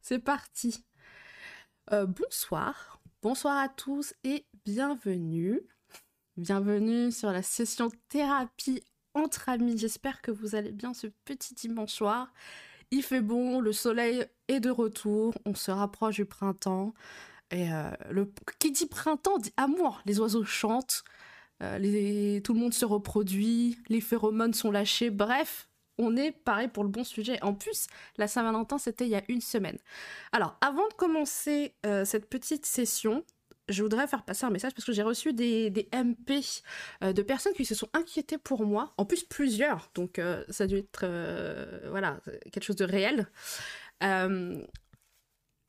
C'est parti. Euh, bonsoir. Bonsoir à tous et bienvenue. Bienvenue sur la session thérapie entre amis. J'espère que vous allez bien ce petit dimanche soir. Il fait bon, le soleil est de retour, on se rapproche du printemps. Et euh, qui dit printemps dit amour. Les oiseaux chantent, euh, tout le monde se reproduit, les phéromones sont lâchés. Bref, on est pareil pour le bon sujet. En plus, la Saint-Valentin, c'était il y a une semaine. Alors, avant de commencer euh, cette petite session, je voudrais faire passer un message parce que j'ai reçu des, MP de personnes qui se sont inquiétées pour moi. En plus, plusieurs. Donc, ça a dû être voilà, quelque chose de réel.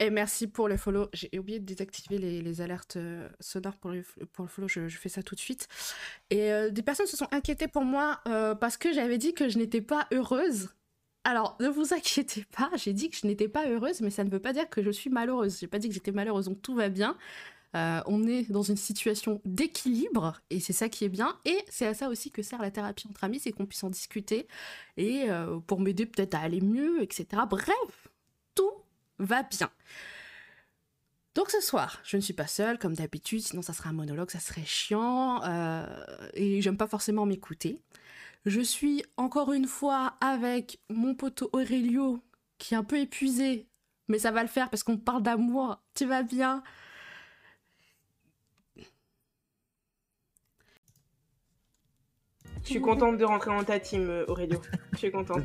Et merci pour le follow. J'ai oublié de désactiver les, alertes euh, sonores pour le, pour le follow. Je, fais ça tout de suite. Et euh, des personnes se sont inquiétées pour moi euh, parce que j'avais dit que je n'étais pas heureuse. Alors, ne vous inquiétez pas, j'ai dit que je n'étais pas heureuse, mais ça ne veut pas dire que je suis malheureuse. J'ai pas dit que j'étais malheureuse, donc tout va bien. on est dans une situation d'équilibre et c'est ça qui est bien. Et c'est à ça aussi que sert la thérapie entre amis, c'est qu'on puisse en discuter et pour m'aider peut-être à aller mieux, etc. Bref, va bien. Donc ce soir, je ne suis pas seule comme d'habitude, sinon ça serait un monologue, ça serait chiant euh, et j'aime pas forcément m'écouter. Je suis encore une fois avec mon poteau Aurelio qui est un peu épuisé, mais ça va le faire parce qu'on parle d'amour. Tu vas bien? Je suis contente de rentrer dans ta team, Aurelio. Je suis contente.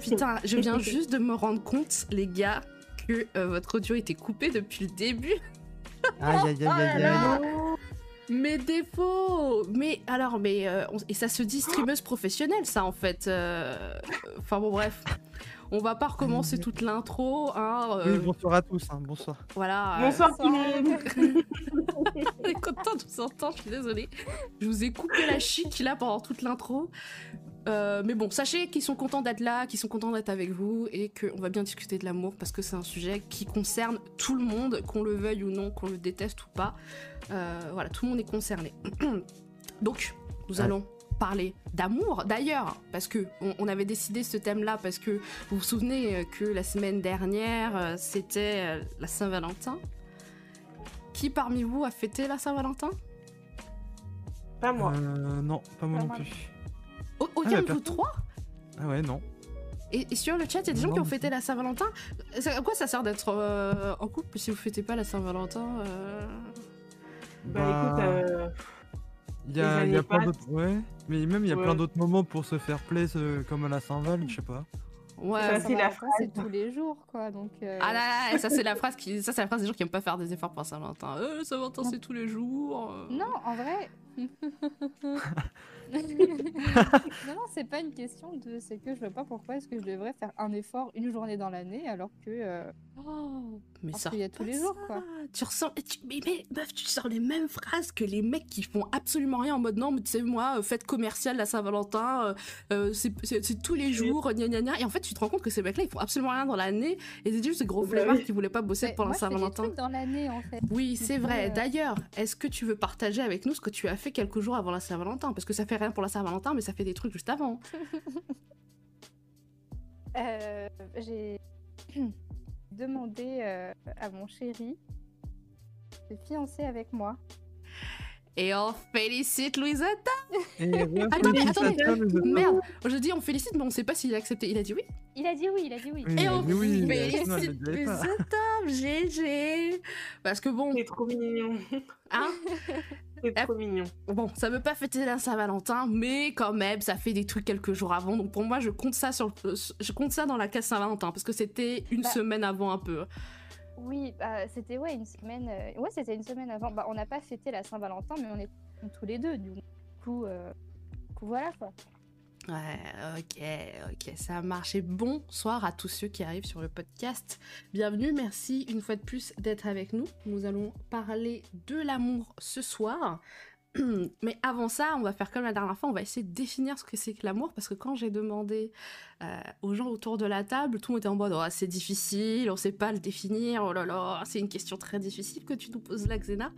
Putain, je viens juste de me rendre compte, les gars, que euh, votre audio était coupé depuis le début. Aïe aïe aïe aïe aïe. Mes défauts Mais alors, mais... Euh, et ça se dit streameuse professionnelle, ça, en fait. Euh, enfin bon, bref. On va pas recommencer toute l'intro. Hein, oui, bonsoir à tous, hein, bonsoir. Voilà. Bonsoir tout le monde. On est content de vous entendre, je suis désolée. Je vous ai coupé la chic là pendant toute l'intro. Euh, mais bon, sachez qu'ils sont contents d'être là, qu'ils sont contents d'être avec vous et qu'on va bien discuter de l'amour parce que c'est un sujet qui concerne tout le monde, qu'on le veuille ou non, qu'on le déteste ou pas. Euh, voilà, tout le monde est concerné. Donc, nous allons parler d'amour. D'ailleurs, parce que on, avait décidé ce thème-là parce que vous vous souvenez que la semaine dernière euh, c'était la Saint-Valentin. Qui parmi vous a fêté la Saint-Valentin? Pas moi. non, pas moi non plus. Aucun ah, de vous trois Ah ouais, non. Et, sur le chat, il y a des gens qui ont fêté la Saint-Valentin. À quoi ça sert d'être euh, en couple si vous fêtez pas la Saint-Valentin euh Bah, écoute, euh, il y a, y a plein d'autres. Ouais, mais même il y a plein d'autres moments pour se faire plaisir comme à la Saint-Val, je sais pas. Ouais, ça, c'est la phrase, c'est tous les jours, quoi. Donc, Ah là, là ça c'est la phrase qui, ça c'est la phrase des gens qui aiment pas faire des efforts pour Saint-Valentin. Euh, Saint-Valentin c'est tous les jours. Non, en vrai, non, non, c'est pas une question de. C'est que je vois pas pourquoi est-ce que je devrais faire un effort une journée dans l'année alors que. Euh, oh, mais ça. Il y a tous les jours, quoi. Tu ressens. Mais, mais, meuf, tu sors les mêmes phrases que les mecs qui font absolument rien en mode non, mais tu sais, moi, euh, fête commerciale la Saint-Valentin, euh, c'est tous les jours, gna gna gna. Et en fait, tu te rends compte que ces mecs-là, ils font absolument rien dans l'année. Et c'est juste des gros bah flemmards qui voulaient pas bosser pendant la Saint-Valentin. dans l'année, en fait. Oui, c'est vrai. D'ailleurs, est-ce que tu veux partager avec nous ce que tu as fait quelques jours avant la Saint-Valentin? Parce que ça fait rien pour la Saint-Valentin, mais ça fait des trucs juste avant. euh, J'ai demandé euh, à mon chéri de fiancer avec moi. Et on félicite Louisetta Attendez, attendez, merde Je dis on félicite, mais on sait pas s'il a accepté. Il a dit oui Il a dit oui, il a dit oui. Et on félicite Louisetta GG Parce que bon... C'est trop mignon Hein C'est trop mignon. Bon, ça veut pas fêter la Saint-Valentin, mais quand même, ça fait des trucs quelques jours avant. Donc pour moi, je compte ça, sur, je compte ça dans la case Saint-Valentin, parce que c'était une bah. semaine avant un peu. Oui, bah, c'était ouais, une semaine. Euh, ouais, c'était une semaine avant. Bah, on n'a pas fêté la Saint-Valentin, mais on est tous les deux. Du coup, euh, coup voilà quoi. Ouais, ok, ok, ça a marché. Bonsoir à tous ceux qui arrivent sur le podcast. Bienvenue, merci une fois de plus d'être avec nous. Nous allons parler de l'amour ce soir. Mais avant ça, on va faire comme la dernière fois, on va essayer de définir ce que c'est que l'amour, parce que quand j'ai demandé euh, aux gens autour de la table, tout le monde était en mode oh, c'est difficile, on sait pas le définir, oh là là, c'est une question très difficile que tu nous poses là, Xena.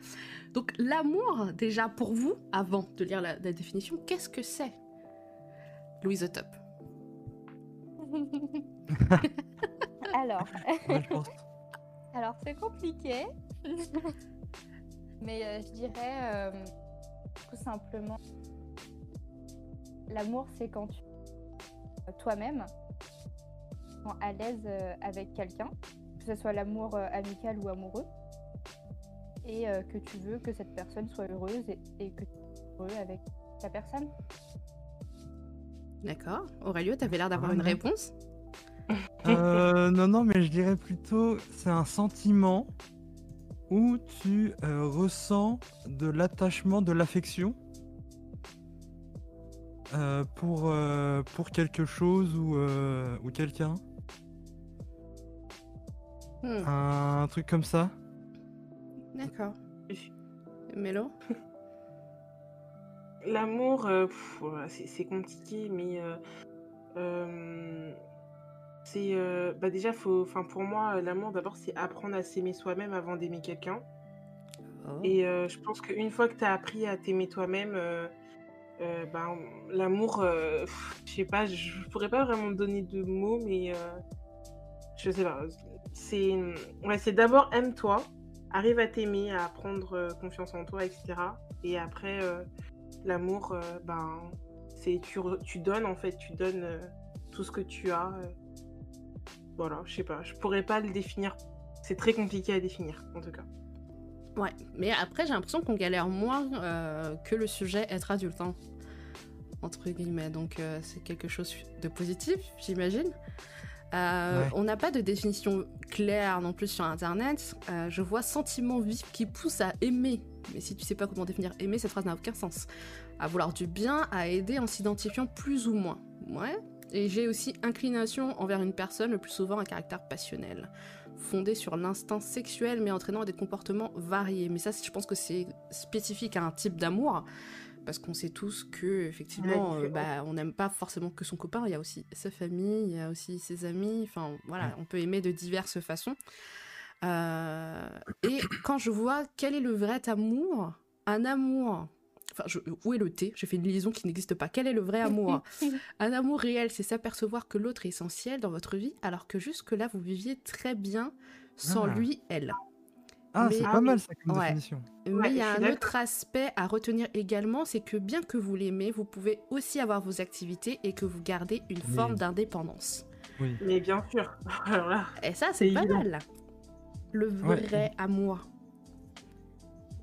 Donc l'amour, déjà pour vous, avant de lire la, définition, qu'est-ce que c'est? Louise Top. Alors, Ouais, je pense. alors c'est compliqué. Mais euh, je dirais euh, tout simplement l'amour, c'est quand tu toi-même quand à l'aise euh, avec quelqu'un, que ce soit l'amour euh, amical ou amoureux, et euh, que tu veux que cette personne soit heureuse et, et que tu es heureux avec ta personne. D'accord. Aurélio, t'avais l'air d'avoir Ah, une réponse? Euh, non, non, mais je dirais plutôt, c'est un sentiment où tu euh, ressens de l'attachement, de l'affection euh, pour, euh, pour quelque chose ou, euh, ou quelqu'un? Hmm, Un truc comme ça? D'accord. Mélo? L'amour, euh, c'est c'est compliqué, mais euh, euh, c'est euh, bah déjà faut, enfin pour moi, euh, l'amour d'abord c'est apprendre à s'aimer soi-même avant d'aimer quelqu'un. Oh. Et euh, je pense qu'une fois que tu as appris à t'aimer toi-même, euh, ben, l'amour, je sais pas, je pourrais pas vraiment donner de mots, mais je sais pas. C'est ouais, c'est d'abord aime-toi, arrive à t'aimer, à prendre confiance en toi, etc. Et après, l'amour, ben, c'est tu, tu donnes en fait, tu donnes tout ce que tu as. Voilà, je sais pas, je pourrais pas le définir. C'est très compliqué à définir, en tout cas. Ouais, mais après, j'ai l'impression qu'on galère moins euh, que le sujet être adulte, hein, entre guillemets. Donc, euh, c'est quelque chose de positif, j'imagine. Euh, Ouais. On n'a pas de définition claire non plus sur Internet. Euh, je vois sentiment vif qui pousse à aimer. Mais si tu sais pas comment définir aimer, cette phrase n'a aucun sens. À vouloir du bien, à aider en s'identifiant plus ou moins. Ouais. Et j'ai aussi inclination envers une personne, le plus souvent un caractère passionnel fondé sur l'instinct sexuel mais entraînant des comportements variés. Mais ça, je pense que c'est spécifique à un type d'amour. Parce qu'on sait tous que, effectivement, Ouais, euh, bah, on n'aime pas forcément que son copain, il y a aussi sa famille, il y a aussi ses amis, enfin voilà, on peut aimer de diverses façons. Euh, et quand je vois quel est le vrai amour, un amour, enfin, je- où est le T J'ai fait une liaison qui n'existe pas. Quel est le vrai amour? Un amour réel, c'est s'apercevoir que l'autre est essentiel dans votre vie, alors que jusque-là, vous viviez très bien sans Ah. lui, elle. Ah, Mais- c'est Ah pas mal ça comme Ouais. définition. Mais Ouais, il y a un autre aspect à retenir également, c'est que bien que vous l'aimez, vous pouvez aussi avoir vos activités et que vous gardez une Oui. forme d'indépendance. Oui. Mais bien sûr. Alors là, Et ça, c'est pas évident. mal. Le Ouais. vrai amour.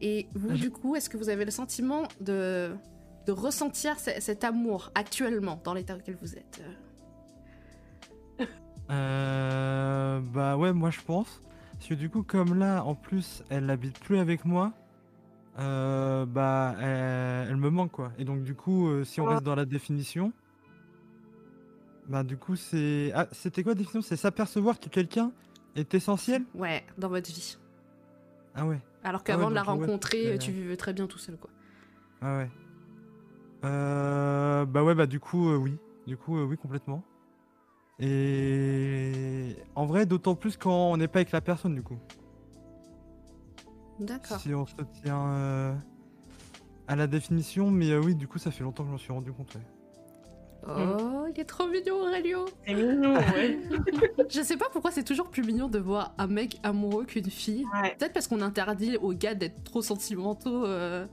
Et vous, Je- du coup, est-ce que vous avez le sentiment de, de ressentir ce- cet amour actuellement dans l'état auquel vous êtes euh Euh, bah ouais, moi je pense. Parce que du coup, comme là, en plus, elle n'habite plus avec moi, euh, bah elle, elle me manque quoi. Et donc du coup, euh, si on Ah. reste dans la définition, bah du coup c'est... Ah, c'était quoi la définition? C'est s'apercevoir que quelqu'un est essentiel? Ouais, dans votre vie. Ah ouais, Alors Ah qu'avant ouais, de la ouais, rencontrer, c'est- tu vivais très bien tout seul, quoi. ah ouais. Euh, bah ouais, bah du coup, euh, oui. Du coup, euh, oui, complètement. Et en vrai, d'autant plus quand on n'est pas avec la personne, du coup. D'accord. Si on se tient euh, à la définition, mais euh, oui, du coup, ça fait longtemps que j'en suis rendu compte. ouais. Oh, il est trop mignon, Aurélio c'est mignon, ouais. Je sais pas pourquoi c'est toujours plus mignon de voir un mec amoureux qu'une fille. ouais. Peut-être parce qu'on interdit aux gars d'être trop sentimentaux euh,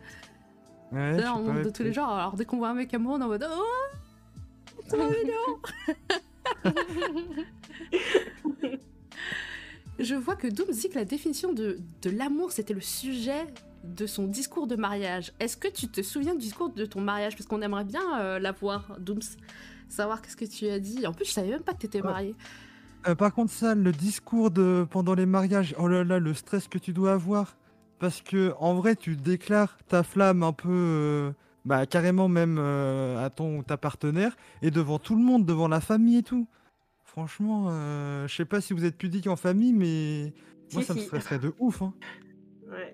Ouais, sais le pas, monde de tous les genres. Alors dès qu'on voit un mec amoureux, on est en mode Oh Trop mignon Je vois que Doom dit que la définition de, de l'amour, c'était le sujet de son discours de mariage. Est-ce que tu te souviens du discours de ton mariage? Parce qu'on aimerait bien euh, l'avoir, Dooms. Savoir qu'est-ce que tu as dit. En plus, je savais même pas que t'étais Ouais. marié. Euh, par contre, ça, le discours de pendant les mariages, oh là là, le stress que tu dois avoir. Parce que en vrai, tu déclares ta flamme un peu, euh, bah carrément même euh, à ton ou ta partenaire, et devant tout le monde, devant la famille et tout. Franchement, euh, je sais pas si vous êtes pudique en famille, mais moi Si, ça me stresserait de ouf. Hein. Ouais.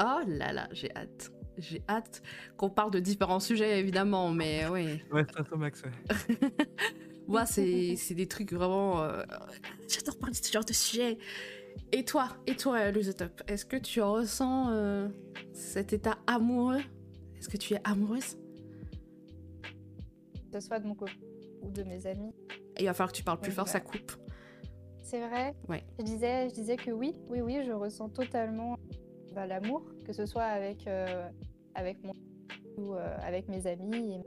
Oh là là, j'ai hâte. J'ai hâte qu'on parle de différents sujets, évidemment, mais oui. Ouais, stress au max, ouais. Moi, c'est c'est des trucs vraiment. euh, J'adore parler de ce genre de sujet. Et toi, et toi, Lusotop, est-ce que tu ressens euh, cet état amoureux? Est-ce que tu es amoureuse? Que ce soit de mon copain ou de mes amis. Il va falloir que tu parles plus Oui, fort, ça coupe. C'est vrai? Ouais. Je disais, je disais que oui, oui, oui, je ressens totalement bah, l'amour, que ce soit avec, euh, avec mon ou euh, avec mes amis et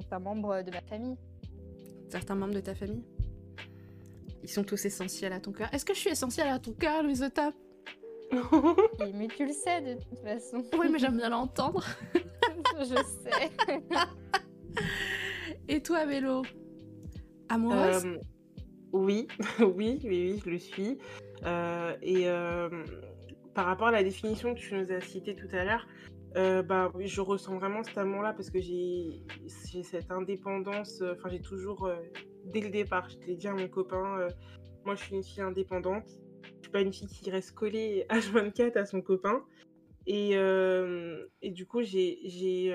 certains membres de ma famille. Certains membres de ta famille Ils sont tous essentiels à ton cœur. Est-ce que je suis essentielle à ton cœur, Louise Otap mais tu le sais de toute façon. Oui, mais j'aime bien l'entendre. je sais. Et toi, Vélo? Amoureuse? Euh, oui, oui, oui, oui, je le suis. Euh, et euh, par rapport à la définition que tu nous as citée tout à l'heure, euh, bah, je ressens vraiment cet amour-là parce que j'ai cette indépendance. euh, Enfin, j'ai toujours, euh, dès le départ, je l'ai dit à mon copain, moi je suis une fille indépendante. Je suis pas une fille qui reste collée H24 à son copain. Et, et du coup, j'ai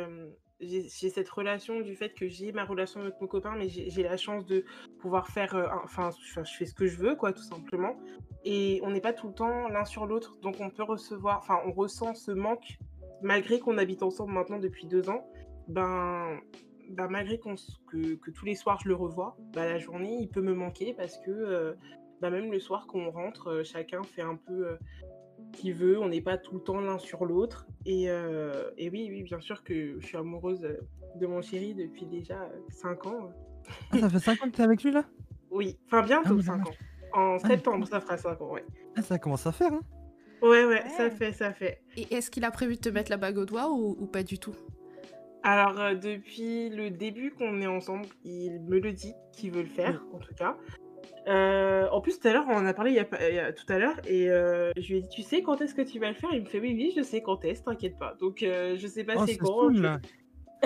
j'ai, cette relation du fait que j'ai ma relation avec mon copain, mais j'ai la chance de pouvoir faire. euh, Enfin, je fais ce que je veux, quoi, tout simplement. Et on n'est pas tout le temps l'un sur l'autre, donc on peut recevoir. Enfin, on ressent ce manque, malgré qu'on habite ensemble maintenant depuis deux ans. Ben. ben, malgré que, que tous les soirs je le revois, ben, la journée il peut me manquer parce que ben, même le soir quand on rentre, euh, chacun fait un peu euh, qu'il veut, on n'est pas tout le temps l'un sur l'autre. Et, euh, et oui, oui, bien sûr que je suis amoureuse euh, de mon chéri depuis déjà 5 ans. Ah, ça fait 5 ans que t'es avec lui là? Oui, enfin bientôt Ah oui, 5 dommage. ans. En Ah, septembre, ça fera 5 ans, ouais. Ah, Ça commence à faire, hein Ouais, ouais, ça fait, ça fait. Et est-ce qu'il a prévu de te mettre la bague au doigt ou, ou pas du tout? Alors, euh, depuis le début qu'on est ensemble, il me le dit qu'il veut le faire, en tout cas. Euh, en plus, tout à l'heure, on en a parlé il y a, il y a- tout à l'heure, et euh, je lui ai dit, tu sais quand est-ce que tu vas le faire? Il me fait, oui, oui, je sais quand est-ce, t'inquiète pas. Donc, euh, je sais pas Oh, c'est c'est quand. cool je- là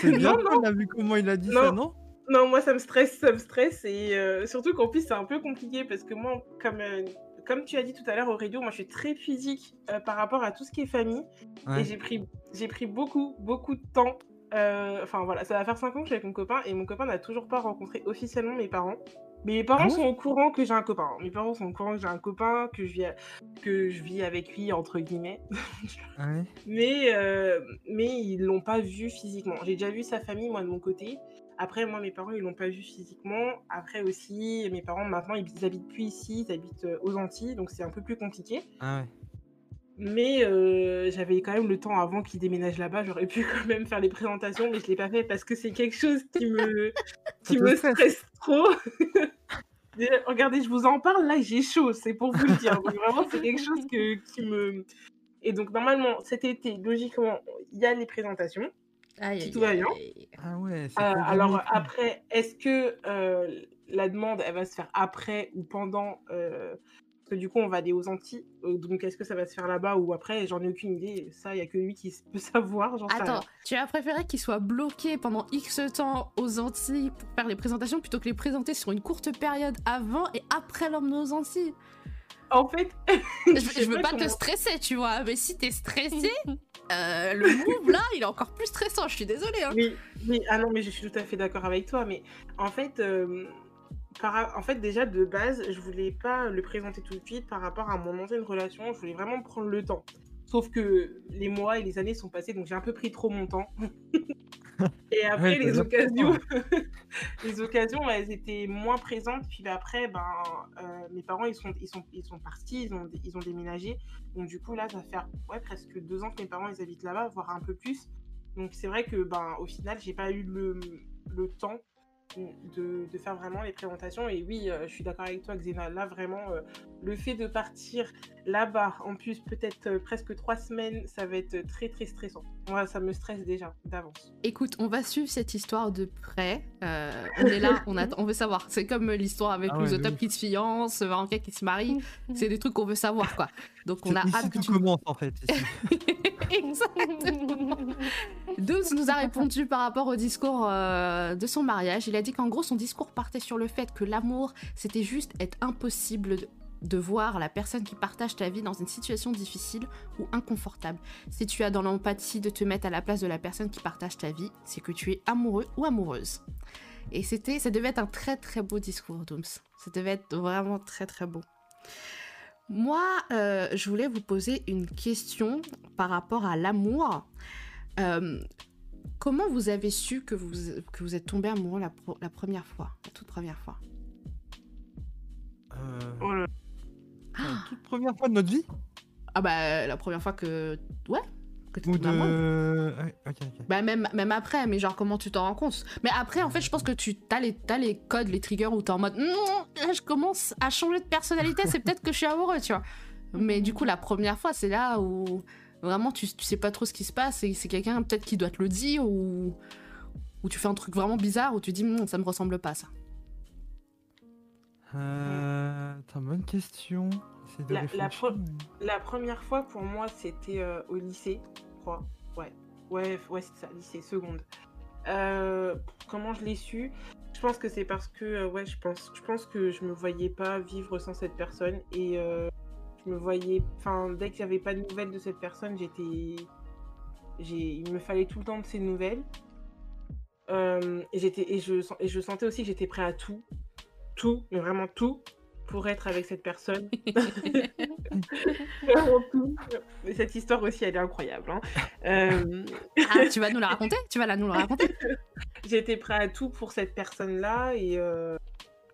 C'est bien, Non, non. on a vu comment il a dit Non. ça, non? Non, moi ça me stresse, ça me stresse et euh, surtout qu'en plus c'est un peu compliqué parce que moi, comme, euh, comme tu as dit tout à l'heure au radio, moi je suis très physique euh, par rapport à tout ce qui est famille Ouais. et j'ai pris, j'ai pris beaucoup, beaucoup de temps. Euh, Enfin voilà, ça va faire 5 ans que je suis avec mon copain et mon copain n'a toujours pas rencontré officiellement mes parents. Mais mes parents Ah sont au courant que j'ai un copain. Mes parents sont au courant que j'ai un copain, que je vis, à- que je vis avec lui, entre guillemets. Ah ouais. Mais, euh, mais ils l'ont pas vu physiquement. J'ai déjà vu sa famille, moi, de mon côté. Après, moi, mes parents, ils l'ont pas vu physiquement. Après aussi, mes parents, maintenant, ils habitent plus ici, ils habitent euh, aux Antilles, donc c'est un peu plus compliqué. Ah ouais. Mais euh, j'avais quand même le temps avant qu'ils déménagent là-bas. J'aurais pu quand même faire les présentations, mais je l'ai pas fait parce que c'est quelque chose qui me, qui me stresse. trop. Regardez, je vous en parle, là, j'ai chaud, c'est pour vous le dire. Donc vraiment, c'est quelque chose que, qui me... Et donc, normalement, cet été, logiquement, il y a les présentations. Aïe, Si tout va bien. Ah ouais, c'est Euh, alors après, est-ce que euh, la demande, elle va se faire après ou pendant euh, Parce que du coup, on va aller aux Antilles. euh, donc, est-ce que ça va se faire là-bas ou après? J'en ai aucune idée. Ça, il n'y a que lui qui peut savoir. Attends, tu as préféré qu'il soit bloqué pendant X temps aux Antilles pour faire les présentations plutôt que les présenter sur une courte période avant et après l'emmener aux Antilles? En fait, Je, sais je veux pas te stresser, tu vois, mais si t'es stressé, euh, le move là, il est encore plus stressant, je suis désolée. Hein. Oui, oui, ah non, mais je suis tout à fait d'accord avec toi. Mais en fait, euh, par- en fait, déjà de base, je voulais pas le présenter tout de suite par rapport à mon ancienne relation. Je voulais vraiment prendre le temps. Sauf que les mois et les années sont passés, donc j'ai un peu pris trop mon temps. et après, Ouais, les occasions, les occasions, elles étaient moins présentes. Puis après, ben, euh, mes parents, ils sont, ils sont, ils sont partis, ils ont, ils ont déménagé. Donc du coup, là, ça fait ouais, presque deux ans que mes parents, ils habitent là-bas, voire un peu plus. Donc c'est vrai que ben au final j'ai pas eu le, le temps de, faire vraiment les présentations. Et oui euh, je suis d'accord avec toi Xena. Là vraiment euh, le fait de partir là-bas en plus peut-être euh, presque trois semaines ça va être très très stressant moi ça me stresse déjà d'avance Écoute, on va suivre cette histoire de près. Euh, on est là, on, attend, on veut savoir. C'est comme l'histoire avec Ah ouais, de Lusotop ouf. qui se fiance, Varenka qui se marie. C'est des trucs qu'on veut savoir, quoi. Donc on a ici hâte que tout tu... commence en fait. Exactement. Douce nous a répondu par rapport au discours euh, de son mariage. Il a dit qu'en gros, son discours partait sur le fait que l'amour, c'était juste être impossible de, voir la personne qui partage ta vie dans une situation difficile ou inconfortable. Si tu as dans l'empathie de te mettre à la place de la personne qui partage ta vie, c'est que tu es amoureux ou amoureuse. Et c'était, ça devait être un très très beau discours, Dooms. Ça devait être vraiment très très beau. Moi, euh, je voulais vous poser une question par rapport à l'amour. Euh, comment vous avez su que vous, que vous êtes tombé amoureux la, première fois, la toute première fois? La toute première fois de notre vie Ah bah la première fois que... Ouais. Que Ou de. Ouais, ok, ok. Bah même, même après, mais genre comment tu t'en rends compte? Mais après, en fait, je pense que tu as les, codes, les triggers où t'es en mode non, là, je commence à changer de personnalité, c'est peut-être que je suis amoureux, tu vois. Mais du coup, la première fois, c'est là où vraiment tu, tu sais pas trop ce qui se passe et c'est quelqu'un peut-être qui doit te le dire ou ou tu fais un truc vraiment bizarre où tu dis Hum, ça me ressemble pas ça. Euh. Attends, bonne question. De La- la réfléchir, pro- mais- La première fois pour moi, c'était euh, au lycée, je crois. Ouais, ouais, ouais, c'est ça, lycée, seconde. Euh, comment je l'ai su? Je pense que c'est parce que, euh, ouais, je pense, je pense que je me voyais pas vivre sans cette personne et euh, je me voyais, enfin, dès qu'il y avait pas de nouvelles de cette personne, j'étais, il me fallait tout le temps de ces nouvelles. Euh, et j'étais, et je, et je sentais aussi que j'étais prêt à tout, tout, mais vraiment tout, pour être avec cette personne. Vraiment tout. Mais cette histoire aussi, elle est incroyable. hein. Euh, Ah, tu vas nous la raconter? Tu vas la nous la raconter? J'étais prêt à tout pour cette personne-là et euh,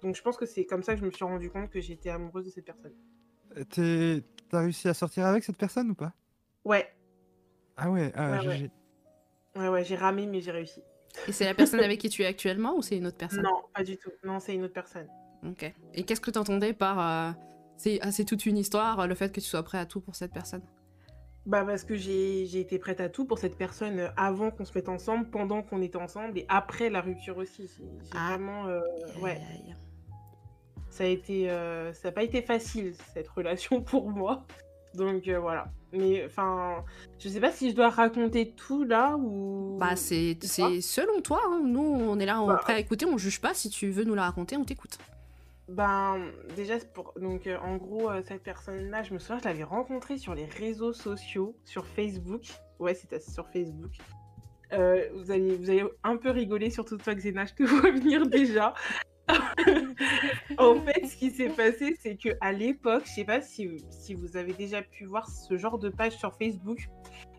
donc je pense que c'est comme ça que je me suis rendu compte que j'étais amoureuse de cette personne. T'as réussi à sortir avec cette personne ou pas? Ouais, Ah ouais, ah, Ouais, ouais. GG. ouais, ouais, j'ai ramé mais j'ai réussi. Et c'est la personne avec qui tu es actuellement ou c'est une autre personne? Non, pas du tout. Non, c'est une autre personne. Ok. Et qu'est-ce que t'entendais par euh, c'est ah, c'est toute une histoire, le fait que tu sois prêt à tout pour cette personne? Bah parce que j'ai été prête à tout pour cette personne euh, avant qu'on se mette ensemble, pendant qu'on était ensemble et après la rupture aussi. J'ai Ah. vraiment, euh, ouais, ça a été, euh, ça n'a pas été facile cette relation pour moi. Donc euh, voilà. Mais enfin, je sais pas si je dois raconter tout là ou. Bah c'est selon toi. hein. Nous on est là, on est Bah, prêt à écouter, on juge pas. Si tu veux nous la raconter, on t'écoute. Ben, déjà, c'est pour... donc euh, en gros, euh, cette personne-là, je me souviens, je l'avais rencontrée sur les réseaux sociaux, sur Facebook. Ouais, c'était sur Facebook. Euh, vous, allez, vous allez un peu rigoler, surtout toi, Xena, je te vois venir déjà. en fait, ce qui s'est passé, c'est que à l'époque, je sais pas si, vous avez déjà pu voir ce genre de page sur Facebook.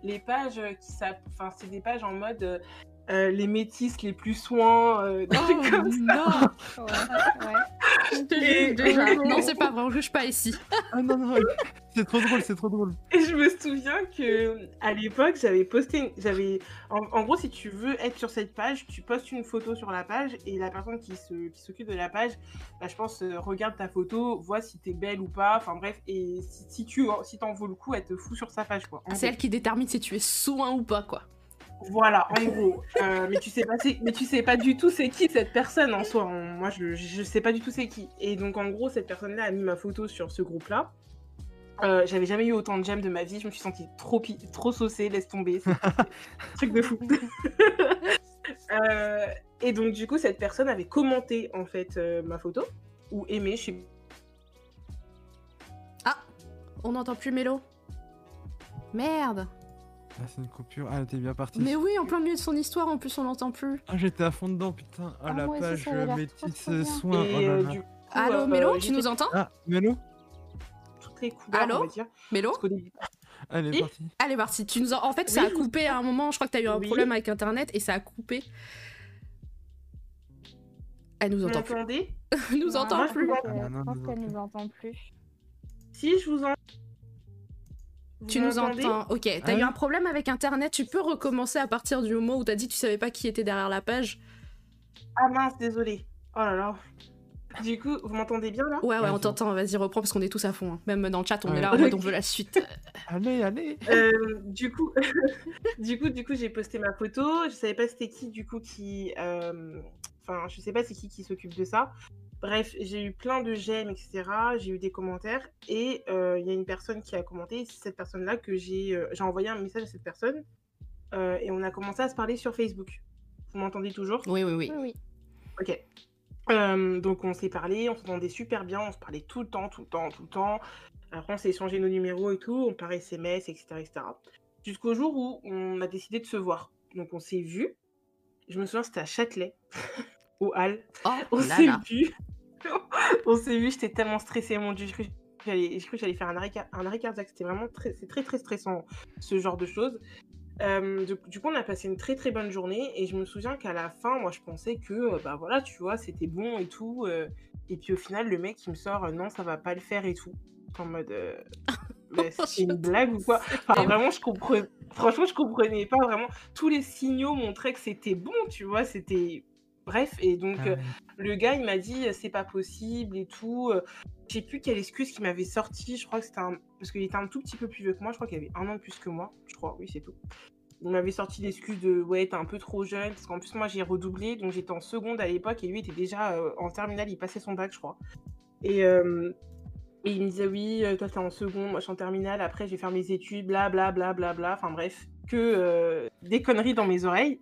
Les pages euh, qui s'app- enfin, c'est des pages en mode euh, les métis les plus soins, euh, des trucs comme ça. non Ouais, ouais. Je te Et- juge déjà. et- Non, c'est pas vrai, on juge pas ici. Ah non, non, c'est trop drôle, c'est trop drôle. Et je me souviens que à l'époque, j'avais posté, j'avais, en, en gros, si tu veux être sur cette page, tu postes une photo sur la page et la personne qui se, qui s'occupe de la page, bah, je pense, euh, regarde ta photo, voit si t'es belle ou pas, enfin bref, et si, si tu, si t'en vaux le coup, elle te fout sur sa page, quoi. C'est elle qui détermine si tu es soin ou pas, quoi. Voilà, en gros. Euh, mais tu sais pas, mais tu sais pas du tout c'est qui cette personne en soi. En- Moi, je, je sais pas du tout c'est qui. Et donc, en gros, cette personne-là a mis ma photo sur ce groupe-là. Euh, J'avais jamais eu autant de j'aime de ma vie. Je me suis sentie trop, trop saucée, laisse tomber. Truc de fou. Euh, et donc, du coup, cette personne avait commenté en fait euh, ma photo ou aimé. Je sais On n'entend plus Mélo. Merde. Ah, c'est une coupure. Ah, t'es bien parti. Mais oui, en plein milieu de son histoire, en plus on l'entend plus. Ah, j'étais à fond dedans, putain. Ah, Ah, la page ça métis. Et Oh là euh, là. du coup, Allô, euh, Mélo, tu j'étais nous entends Ah, Mélo toutes les couleurs, Allô on va dire. Mélo est Oui. partie. Allez, Marcy, tu nous en... en fait, ça a coupé à un moment. Je crois que t'as eu un Oui. problème avec Internet et ça a coupé. Elle nous entend plus. nous Non, entend plus. je pense qu'elle nous entend plus. Si je vous en... Tu nous entends. Ok, t'as Ah eu oui. un problème avec Internet. Tu peux recommencer à partir du moment où t'as dit que tu savais pas qui était derrière la page. Ah mince, désolé. Oh là là. Du coup, vous m'entendez bien là? Ouais, ouais, on t'entend. Vas-y, reprends parce qu'on est tous à fond. hein. Même dans le chat, on Ouais. est là en mode on veut la suite. Allez, allez. Euh, Du coup, du coup, du coup, j'ai posté ma photo. Je savais pas c'était qui du coup qui, euh, enfin, je sais pas c'est qui qui s'occupe de ça. Bref, j'ai eu plein de j'aime, etc. J'ai eu des commentaires et euh, il y a une personne qui a commenté. C'est cette personne-là que j'ai, euh, j'ai envoyé un message à cette personne euh, et on a commencé à se parler sur Facebook. Vous m'entendez toujours? Oui, oui, oui. Ok. Euh, donc on s'est parlé, on s'entendait super bien, on se parlait tout le temps, tout le temps, tout le temps. Après on s'est échangé nos numéros et tout, on parlait SMS, etc. etc. Jusqu'au jour où on a décidé de se voir. Donc on s'est vu. Je me souviens c'était à Châtelet, au Hall. Oh On s'est vu. on s'est vu, j'étais tellement stressée, mon dieu. J'ai cru que j'allais- faire un arrêt, un arrêt cardiaque. C'était vraiment très, très très stressant ce genre de choses. Euh, du, du coup, on a passé une très très bonne journée et je me souviens qu'à la fin, moi, je pensais que, euh, bah voilà, tu vois, c'était bon et tout. euh, et puis au final, le mec, il me sort, euh, non, ça va pas le faire et tout. En mode. euh, c'est une blague ou quoi? Enfin, vraiment, je comprenais. Franchement, je comprenais pas vraiment. Tous les signaux montraient que c'était bon, tu vois. C'était. Bref, et donc. Ah euh, ouais. le gars, il m'a dit, c'est pas possible et tout. euh, Je sais plus quelle excuse qu'il m'avait sorti. Je crois que c'était un. Parce qu'il était un tout petit peu plus vieux que moi. Je crois qu'il avait un an plus que moi. Je crois, oui, c'est tout. Il m'avait sorti l'excuse de ouais, t'es un peu trop jeune. Parce qu'en plus, moi, j'ai redoublé. Donc, j'étais en seconde à l'époque et lui était déjà euh, en terminale. Il passait son bac, je crois. Et, euh, et il me disait, oui, toi, t'es en seconde. Moi, je suis en terminale. Après, je vais faire mes études. Bla, bla, bla, bla, bla. Enfin, bref, que euh, des conneries dans mes oreilles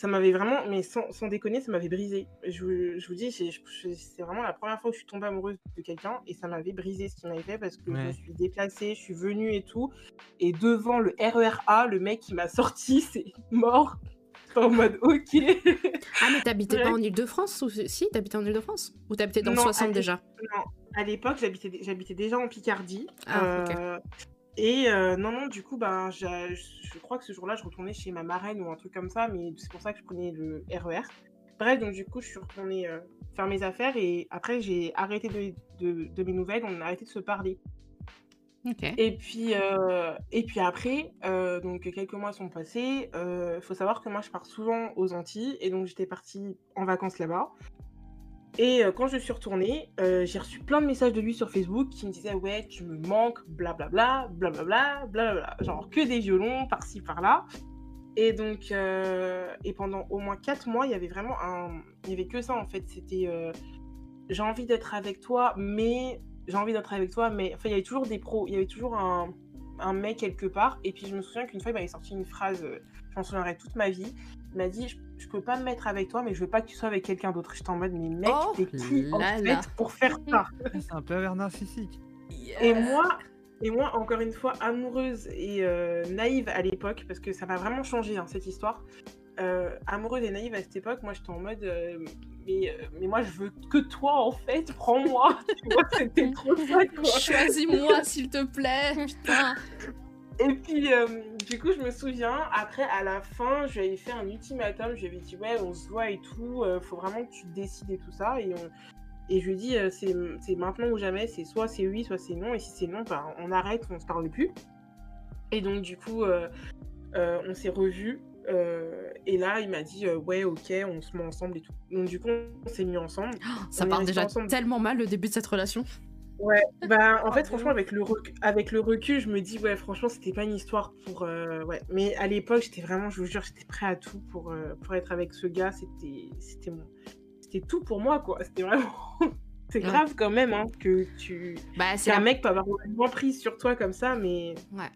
ça m'avait vraiment, mais sans, sans déconner, ça m'avait brisé. Je, vous- je vous dis, c'est vraiment la première fois que je suis tombée amoureuse de quelqu'un et ça m'avait brisé ce qu'il m'avait fait parce que je me suis déplacée, je suis venue et tout. Et devant le RERA, le mec qui m'a sorti, c'est mort. En mode ok. Ah, mais t'habitais pas en Ile-de-France ou... Si, t'habitais en Ile-de-France Ou t'habitais dans le Non, 60 allez. déjà? non, à l'époque, j'habitais j'habitais déjà en Picardie. Ah, ok. Euh, Et euh, non, non, du coup, ben, je crois que ce jour-là, je retournais chez ma marraine ou un truc comme ça, mais c'est pour ça que je prenais le RER. Bref, donc du coup, je suis retournée euh, faire mes affaires et après, j'ai arrêté de, de, de mes nouvelles, on a arrêté de se parler. Et puis, euh, et puis après, donc quelques mois sont passés. Il faut savoir que moi, je pars souvent aux Antilles et donc j'étais partie en vacances là-bas. Et euh, quand je suis retournée, euh, j'ai reçu plein de messages de lui sur Facebook qui me disaient ouais, tu me manques, blablabla, blablabla, blablabla, genre que des violons par-ci par-là. Et donc, euh, et pendant au moins quatre mois, il y avait vraiment un, il y avait que ça en fait. C'était j'ai envie d'être avec toi, mais j'ai envie d'être avec toi, mais enfin, il y avait toujours des pros, il y avait toujours un, un mec quelque part. Et puis, je me souviens qu'une fois, il m'avait sorti une phrase, je m'en souviendrai toute ma vie. Il m'a dit je, peux pas me mettre avec toi, mais je veux pas que tu sois avec quelqu'un d'autre. J'étais en mode Mais mec, Oh t'es qui en fait pour faire ça? C'est un pervers narcissique. Et moi, et moi, encore une fois, amoureuse et euh, naïve à l'époque, parce que ça m'a vraiment changé hein, cette histoire. Euh, amoureuse et naïve à cette époque, moi j'étais en mode euh, mais, euh, mais moi je veux que toi en fait, prends-moi. tu vois, c'était trop ça quoi. Choisis-moi, s'il te plaît. Putain. Et puis, euh, du coup, je me souviens, après, à la fin, je lui avais fait un ultimatum. Je lui avais dit, ouais, on se voit et tout. euh, faut vraiment que tu décides et tout ça. Et, on... et je lui ai dit, euh, c'est maintenant ou jamais. C'est soit c'est oui, soit c'est non. Et si c'est non, bah, on arrête, on se parle plus. Et donc, du coup, euh, on s'est revus. et là, il m'a dit, ouais, ok, on se met ensemble et tout. Donc, du coup, on s'est mis ensemble. Ça On est part déjà ensemble. tellement mal le début de cette relation. Ouais, bah en Oh, fait franchement avec le recul, avec le recul, je me dis ouais franchement c'était pas une histoire pour euh, ouais. Mais à l'époque j'étais vraiment je vous jure j'étais prêt à tout pour euh, pour être avec ce gars. C'était c'était mon c'était tout pour moi quoi. C'était vraiment c'est Ouais. grave quand même hein, que tu Bah, c'est la... mec peut avoir une emprise sur toi comme ça mais Ouais.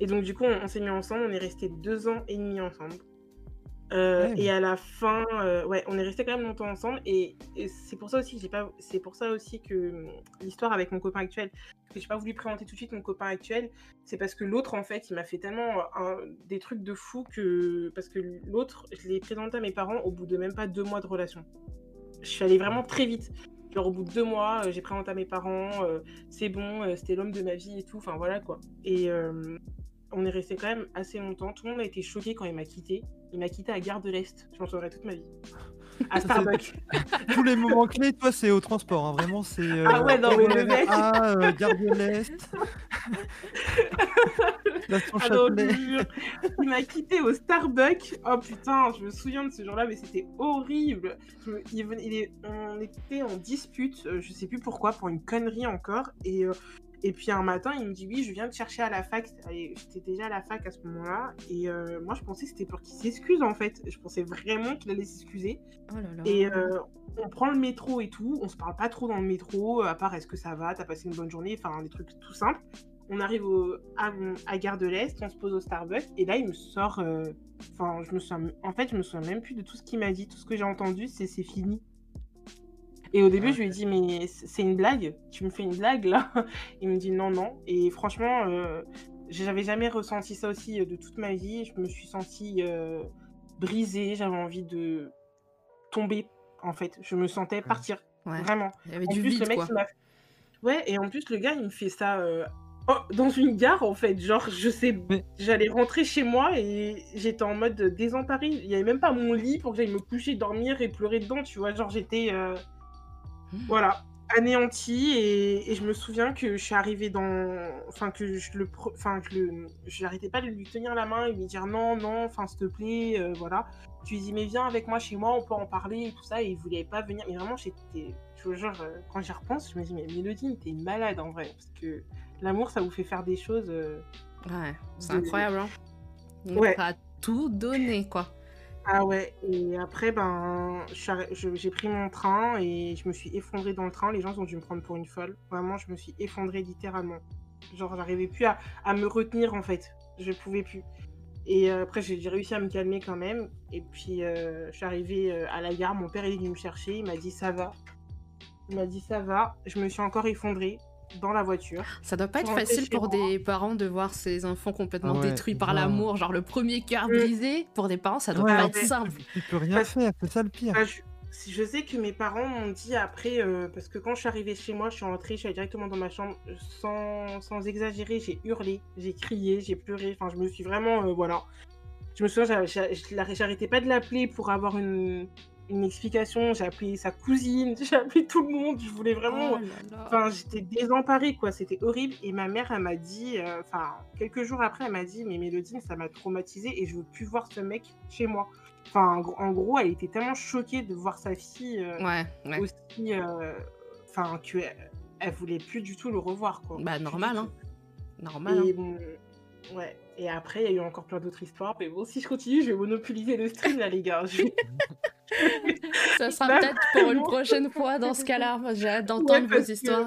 et donc du coup on, on s'est mis ensemble. On est resté deux ans et demi ensemble Euh, Ouais. et à la fin, euh, ouais, on est resté quand même longtemps ensemble et, et c'est pour ça aussi que j'ai pas, c'est pour ça aussi que hum, l'histoire avec mon copain actuel, que j'ai pas voulu présenter tout de suite mon copain actuel, c'est parce que l'autre en fait, il m'a fait tellement un- des trucs de fou que parce que l'autre, je l'ai présenté à mes parents au bout de même pas deux mois de relation. Je suis allée vraiment très vite. Genre au bout de deux mois, euh, j'ai présenté à mes parents, euh, c'est bon, c'était l'homme de ma vie et tout, enfin voilà quoi. Et on est resté quand même assez longtemps. Tout le monde a été choqué quand il m'a quitté. Il m'a quitté à Gare de l'Est. Je m'en souviendrai toute ma vie. À Starbucks. Tous les moments clés, toi, c'est au transport. hein. Vraiment, c'est. euh, Ah ouais, non, mais le mec. Ah, euh, Gare de l'Est. Ah non. Il m'a quitté au Starbucks. Oh putain, je me souviens de ce jour-là, mais c'était horrible. Je me- il venait- il est- on était en dispute, euh, je sais plus pourquoi, pour une connerie encore. Et, et puis un matin, il me dit Oui, je viens te chercher à la fac. J'étais déjà à la fac à ce moment-là. Et euh, moi, je pensais que c'était pour qu'il s'excuse en fait. Je pensais vraiment qu'il allait s'excuser. Oh. Et euh, on prend le métro et tout, on se parle pas trop dans le métro, à part est-ce que ça va, t'as passé une bonne journée, enfin des trucs tout simples. On arrive au, à, à Gare de l'Est, on se pose au Starbucks, et là il me sort. euh, Enfin, je me souviens. En fait, je me souviens même plus de tout ce qu'il m'a dit, tout ce que j'ai entendu, c'est c'est fini. Et au début, Ah, je lui ai dit, mais c'est une blague Tu me fais une blague là Il me dit non, non. Et franchement, euh, j'avais jamais ressenti ça aussi euh, de toute ma vie. Je me suis sentie euh, brisée, j'avais envie de tomber en fait. Je me sentais partir, Ouais. vraiment. Il y avait En du plus, vide, le mec, quoi. il m'a- Ouais, et en plus, le gars, il me fait ça euh, oh, dans une gare, en fait. Genre, je sais, j'allais rentrer chez moi et j'étais en mode désemparée. Il n'y avait même pas mon lit pour que j'aille me coucher, dormir et pleurer dedans, tu vois. Genre, j'étais. euh. Voilà. anéanti et, et je me souviens que je suis arrivée dans enfin que je le enfin que le j'arrêtais pas de lui tenir la main et lui dire non non enfin s'il te plaît euh, voilà je lui dis mais viens avec moi chez moi on peut en parler et tout ça et il voulait pas venir mais vraiment j'étais je vous jure quand j'y repense je me dis mais Mélodie t'es malade en vrai parce que l'amour ça vous fait faire des choses euh, Ouais, c'est de- incroyable. Hein. On Ouais. tout donné, quoi. Ah ouais, et après, ben, j'ai pris mon train et je me suis effondrée dans le train. Les gens ont dû me prendre pour une folle. Vraiment, je me suis effondrée littéralement. Genre, j'arrivais plus à, à me retenir en fait. Je pouvais plus. Et euh, après, j'ai réussi à me calmer quand même. Et puis, euh, je suis arrivée euh, à la gare. Mon père est venu me chercher. Il m'a dit ça va. Il m'a dit ça va. Je me suis encore effondrée dans la voiture. Ça doit pas être facile pour moi. des parents de voir ses enfants complètement Ah ouais, détruits par l'amour. Genre le premier cœur Mm. brisé, pour des parents, ça doit Ouais, pas être simple. Tu peux rien Parce- faire, c'est ça le pire. Ah, je, si- je sais que mes parents m'ont dit après, euh, parce que quand je suis arrivée chez moi, je suis rentrée, je suis allée directement dans ma chambre, sans, sans exagérer, j'ai hurlé, j'ai crié, j'ai pleuré, enfin je me suis vraiment, euh, voilà. Je me souviens, j'arrêtais pas de l'appeler pour avoir une, une explication, j'ai appelé sa cousine, j'ai appelé tout le monde, je voulais vraiment... Oh. Enfin, j'étais désemparée, quoi. C'était horrible. Et ma mère, elle m'a dit, euh, enfin, quelques jours après, elle m'a dit, mais Mélodie, ça m'a traumatisée et je veux plus voir ce mec chez moi. Enfin, en gros- elle était tellement choquée de voir sa fille euh, Ouais, ouais. aussi, euh, enfin, que elle, elle voulait plus du tout le revoir, quoi. Bah, Plus normal, hein. Normal. hein. Et ouais. Et après, il y a eu encore plein d'autres histoires. Mais bon, si je continue, je vais monopoliser le stream, là, les gars. Je Ça sera peut-être pour une prochaine fois dans ce cas-là. Moi, J'ai hâte d'entendre Ouais, vos que- histoires.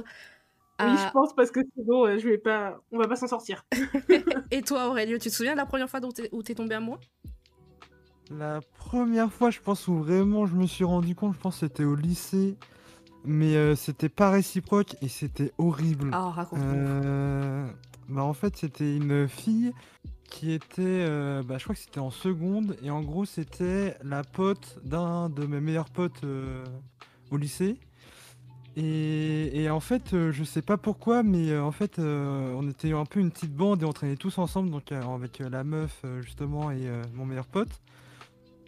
Oui, je Ah, pense, parce que sinon, euh, je vais pas... on va pas s'en sortir. et toi, Aurélio, tu te souviens de la première fois où t'es tombé amoureux La première fois, je pense, où vraiment je me suis rendu compte, je pense que c'était au lycée. Mais euh, c'était pas réciproque et c'était horrible. Ah, raconte-nous. Euh, bah en fait, c'était une fille qui était, euh, bah, je crois que c'était en seconde, et en gros, c'était la pote d'un de mes meilleurs potes euh, au lycée. Et, en fait, euh, je sais pas pourquoi, mais euh, en fait, on était un peu une petite bande et on traînait tous ensemble, donc avec la meuf justement et mon meilleur pote.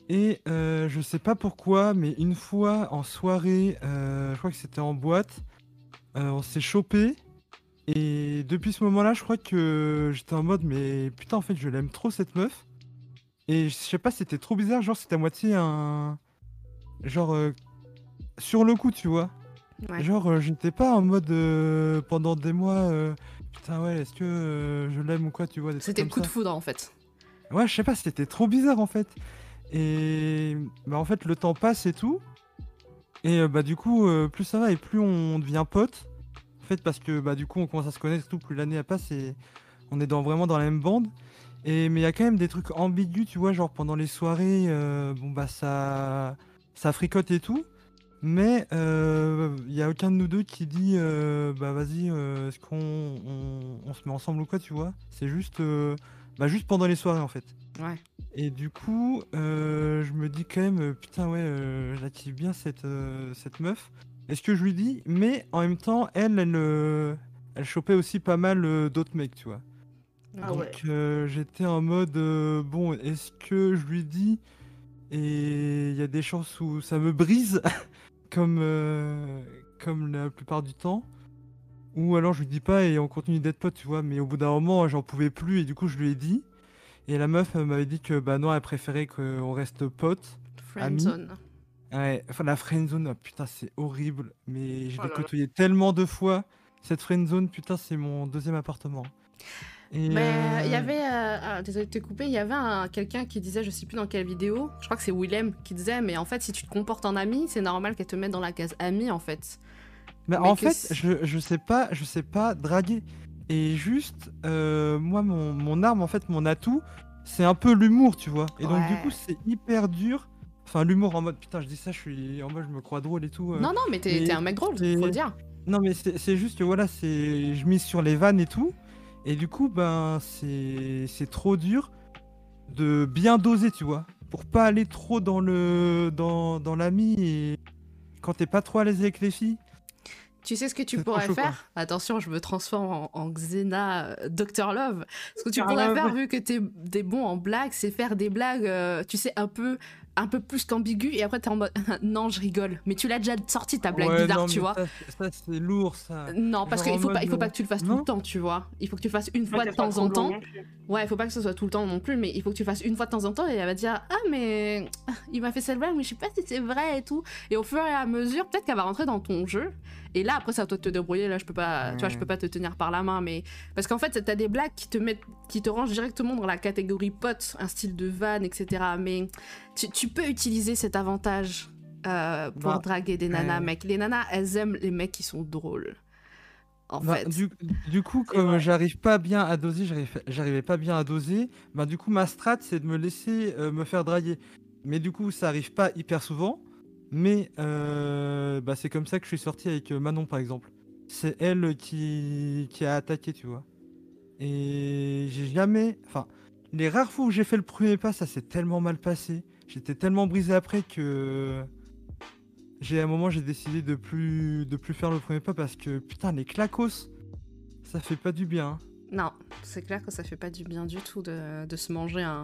Et je sais pas pourquoi, mais une fois en soirée, je crois que c'était en boîte, on s'est chopé. Et depuis ce moment-là, je crois que j'étais en mode, mais putain, en fait, je l'aime trop cette meuf. Et je sais pas, c'était trop bizarre, genre c'était à moitié un. Genre. euh, Sur le coup, tu vois. Ouais. Genre, euh, j'étais pas en mode euh, pendant des mois. euh, Putain, ouais, est-ce que je l'aime ou quoi, tu vois. C'était le coup de foudre, en fait. Ouais, je sais pas, c'était trop bizarre en fait. Et bah en fait, le temps passe et tout. Et bah du coup, plus ça va et plus on devient potes. Fait, parce que bah du coup, on commence à se connaître tout, plus l'année passe et on est dans, vraiment dans la même bande. Et mais il y a quand même des trucs ambigus, tu vois, genre pendant les soirées, euh, bon bah ça, ça fricote et tout. Mais euh, il y a aucun de nous deux qui dit euh, bah vas-y, est-ce qu'on on, on se met ensemble ou quoi, tu vois. C'est juste, bah juste pendant les soirées en fait. Ouais. Et du coup, je me dis quand même, putain, ouais, kiffe bien cette, cette meuf. Est-ce que je lui dis Mais en même temps, elle, elle, euh, elle chopait aussi pas mal euh, d'autres mecs, tu vois. Ah Donc ouais. euh, j'étais en mode, euh, bon, est-ce que je lui dis Et il y a des chances où ça me brise, comme, euh, comme la plupart du temps. Ou alors je lui dis pas et on continue d'être potes, tu vois. Mais au bout d'un moment, j'en pouvais plus et du coup, je lui ai dit. Et la meuf m'avait dit que bah non, elle préférait qu'on reste potes. Friendzone. Ouais, enfin la friendzone, ah, putain, c'est horrible. Mais je Oh l'ai là là. côtoyé tellement de fois. Cette friendzone, putain, c'est mon deuxième appartement. Et, Mais euh, il y euh, avait, euh, ah, désolé de te couper, il y avait un- quelqu'un qui disait, je sais plus dans quelle vidéo, je crois que c'est Willem qui disait, mais en fait, si tu te comportes en ami, c'est normal qu'elle te mette dans la case ami, en fait. Mais Mais en que fait, je, je sais pas, je sais pas draguer. Et juste, euh, moi, mon, mon arme, en fait, mon atout, c'est un peu l'humour, tu vois. Et donc, du Ouais. coup, c'est hyper dur. Enfin, l'humour en mode, putain, je dis ça, je suis en mode, je me crois drôle et tout. euh. Non, non, mais t'es mais t'es un mec drôle, c'est- faut le dire. Non, mais c'est c'est juste que voilà, c'est je mise sur les vannes et tout. Et du coup, ben, c'est c'est trop dur de bien doser, tu vois. Pour pas aller trop dans le dans, dans l'ami et quand t'es pas trop à l'aise avec les filles. Tu sais ce que tu C'est trop pourrais chaud, quoi. faire? Attention, je me transforme en, en Xena euh, Dr Love. Ce que tu pourrais faire, vu que t'es des bon en blagues, c'est faire des blagues, euh, tu sais, un peu un peu plus qu'ambigu et après t'es en mode non je rigole. Mais tu l'as déjà sorti ta blague Ouais, bizarre non, tu vois. Ça, c'est- ça, c'est lourd, ça. non parce qu'il faut pas il faut pas que tu le fasses tout le temps tu vois. Il faut que tu le fasses une fois Ouais, de temps en temps. ouais il faut pas que ce soit tout le temps non plus mais il faut que tu le fasses une fois de temps en temps et elle va dire ah mais il m'a fait cette blague mais je sais pas si c'est vrai et tout. Et au fur et à mesure peut-être qu'elle va rentrer dans ton jeu. Et là après c'est à toi de te débrouiller. Là je peux pas tu vois je peux pas te tenir par la main mais parce qu'en fait t'as des blagues qui te mettent qui te rangent directement dans la catégorie pote un style de van etc mais tu, tu peux utiliser cet avantage euh, pour Bah, draguer des nanas ouais. mec les nanas elles aiment les mecs qui sont drôles en Bah, fait du, du coup, comme j'arrive pas bien à doser, j'arrive- j'arrivais pas bien à doser, bah du coup ma strat c'est de me laisser euh, me faire draguer. Mais du coup ça arrive pas hyper souvent, mais euh, bah, c'est comme ça que je suis sorti avec euh, Manon par exemple. C'est elle qui, qui a attaqué, tu vois. Et j'ai jamais... Enfin, les rares fois où j'ai fait le premier pas, ça s'est tellement mal passé. J'étais tellement brisé après que... J'ai à un moment j'ai décidé de plus de plus faire le premier pas parce que putain les clacos ça fait pas du bien. hein. Non, c'est clair que ça fait pas du bien du tout de, de se manger un,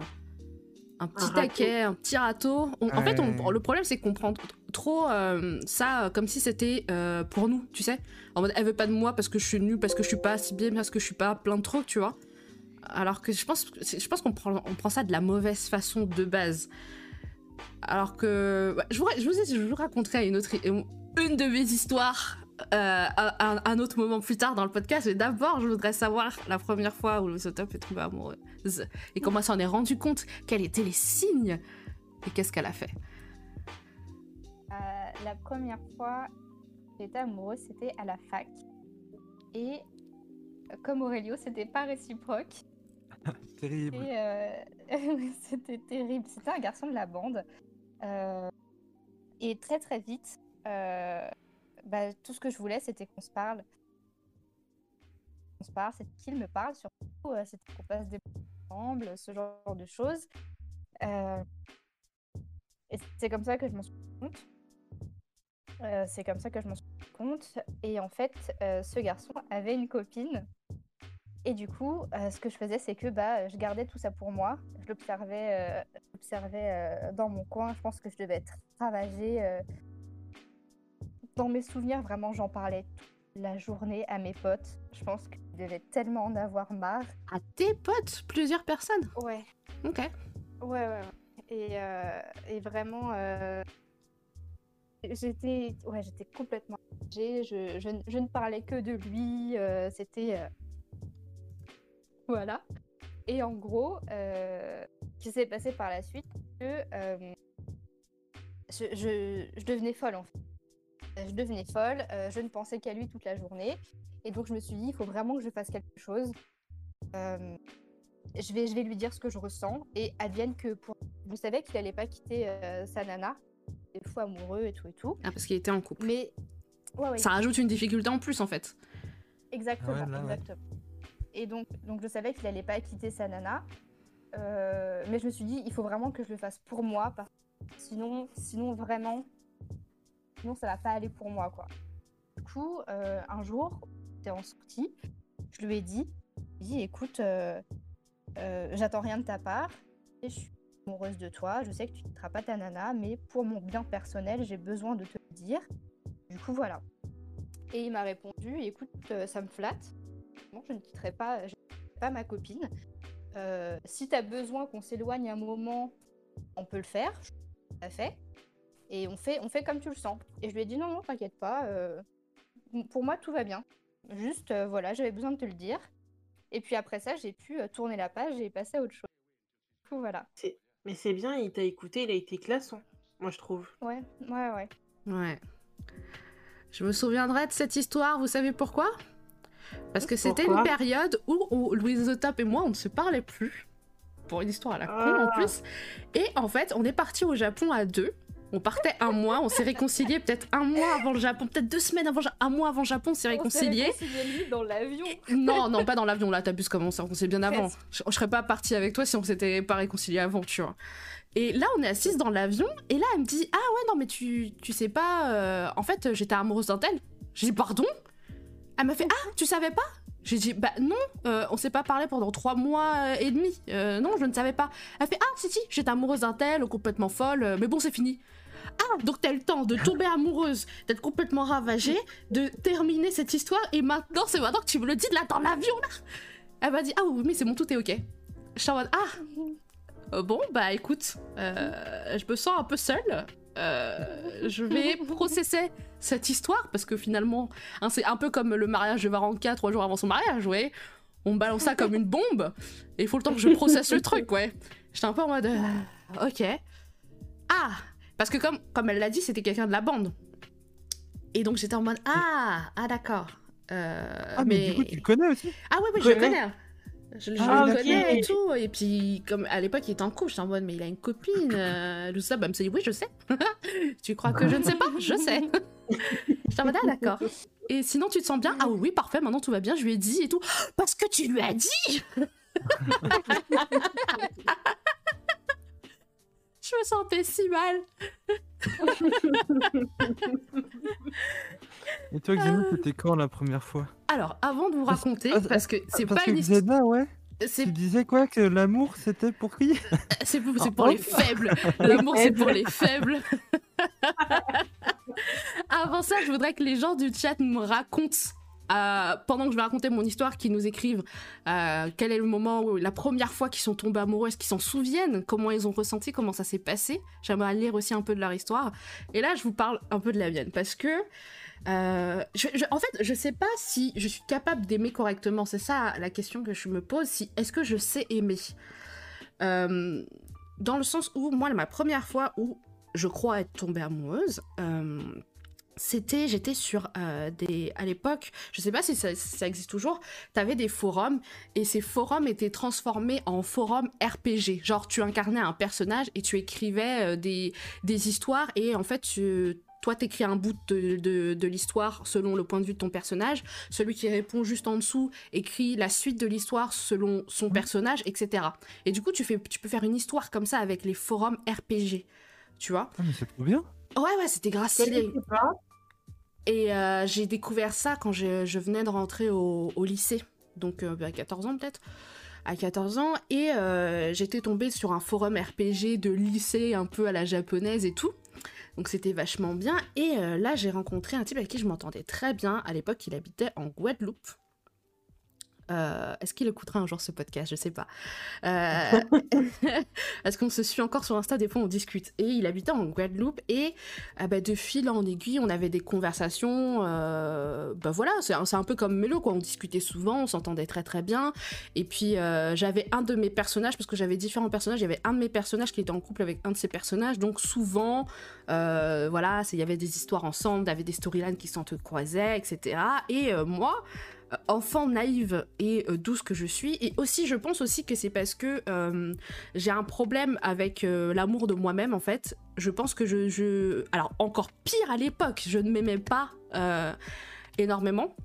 un petit taquet, un petit râteau. On- En fait, on- le problème, c'est qu'on prend trop euh, ça euh, comme si c'était euh, pour nous, tu sais. En mode, elle veut pas de moi parce que je suis nulle, parce que je suis pas si bien, parce que je suis pas plein de trucs, tu vois. Alors que je pense, je pense qu'on prend, on prend ça de la mauvaise façon de base. Alors que je, vous, raconterai une autre, une de mes histoires euh, à, à un autre moment plus tard dans le podcast. Mais d'abord, je voudrais savoir la première fois où Louise Top est tombée amoureuse et comment elle s'en est rendu compte, quels étaient les signes et qu'est-ce qu'elle a fait? Euh, la première fois que j'étais amoureuse, c'était à la fac. Et euh, comme Aurélio, c'était pas réciproque. Terrible. Euh, c'était terrible. C'était un garçon de la bande. Euh, et très très vite, euh, bah, tout ce que je voulais, c'était qu'on se parle. On se parle, c'est qu'il me parle surtout. c'était qu'on passe des ensemble, ce genre de choses. Et c'est comme ça que je m'en suis compte. C'est comme ça que je m'en suis compte. Et en fait, ce garçon avait une copine. Et du coup, euh, ce que je faisais, c'est que bah, je gardais tout ça pour moi. Je l'observais, euh, euh, dans mon coin. Je pense que je devais être ravagée. euh. Dans mes souvenirs, vraiment, j'en parlais toute la journée à mes potes. Je pense que je devais tellement en avoir marre. À tes potes, plusieurs personnes? Ouais, Ok. ouais, ouais. ouais. Et, euh, et vraiment, euh, j'étais, ouais, j'étais complètement ravagée. Je, je, je ne parlais que de lui. euh, C'était, euh, voilà. Et en gros, euh, ce qui s'est passé par la suite, que euh, je, je, je devenais folle en fait. Je devenais folle, euh, je ne pensais qu'à lui toute la journée. Et donc je me suis dit, il faut vraiment que je fasse quelque chose. Euh, je, vais, je vais lui dire ce que je ressens. Et advienne que pour... Je savais qu'il allait pas quitter euh, sa nana. Il est fou amoureux et tout et tout. Ah, parce qu'il était en couple. Mais ouais, ouais, Ça rajoute une difficulté en plus en fait. Exactement, Ouais, là, ouais. exactement. Et donc, donc je savais qu'il allait pas quitter sa nana. Euh, mais je me suis dit, il faut vraiment que je le fasse pour moi, parce sinon, sinon vraiment, sinon ça va pas aller pour moi, quoi. Du coup, euh, un jour, j'étais en sortie, je lui ai dit, dit, écoute, euh, j'attends rien de ta part, et je suis amoureuse de toi, je sais que tu ne quitteras pas ta nana, mais pour mon bien personnel, j'ai besoin de te le dire. Du coup, voilà. Et il m'a répondu, écoute, ça me flatte. Je ne quitterai pas, je ne quitterai pas ma copine. Euh, si tu as besoin qu'on s'éloigne un moment, on peut le faire. Je- Tout à fait. Et on fait, on fait comme tu le sens. Et je lui ai dit non, non, t'inquiète pas. euh, pour moi, tout va bien. Juste, euh, voilà, j'avais besoin de te le dire. Et puis après ça, j'ai pu euh, tourner la page et passer à autre chose. Du coup, voilà. Mais c'est bien, il t'a écouté, il a été classant, moi je trouve. Ouais, ouais, ouais. Ouais. Je me souviendrai de cette histoire, vous savez pourquoi? Parce que c'était une période où, où Louise The Top et moi, on ne se parlait plus. Pour une histoire à la con en Ah. plus. Et en fait, on est parti au Japon à deux. On partait un mois, on s'est réconciliés peut-être un mois avant le Japon, peut-être deux semaines avant, un mois avant le Japon, on s'est réconciliés. On s'est réconcilié, lui, dans l'avion. Non, non, pas dans l'avion, là, t'abuses comment on s'est bien avant. Je, je serais pas partie avec toi si on s'était pas réconcilié avant, tu vois. Et là, on est assise dans l'avion, et là, elle me dit Ah ouais, non, mais tu, tu sais pas, euh, en fait, j'étais amoureuse d'un tel. J'ai dit Pardon? Elle m'a fait Ah, tu savais pas? J'ai dit, bah non, euh, on s'est pas parlé pendant trois mois euh, et demi. Euh, non, je ne savais pas. Elle fait, ah, si, si, j'étais amoureuse d'un tel, complètement folle, mais bon, c'est fini. Ah, donc t'as le temps de tomber amoureuse, d'être complètement ravagée, de terminer cette histoire, et maintenant, c'est maintenant que tu me le dis, là, dans l'avion, là. Elle m'a dit, ah oui, mais c'est bon, tout est ok. Je suis en ah, bon, bah écoute, je me sens un peu seule. Euh, je vais processer cette histoire parce que finalement, hein, c'est un peu comme le mariage de Varanka trois jours avant son mariage, ouais. On me balance ça comme une bombe et il faut le temps que je processe le truc, ouais. J'étais un peu en mode, euh, ok. Ah, parce que comme, comme elle l'a dit, c'était quelqu'un de la bande. Et donc j'étais en mode, ah, ah d'accord. Euh, Ah, mais, du coup, tu le connais aussi? Ah ouais, oui, je le connais. Je, je Ah, le ok. connais et tout. Et puis, comme à l'époque, il était en couple, j'étais en mode, mais il a une copine. Euh, tout ça, bah, elle me dit, oui, je sais. tu crois que je ne sais pas? Je sais. j'étais en mode, ah, d'accord. Et sinon, tu te sens bien? Ah oui, oui, parfait, maintenant tout va bien, je lui ai dit et tout. Parce que tu lui as dit Je me sentais si mal. Et toi, Xeno, c'était quand la première fois? Alors, avant de vous raconter, parce- parce que c'est pas que une histoire. Xena, ouais, C'est tu disais quoi Que l'amour, c'était pour qui? C'est pour, c'est Oh. pour les faibles. L'amour, c'est pour les faibles. Avant ça, je voudrais que les gens du chat me racontent, euh, pendant que je vais raconter mon histoire, qu'ils nous écrivent euh, quel est le moment où la première fois qu'ils sont tombés amoureux, est-ce qu'ils s'en souviennent, comment ils ont ressenti, comment ça s'est passé? J'aimerais lire aussi un peu de leur histoire. Et là, je vous parle un peu de la mienne parce que. euh, en fait, je sais pas si je suis capable d'aimer correctement. C'est ça la question que je me pose. Si est-ce que je sais aimer? Dans le sens où moi ma première fois où je crois être tombée amoureuse c'était j'étais sur euh, des à l'époque je sais pas si ça, si ça existe toujours t'avais des forums et ces forums étaient transformés en forums RPG genre tu incarnais un personnage et tu écrivais euh, des, des histoires et en fait tu toi, t'écris un bout de, de, de l'histoire selon le point de vue de ton personnage. Celui qui répond juste en dessous écrit la suite de l'histoire selon son personnage, etc. Et du coup, tu, fais, tu peux faire une histoire comme ça avec les forums RPG. Tu vois Ah, mais c'est trop bien. Ouais, ouais, c'était grave stylé. Et euh, j'ai découvert ça quand je, venais de rentrer au, lycée. Donc euh, à 14 ans peut-être. À 14 ans. Et euh, j'étais tombée sur un forum RPG de lycée un peu à la japonaise et tout. Donc c'était vachement bien. Et là, j'ai rencontré un type avec qui je m'entendais très bien. À l'époque, il habitait en Guadeloupe. Euh, Est-ce qu'il écoutera un jour ce podcast? Je sais pas. Euh, Parce qu'on se suit encore sur Insta, des fois on discute. Et il habitait en Guadeloupe et ah bah, de fil en aiguille, on avait des conversations. euh, bah voilà, c'est un, peu comme Mélo, quoi. On discutait souvent, on s'entendait très très bien. Et puis j'avais un de mes personnages, parce que j'avais différents personnages, il y avait un de mes personnages qui était en couple avec un de ses personnages. Donc souvent, voilà, il y avait des histoires ensemble, il y avait des storylines qui s'entrecroisaient, etc. Et moi, enfant naïve et euh, douce que je suis, et aussi je pense aussi que c'est parce que euh, j'ai un problème avec euh, l'amour de moi-même en fait. Je pense que je, je... Alors encore pire à l'époque, je ne m'aimais pas euh, énormément.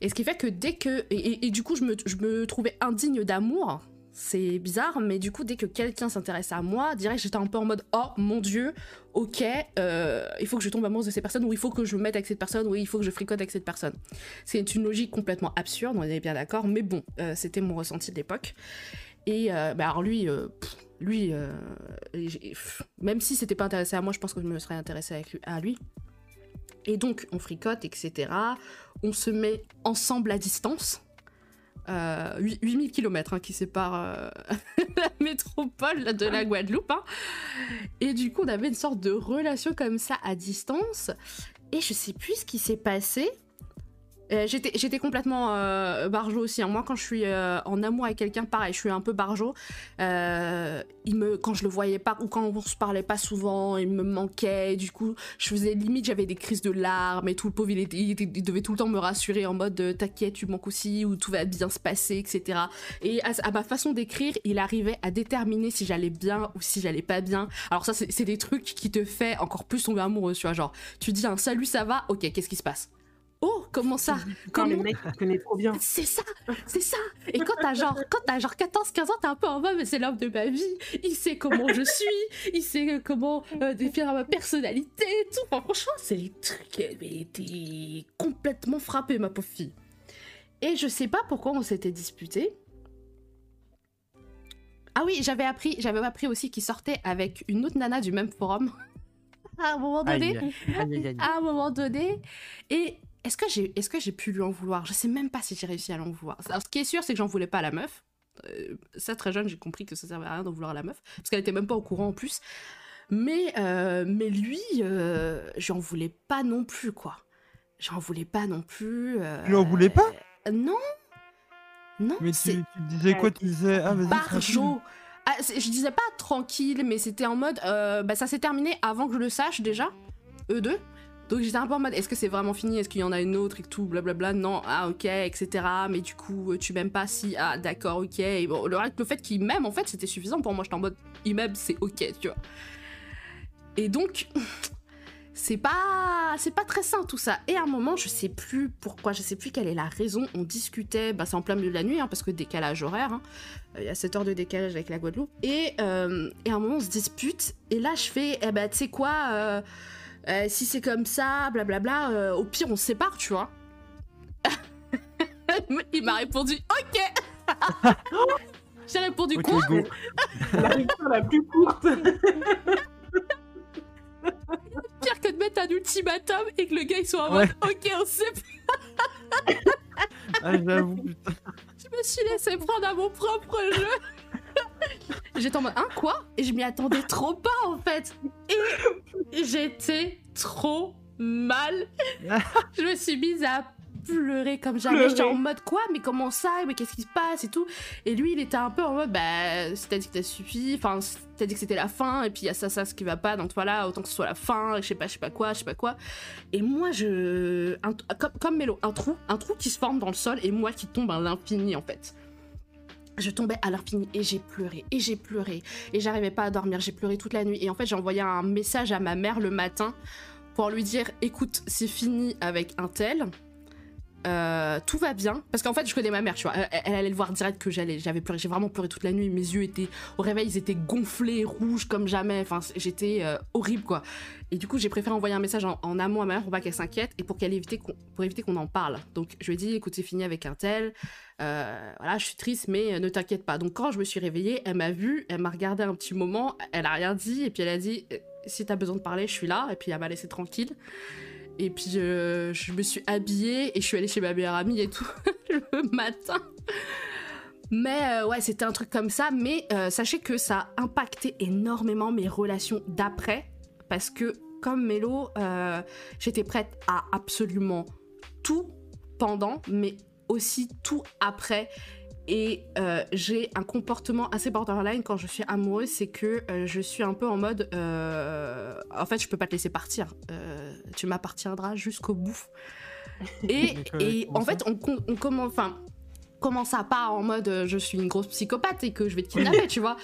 Et ce qui fait que dès que... Et, et- et du coup je me, je me trouvais indigne d'amour. C'est bizarre, mais du coup dès que quelqu'un s'intéressait à moi, direct j'étais un peu en mode oh mon dieu, ok, euh, il faut que je tombe amoureuse de ces personnes, ou il faut que je me mette avec cette personne, ou il faut que je fricote avec cette personne. C'est une logique complètement absurde, on est bien d'accord, mais bon, euh, c'était mon ressenti de l'époque. Et euh, bah alors lui, euh, lui, même si c'était pas intéressé à moi, je pense que je me serais intéressée à lui. Et donc on fricote, etc. On se met ensemble à distance. Euh, 8 8000 km qui séparent euh, la métropole de la Guadeloupe. hein. Et du coup, on avait une sorte de relation comme ça à distance. Et je sais plus ce qui s'est passé. Euh, j'étais, complètement euh, barjo aussi. hein. Moi, quand je suis euh, en amour avec quelqu'un, pareil, je suis un peu barjo. Quand je le voyais pas ou quand on se parlait pas souvent, il me manquait. Du coup, je faisais limite, j'avais des crises de larmes et tout. Le pauvre, il, devait tout le temps me rassurer en mode t'inquiète, tu manques aussi ou tout va bien se passer, etc. Et à, ma façon d'écrire, il arrivait à déterminer si j'allais bien ou si j'allais pas bien. Alors ça, c'est des trucs qui te fait encore plus tomber amoureux, tu vois. Genre, tu dis un salut, ça va, ok, qu'est-ce qui se passe? Oh, comment ça? Quand le Comment? mec connaît trop bien. c'est ça, c'est ça. Et quand t'as genre, quand t'as genre 14-15 ans, t'es un peu en mode, mais c'est l'homme de ma vie. Il sait comment je suis, il sait euh, comment euh, définir ma personnalité et tout. Enfin, franchement, c'est les trucs. euh, Mais t'es complètement frappé, ma pauvre fille. Et je sais pas pourquoi on s'était disputé. Ah oui, j'avais appris, j'avais appris aussi qu'il sortait avec une autre nana du même forum. à un moment donné. Aïe, aïe, aïe, aïe. À un moment donné. Et est-ce que j'ai est-ce que j'ai pu lui en vouloir? Je sais même pas si j'ai réussi à l'en vouloir. Alors, ce qui est sûr, c'est que j'en voulais pas à la meuf. Euh, ça, très jeune, j'ai compris que ça servait à rien d'en vouloir à la meuf. Parce qu'elle était même pas au courant en plus. Mais, euh, mais lui, euh, j'en voulais pas non plus, quoi. J'en voulais pas non plus. euh, Tu en voulais pas? Non. Non, Mais tu, tu disais quoi? Tu disais ah vas-y. Barjo. Ah, je disais pas tranquille, mais c'était en mode. euh, bah, ça s'est terminé avant que je le sache déjà, eux deux. Donc j'étais un peu en mode est-ce que c'est vraiment fini? Est-ce qu'il y en a une autre et tout, blablabla? Non, ah ok, etc. Mais du coup, euh, tu m'aimes pas? Si, ah d'accord, ok. Bon, le, le fait qu'il m'aime, en fait, c'était suffisant pour moi. J'étais en mode il m'aime, c'est ok, tu vois. Et donc. C'est pas, c'est pas très sain tout ça. Et à un moment, je sais plus pourquoi, je sais plus quelle est la raison. On discutait, bah, c'est en plein milieu de la nuit, hein, parce que décalage horaire. hein. Euh, Il y a 7 heures de décalage avec la Guadeloupe. Et, euh, et à un moment, on se dispute. Et là, je fais, eh ben, tu sais quoi, euh, euh, si c'est comme ça, blablabla, euh, au pire, on se sépare, tu vois. Il m'a répondu, ok. J'ai répondu Ok, quoi go. La rupture la plus courte. Pire que de mettre un ultimatum et que le gars il soit en Ouais. mode, ok, on se sépare. Ah, j'avoue, putain. Je me suis laissé prendre à mon propre jeu. J'étais en mode, hein, quoi? Et je m'y attendais trop pas, en fait. Et j'étais trop mal. Je me suis mise à pleurer comme jamais. J'étais en mode, quoi? Mais comment ça? Mais qu'est-ce qui se passe? Et tout. Et lui, il était un peu en mode, bah, c'est-à-dire que t'as suffi. Enfin, t'as dit que c'était la fin. Et puis, il y a ça, ça, ce qui va pas. Donc voilà, autant que ce soit la fin. Je sais pas, je sais pas quoi, je sais pas quoi. Et moi, je. un- comme, comme Mélo, un trou, un trou qui se forme dans le sol et moi qui tombe à l'infini en fait. Je tombais à l'infini et j'ai pleuré et j'ai pleuré et j'arrivais pas à dormir. J'ai pleuré toute la nuit et en fait j'ai envoyé un message à ma mère le matin pour lui dire écoute c'est fini avec un tel. Euh, tout va bien parce qu'en fait je connais ma mère tu vois elle, allait le voir direct que j'allais j'avais pleuré j'ai vraiment pleuré toute la nuit mes yeux étaient au réveil ils étaient gonflés rouges comme jamais enfin j'étais euh, horrible quoi et du coup, j'ai préféré envoyer un message en, amont à ma mère pour pas qu'elle s'inquiète et pour qu'elle évite pour éviter qu'on en parle. Donc, je lui ai dit, écoute, c'est fini avec un tel. Euh, voilà, je suis triste, mais ne t'inquiète pas. Donc, quand je me suis réveillée, elle m'a vue, elle m'a regardé un petit moment, elle a rien dit et puis elle a dit, si t'as besoin de parler, je suis là. Et puis, elle m'a laissé tranquille. Et puis, je, je me suis habillée et je suis allée chez ma meilleure amie et tout le matin. Mais euh, ouais, c'était un truc comme ça. Mais euh, sachez que ça a impacté énormément mes relations d'après. Parce que, comme Mélo, euh, j'étais prête à absolument tout pendant, mais aussi tout après. Et euh, j'ai un comportement assez borderline quand je suis amoureuse, c'est que euh, je suis un peu en mode, euh, en fait, je peux pas te laisser partir. Tu m'appartiendras jusqu'au bout. Et, en fait, on, com- on commence, enfin, commence à pas en mode, je suis une grosse psychopathe et que je vais te kidnapper, tu vois?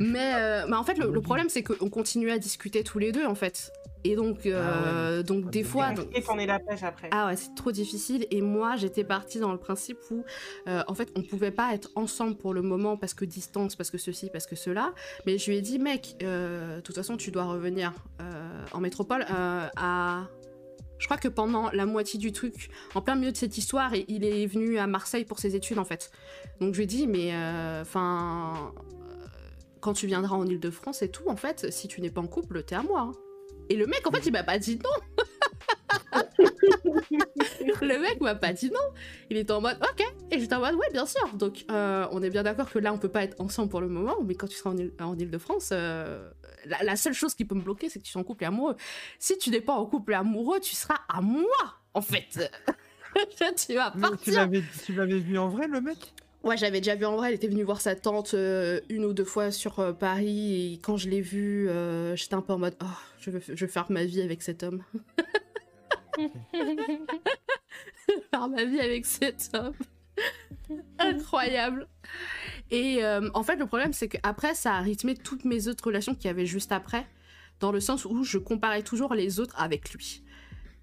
Mais, mais en fait, le, le problème, c'est qu'on continue à discuter tous les deux, en fait. Et donc, euh, donc des fois, donc- Et tourner la pêche après. ah ouais, c'est trop difficile. Et moi, j'étais partie dans le principe où, euh, en fait, on pouvait pas être ensemble pour le moment parce que distance, parce que ceci, parce que cela. Mais je lui ai dit, mec, euh, de toute façon, tu dois revenir euh, en métropole euh, à. Je crois que pendant la moitié du truc, en plein milieu de cette histoire, il est venu à Marseille pour ses études, en fait. Donc je lui ai dit, mais enfin. quand tu viendras en Ile-de-France et tout, en fait, si tu n'es pas en couple, t'es à moi. hein. Et le mec, en fait, il m'a pas dit non. le mec m'a pas dit non. Il était en mode ok. Et j'étais en mode ouais, bien sûr. Donc euh, on est bien d'accord que là, on peut pas être ensemble pour le moment. Mais quand tu seras en, Ile- en Ile-de-France, euh, la, la seule chose qui peut me bloquer, c'est que tu sois en couple et amoureux. Si tu n'es pas en couple et amoureux, tu seras à moi, en fait. tu vas partir. tu l'avais vu en vrai, le mec? Ouais, j'avais déjà vu en vrai. Elle était venue voir sa tante euh, une ou deux fois sur euh, Paris. Et quand je l'ai vue, euh, j'étais un peu en mode Oh, je veux, je veux faire ma vie avec cet homme. faire ma vie avec cet homme. Incroyable. Et euh, en fait, le problème, c'est qu'après, ça a rythmé toutes mes autres relations qu'il y avait juste après. Dans le sens où je comparais toujours les autres avec lui.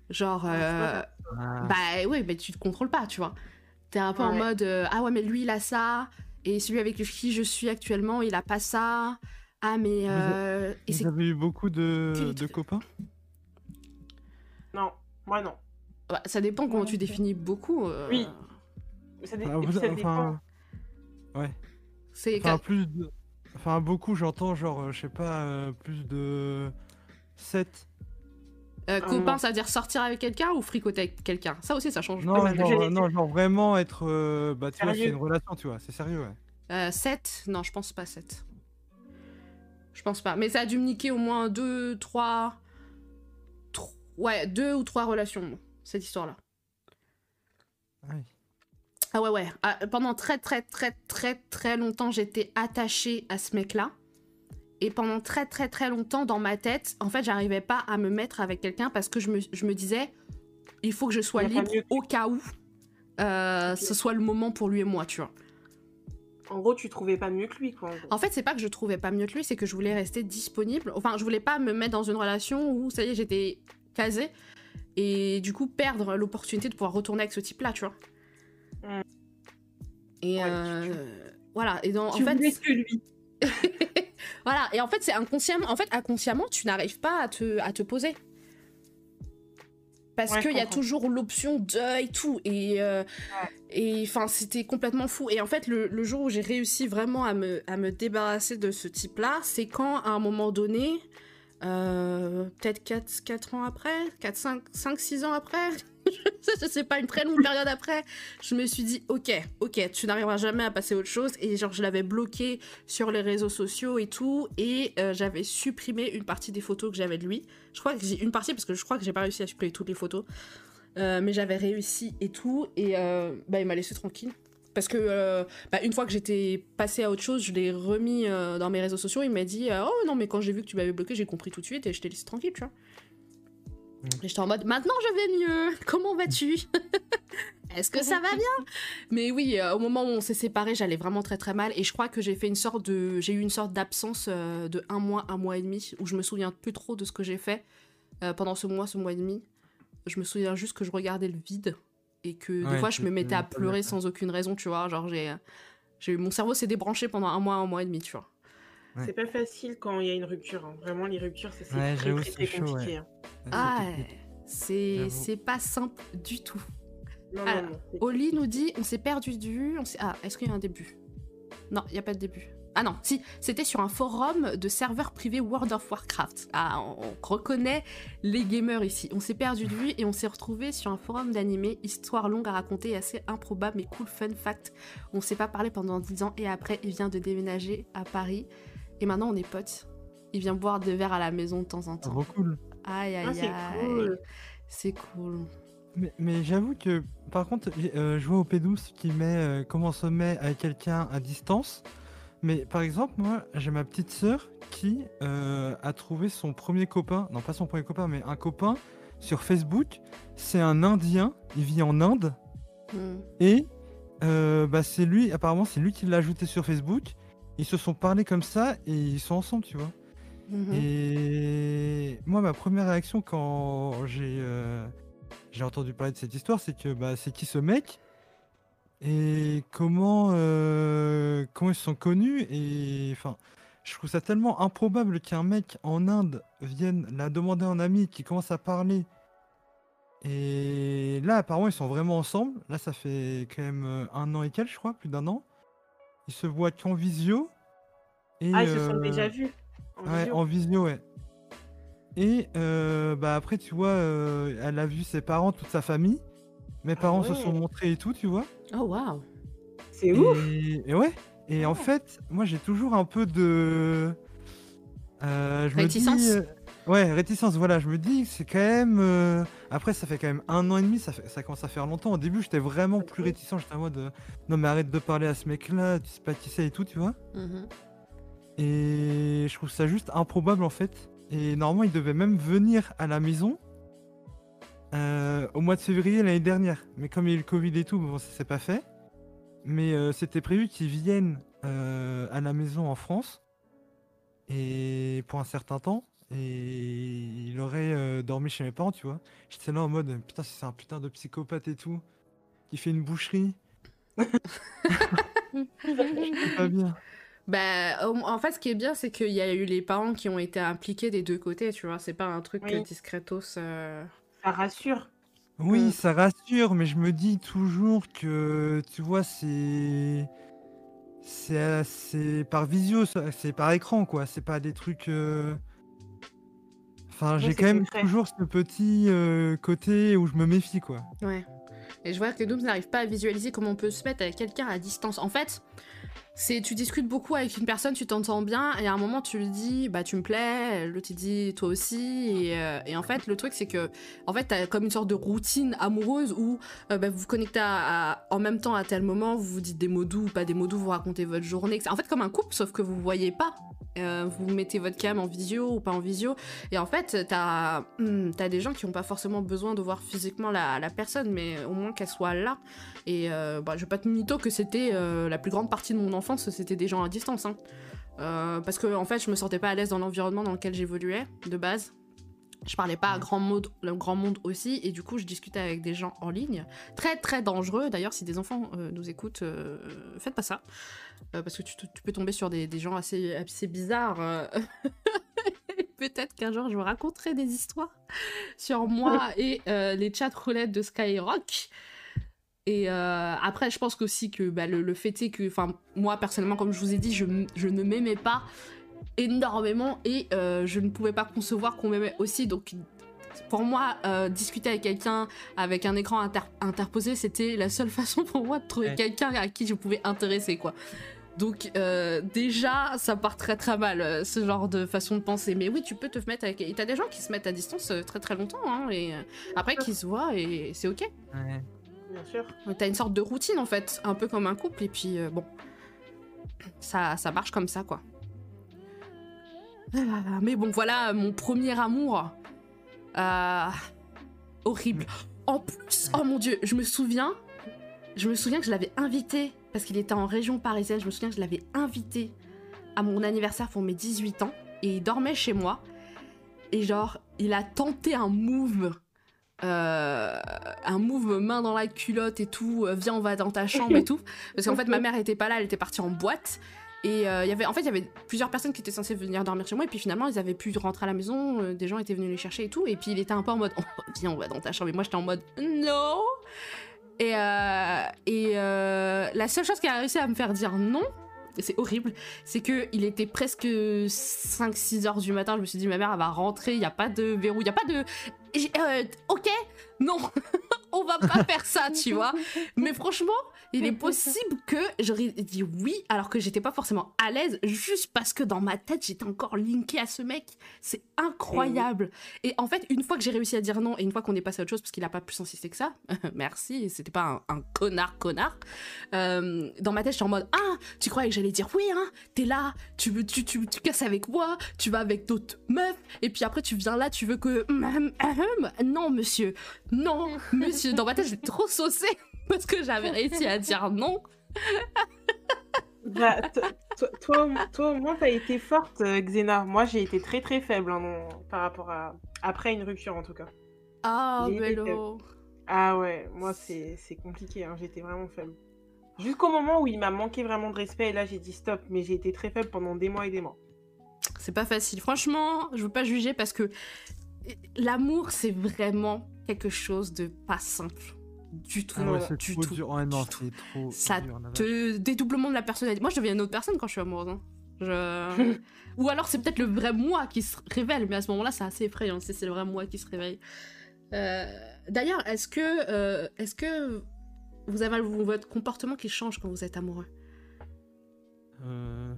Genre. euh, Ah. bah oui, mais tu te contrôles pas, tu vois. T'es un peu en Ouais. mode euh, ah ouais, mais lui il a ça, et celui avec qui je suis actuellement il a pas ça. Ah mais euh, et Vous avez eu beaucoup de, de copains? Non, moi non. Ouais, ça dépend comment Ouais, tu définis beaucoup. euh, Oui. Ça, dé- vous- ça dépend. enfin, ouais. C'est Enfin, plus de... Enfin, beaucoup, j'entends genre, euh, je sais pas, euh, plus de 7. Euh, Ah, copain, non. ça veut dire sortir avec quelqu'un ou fricoter avec quelqu'un Ça aussi, ça change. Non, pas mal. genre, euh, non, genre vraiment être. euh, bah, tu vois, c'est une relation, tu vois, c'est sérieux, ouais. Euh, 7 Non, je pense pas 7. Je pense pas. Mais ça a dû me niquer au moins 2, 3... Ouais, 2 ou 3 relations, cette histoire-là. Ouais. Ah ouais, ouais. Ah, pendant très, très, très, très, très longtemps, j'étais attachée à ce mec-là. Et pendant très, très, très longtemps, dans ma tête, en fait, j'arrivais pas à me mettre avec quelqu'un parce que je me, je me disais, il faut que je sois libre au cas où euh, ce soit le moment pour lui et moi, tu vois. En gros, tu trouvais pas mieux que lui, quoi. en gros. En fait, c'est pas que je trouvais pas mieux que lui, c'est que je voulais rester disponible. Enfin, je voulais pas me mettre dans une relation où, ça y est, j'étais casée. Et du coup, perdre l'opportunité de pouvoir retourner avec ce type-là, tu vois. Mm. Et Ouais, euh, voilà. Et dans, en tu fait, voulais que lui. voilà. Et en fait, c'est inconsciemment. En fait, inconsciemment, tu n'arrives pas à te, à te poser. Parce Ouais, qu'il y a toujours l'option de et tout. Et euh, Ouais. c'était complètement fou. Et en fait, le, le jour où j'ai réussi vraiment à me, à me débarrasser de ce type-là, c'est quand, à un moment donné, euh, peut-être 4, 4 ans après, 4, 5, 5, 6 ans après, sais pas, une très longue période après, je me suis dit, ok, ok, tu n'arriveras jamais à passer à autre chose. Et genre, je l'avais bloqué sur les réseaux sociaux et tout. Et euh, j'avais supprimé une partie des photos que j'avais de lui. Je crois que j'ai une partie parce que je crois que j'ai pas réussi à supprimer toutes les photos. Euh, mais j'avais réussi et tout. Et euh, bah, il m'a laissé tranquille. Parce que bah, une fois que j'étais passée à autre chose, je l'ai remis dans mes réseaux sociaux. Il m'a dit Oh non, mais quand j'ai vu que tu m'avais bloqué, j'ai compris tout de suite et je t'ai laissé tranquille, tu vois. Mm. Et j'étais en mode Maintenant je vais mieux. Comment vas-tu? Est-ce que ça va bien? Mais oui, euh, au moment où on s'est séparés, j'allais vraiment très très mal. Et je crois que j'ai fait une sorte de. J'ai eu une sorte d'absence euh, de un mois, un mois et demi, où je me souviens plus trop de ce que j'ai fait euh, pendant ce mois, ce mois et demi. Je me souviens juste que je regardais le vide et que des fois je me mettais à tu- pleurer sans aucune raison, tu vois. Genre, j'ai. j'ai Mon cerveau s'est débranché pendant un mois, un mois et demi, tu vois. Ouais. C'est pas facile quand il y a une rupture. hein. Vraiment, les ruptures, c'est Ouais, très, très, c'est très chaud, compliqué. ouais. hein. Ah, C'est pas simple du tout. Non, Alors, non, non. c'est- Oli nous dit on s'est perdu de vue. On ah, est-ce qu'il y a un début? Non, il n'y a pas de début. Ah non, si, c'était sur un forum de serveurs privés World of Warcraft. Ah, on, on reconnaît les gamers ici. On s'est perdu de vue et on s'est retrouvé sur un forum d'animé, histoire longue à raconter et assez improbable mais cool fun fact. On s'est pas parlé pendant 10 ans et après il vient de déménager à Paris et maintenant on est potes. Il vient boire des verres à la maison de temps en temps. Trop cool. Aïe aïe Ah, aïe. c'est cool. C'est cool. Mais, mais j'avoue que, par contre, euh, je vois au P12 qui met euh, comment se met avec quelqu'un à distance. Mais par exemple, moi, j'ai ma petite sœur qui euh, a trouvé son premier copain, non pas son premier copain, mais un copain sur Facebook. C'est un Indien, il vit en Inde. Hmm. Et euh, bah, c'est lui, apparemment, c'est lui qui l'a ajouté sur Facebook. Ils se sont parlé comme ça et ils sont ensemble, tu vois. Mhm. Et moi, ma première réaction quand j'ai euh, j'ai entendu parler de cette histoire, c'est que bah, c'est qui ce mec et comment euh, comment ils se sont connus et enfin, je trouve ça tellement improbable qu'un mec en Inde vienne la demander en ami, qui commence à parler. Et là, apparemment, ils sont vraiment ensemble. Là, ça fait quand même euh, un an et quelques, je crois, plus d'un an. Ils se voient qu'en visio. Et, Ah, ils se sont euh, déjà vus. en Ouais, visio. en visio, ouais. Et euh, bah après, tu vois, euh, elle a vu ses parents, toute sa famille. Mes parents se sont montrés et tout, tu vois. Oh waouh. C'est ouf. Et, et ouais. Et en Ah. fait, moi, j'ai toujours un peu de. euh, je me Réticence dis, Ouais, réticence, voilà. Je me dis que c'est quand même. euh, Après, ça fait quand même un an et demi, ça, fait... ça commence à faire longtemps. Au début, j'étais vraiment plus réticent. J'étais en mode. euh, Non, mais arrête de parler à ce mec-là, tu sais pas qui c'est et tout, tu vois. Mhm. Et je trouve ça juste improbable en fait. Et normalement, il devait même venir à la maison euh, au mois de février l'année dernière. Mais comme il y a eu le Covid et tout, bon, ça s'est pas fait. Mais euh, c'était prévu qu'il vienne euh, à la maison en France et pour un certain temps. Et il aurait euh, dormi chez mes parents, tu vois. J'étais là en mode putain, c'est un putain de psychopathe et tout, qui fait une boucherie. C'est pas bien. Bah, en fait, ce qui est bien, c'est qu'il y a eu les parents qui ont été impliqués des deux côtés, tu vois. C'est pas un truc Oui. discretos. euh. Ça rassure. Oui, Euh. ça rassure, mais je me dis toujours que, tu vois, c'est. C'est c'est par visio, c'est par écran, quoi. C'est pas des trucs. euh, Enfin, j'ai c'est quand même concret. toujours ce petit euh, côté où je me méfie, quoi. Ouais. Et je vois que Noob n'arrive pas à visualiser comment on peut se mettre avec quelqu'un à distance. En fait, c'est tu discutes beaucoup avec une personne, tu t'entends bien, et à un moment tu lui dis bah tu me plais, l'autre il dit toi aussi, et, euh, et en fait le truc c'est que en fait t'as comme une sorte de routine amoureuse où euh, bah, vous vous connectez à- à- en même temps à tel moment, vous vous dites des mots doux ou pas des mots doux, vous racontez votre journée. En fait comme un couple, sauf que vous voyez pas. Euh, vous mettez votre cam en visio ou pas en visio, et en fait, t'as hum, t'as des gens qui n'ont pas forcément besoin de voir physiquement la, la personne, mais au moins qu'elle soit là. Et euh, bah, je vais pas te mytho que c'était euh, la plus grande partie de mon enfance, c'était des gens à distance. hein. Euh, parce que en fait, je me sentais pas à l'aise dans l'environnement dans lequel j'évoluais de base. Je parlais pas à grand monde, le grand monde aussi, et du coup, je discutais avec des gens en ligne. Très, très dangereux. D'ailleurs, si des enfants euh, nous écoutent, euh, faites pas ça. Euh, parce que tu, peux tomber sur des, des gens assez, assez bizarres. Peut-être qu'un jour, je vous raconterai des histoires sur moi et les chat roulettes de Skyrock. Et après, je pense qu'aussi que bah, le, le fait est que, enfin, moi personnellement, comme je vous ai dit, je ne m'aimais pas énormément et euh, je ne pouvais pas concevoir qu'on m'aimait aussi. Donc, pour moi, euh, discuter avec quelqu'un avec un écran inter- interposé, c'était la seule façon pour moi de trouver Ouais. quelqu'un à qui je pouvais intéresser, quoi. Donc euh, déjà, ça part très très mal, ce genre de façon de penser. Mais oui, tu peux te mettre avec... Et t'as des gens qui se mettent à distance très très longtemps, hein, et après qui se voient, et c'est ok. Bien sûr. T'as une sorte de routine en fait, un peu comme un couple, et puis euh, bon, ça, ça marche comme ça quoi. Ah, Mais bon, voilà mon premier amour. Euh, horrible. En plus, oh mon dieu, je me souviens, je me souviens que je l'avais invité, parce qu'il était en région parisienne, je me souviens que je l'avais invité à mon anniversaire pour mes 18 ans, et il dormait chez moi, et genre, il a tenté un move euh, un move main dans la culotte et tout, euh, viens on va dans ta chambre et tout. Parce qu'en fait ma mère était pas là, elle était partie en boîte. Et euh, y avait, en fait il y avait plusieurs personnes qui étaient censées venir dormir chez moi et puis finalement ils avaient pu rentrer à la maison, euh, des gens étaient venus les chercher et tout. Et puis il était un peu en mode oh, viens on va dans ta chambre et moi j'étais en mode non. Et, euh, et euh, la seule chose qui a réussi à me faire dire non, c'est horrible, c'est que il était presque 5-6 heures du matin. Je me suis dit, ma mère, elle va rentrer, il n'y a pas de verrou, il n'y a pas de. Ok, non, on va pas faire ça, tu vois. Mais franchement, il est possible que j'aurais dit oui, alors que j'étais pas forcément à l'aise, juste parce que dans ma tête, j'étais encore linkée à ce mec. C'est incroyable. Et en fait, une fois que j'ai réussi à dire non, et une fois qu'on est passé à autre chose, parce qu'il a pas plus insisté que ça, merci, c'était pas un, un connard, connard, euh, dans ma tête, j'étais en mode Ah, tu croyais que j'allais dire oui, hein? T'es là, tu, veux, tu, tu, tu casses avec moi, tu vas avec d'autres meufs, et puis après, tu viens là, tu veux que. Non, monsieur, non, monsieur. Dans ma tête, j'étais trop saucée parce que j'avais réussi à dire non. Bah, toi, toi, au- toi, au moins, t'as été forte, euh, Xena. Moi, j'ai été très très faible hein, non, par rapport à. Après une rupture, en tout cas. Ah, Bello. Ah ouais, moi, c'est c'est compliqué. hein, J'étais vraiment faible. Jusqu'au moment où il m'a manqué vraiment de respect, et là, j'ai dit stop. Mais j'ai été très faible pendant des mois et des mois. C'est pas facile. Franchement, je veux pas juger parce que l'amour, c'est vraiment quelque chose de pas simple. Du tout. Ah ouais, c'est du trop tout. dur. Ouais, non, c'est trop Ça dur. te dédoublement de la personnalité. Moi, je deviens une autre personne quand je suis amoureuse. hein. Je... Ou alors, c'est peut-être le vrai moi qui se révèle, mais à ce moment-là, c'est assez effrayant. C'est c'est le vrai moi qui se réveille. Euh, D'ailleurs, est-ce que, euh, est-ce que vous avez votre comportement qui change quand vous êtes amoureux? Euh,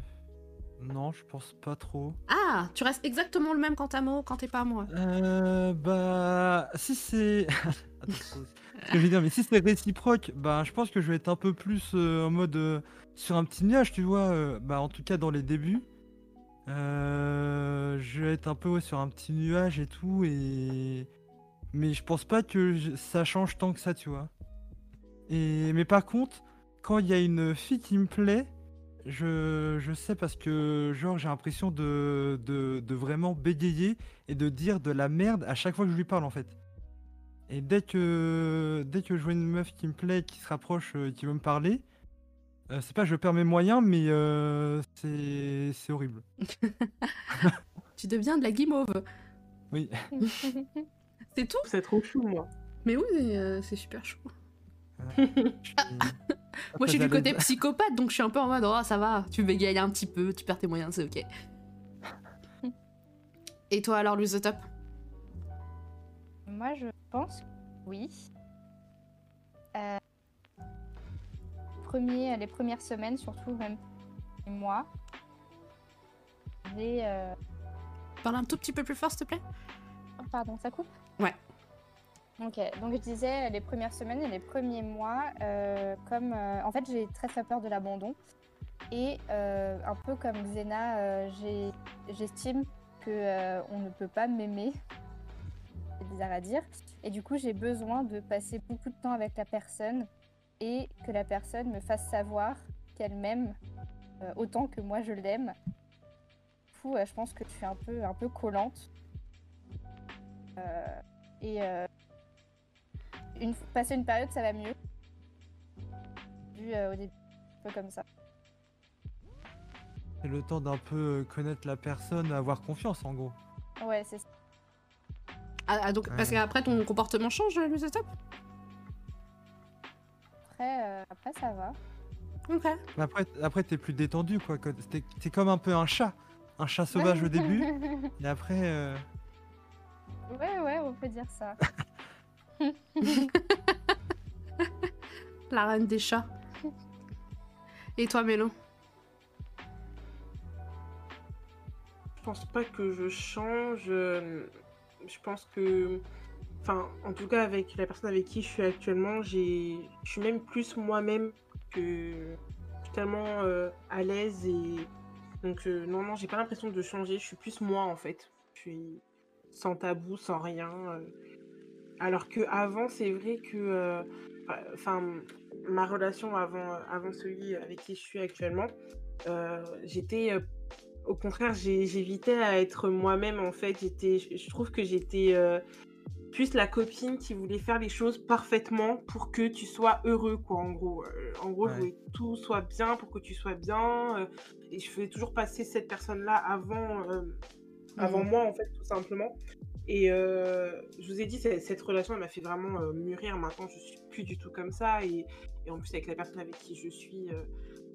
Non, je pense pas trop. Ah, tu restes exactement le même quand t'es amoureux, quand t'es pas amoureux. Euh, bah, si c'est. Que je veux dire, mais si c'est réciproque, bah, je pense que je vais être un peu plus euh, en mode euh, sur un petit nuage, tu vois. euh, bah, en tout cas, dans les débuts. Euh, je vais être un peu sur un petit nuage et tout. Et. Mais je pense pas que ça change tant que ça, tu vois. Et... Mais par contre, quand il y a une fille qui me plaît, je, je sais parce que, genre, j'ai l'impression de, de vraiment bégayer et de dire de la merde à chaque fois que je lui parle, en fait. Et dès que, dès que je vois une meuf qui me plaît, qui se rapproche, euh, qui veut me parler, euh, c'est pas je perds mes moyens, mais euh, c'est c'est horrible. Tu deviens de la guimauve. Oui. C'est tout? C'est trop chou, moi. Mais oui, euh, c'est super. Je suis- Moi, je suis du côté psychopathe, donc je suis un peu en mode, oh, ça va, tu bégayes un petit peu, tu perds tes moyens, c'est ok. Et toi, alors, Louise the Top Moi, je pense que oui. Euh, premier, les premières semaines, surtout, même moi, j'ai. euh, Parle un tout petit peu plus fort, s'il te plaît. oh, pardon, ça coupe? Ouais. Ok, donc je disais les premières semaines et les premiers mois, euh, comme. euh, en fait, j'ai très très peur de l'abandon. Et euh, un peu comme Xena, euh, j'estime que euh, on ne peut pas m'aimer. C'est bizarre à dire. Et du coup, j'ai besoin de passer beaucoup de temps avec la personne et que la personne me fasse savoir qu'elle m'aime euh, autant que moi je l'aime. Du coup, euh, je pense que je suis un peu, un peu collante. Euh, et une, passer une période, ça va mieux. Vu au début, un peu comme ça. C'est le temps d'un peu connaître la personne, avoir confiance en gros. Ouais, c'est ça. Ah, ah, donc, Parce qu'après, ton comportement change, Louise the Top Après, euh, après, ça va. Ok. Après, après t'es plus détendu quoi. t'es comme un peu un chat. Un chat sauvage au début, et après. euh, ouais, ouais, on peut dire ça. La reine des chats. Et toi, Mélo Je pense pas que je change. Je pense que. Enfin, en tout cas, avec la personne avec qui je suis actuellement, je suis même plus moi-même que. Tellement euh, à l'aise et. Donc, euh, non, non, j'ai pas l'impression de changer. Je suis plus moi en fait. Je suis sans tabou, sans rien. euh. Alors que avant, c'est vrai que. Enfin, ma relation avant, avant celui avec qui je suis actuellement, j'étais au contraire, j'évitais à être moi-même en fait. J'étais, je trouve que j'étais euh, plus la copine qui voulait faire les choses parfaitement pour que tu sois heureux, quoi. En gros, Euh, en gros, je voulais que tout soit bien pour que tu sois bien. euh, et je faisais toujours passer cette personne-là avant, avant Mhm. moi, en fait, tout simplement. Et je vous ai dit, cette, relation, elle m'a fait vraiment mûrir. Maintenant, je suis plus du tout comme ça. Et, et en plus, avec la personne avec qui je suis,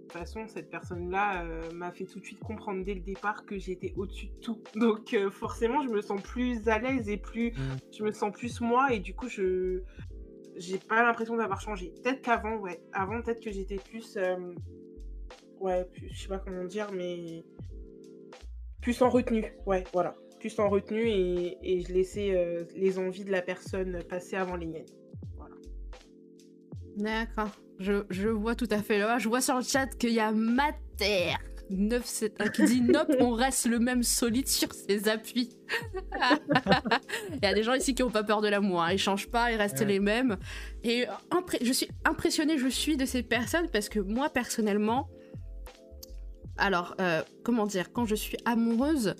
toute façon, cette personne-là euh, m'a fait tout de suite comprendre dès le départ que j'étais au-dessus de tout. Donc, euh, forcément, je me sens plus à l'aise et plus, Mm. je me sens plus moi. Et du coup, je j'ai pas l'impression d'avoir changé. Peut-être qu'avant, ouais. Avant, peut-être que j'étais plus. euh, ouais, plus- je sais pas comment dire, mais. Plus en retenue. Ouais, voilà. Plus en retenue et, et je laissais euh, les envies de la personne passer avant les miennes. D'accord. Je, je vois tout à fait là. Je vois sur le chat qu'il y a Mater 971 qui dit Nope, on reste le même solide sur ses appuis. Il y a des gens ici qui n'ont pas peur de l'amour. hein. Ils changent pas, ils restent Ouais. les mêmes. Et euh, je suis impressionnée, je suis de ces personnes parce que moi, personnellement, alors, euh, comment dire, quand je suis amoureuse,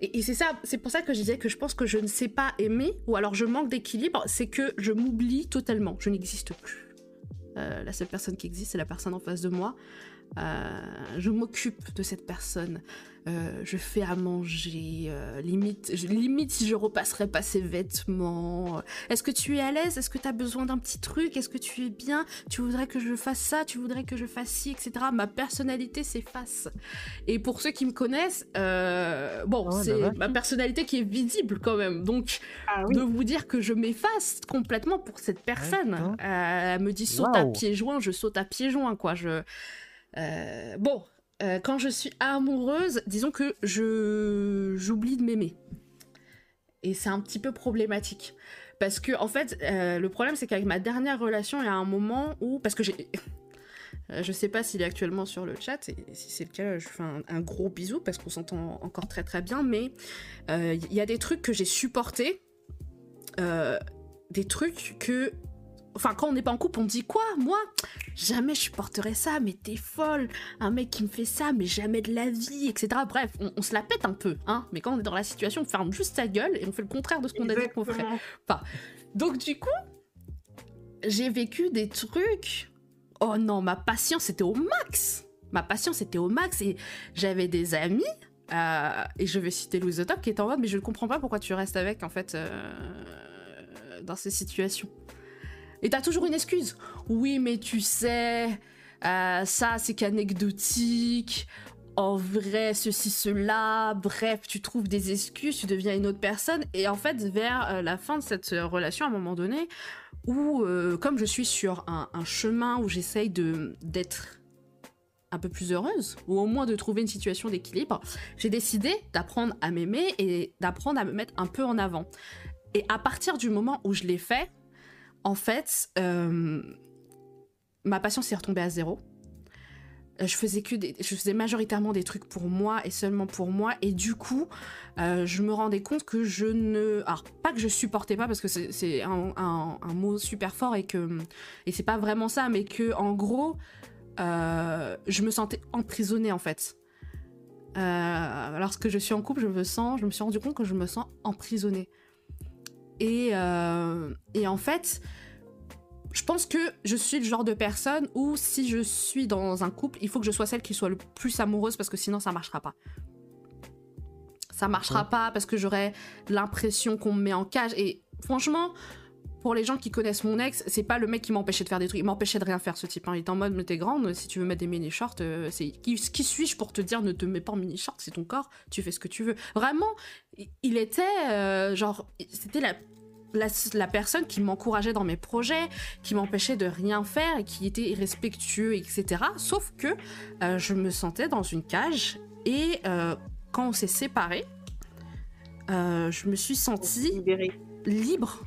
et, et c'est ça, c'est pour ça que je disais que je pense que je ne sais pas aimer, ou alors je manque d'équilibre, c'est que je m'oublie totalement, je n'existe plus. Euh, la seule personne qui existe, c'est la personne en face de moi. Euh, je m'occupe de cette personne. Euh, je fais à manger. euh, limite, je- limite si je repasserais pas ses vêtements. Est-ce que tu es à l'aise? Est-ce que tu as besoin d'un petit truc? Est-ce que tu es bien? Tu voudrais que je fasse ça? Tu voudrais que je fasse ci, etc. Ma personnalité s'efface. Et pour ceux qui me connaissent, euh, bon, Ah c'est bah ouais. ma personnalité qui est visible quand même. Donc, Ah oui. de vous dire que je m'efface complètement pour cette personne. Euh, elle me dit saute à pieds joints, je saute à pieds joints, quoi. Je... Euh, bon, euh, quand je suis amoureuse, disons que je j'oublie de m'aimer. Et c'est un petit peu problématique. Parce que, en fait, euh, le problème, c'est qu'avec ma dernière relation, il y a un moment où. Parce que j'ai. Euh, Je sais pas s'il est actuellement sur le chat, et si c'est le cas, je fais un, gros bisou parce qu'on s'entend encore très très bien, mais il y a des trucs que j'ai supportés, des trucs que. Enfin, quand on n'est pas en couple, on dit quoi? Moi, jamais je supporterais ça, mais t'es folle. Un mec qui me fait ça, mais jamais de la vie, etc. Bref, on, on se la pète un peu, hein. Mais quand on est dans la situation, on ferme juste sa gueule et on fait le contraire de ce qu'on a dit qu'on ferait. Donc du coup, j'ai vécu des trucs. Oh non, ma patience était au max. Ma patience était au max et j'avais des amis. euh, et je vais citer Louise the Top qui est en mode mais je ne comprends pas pourquoi tu restes avec en fait. euh, dans ces situations. Et t'as toujours une excuse. Oui, mais tu sais, euh, ça c'est qu'anecdotique. En vrai, ceci, cela. Bref, tu trouves des excuses, tu deviens une autre personne. Et en fait, vers euh, la fin de cette relation, à un moment donné, où, euh, comme je suis sur un, un chemin où j'essaye de d'être un peu plus heureuse, ou au moins de trouver une situation d'équilibre, j'ai décidé d'apprendre à m'aimer et d'apprendre à me mettre un peu en avant. Et à partir du moment où je l'ai fait, en fait, euh, ma patience est retombée à zéro. Euh, je faisais que je faisais majoritairement des trucs pour moi et seulement pour moi. Et du coup euh, je me rendais compte que je ne alors pas que je supportais pas parce que c'est un, un, mot super fort et que et c'est pas vraiment ça mais que en gros je me sentais emprisonnée en fait. Lorsque je suis en couple je me sens je me suis rendu compte que je me sens emprisonnée et, euh, et en fait, je pense que je suis le genre de personne où si je suis dans un couple, il faut que je sois celle qui soit le plus amoureuse parce que sinon ça marchera pas. Ça marchera pas parce que j'aurai l'impression qu'on me met en cage. Et franchement, pour les gens qui connaissent mon ex, c'est pas le mec qui m'empêchait de faire des trucs. Il m'empêchait de rien faire, ce type. Hein. Il est en mode, mais t'es grande, si tu veux mettre des mini-shorts, euh, c'est qui, qui suis-je pour te dire ne te mets pas en mini-shorts, c'est ton corps, tu fais ce que tu veux. Vraiment, il était euh, genre, c'était la la, personne qui m'encourageait dans mes projets, qui m'empêchait de rien faire et qui était irrespectueux, etc. Sauf que euh, je me sentais dans une cage et euh, quand on s'est séparés, euh, je me suis sentie libre.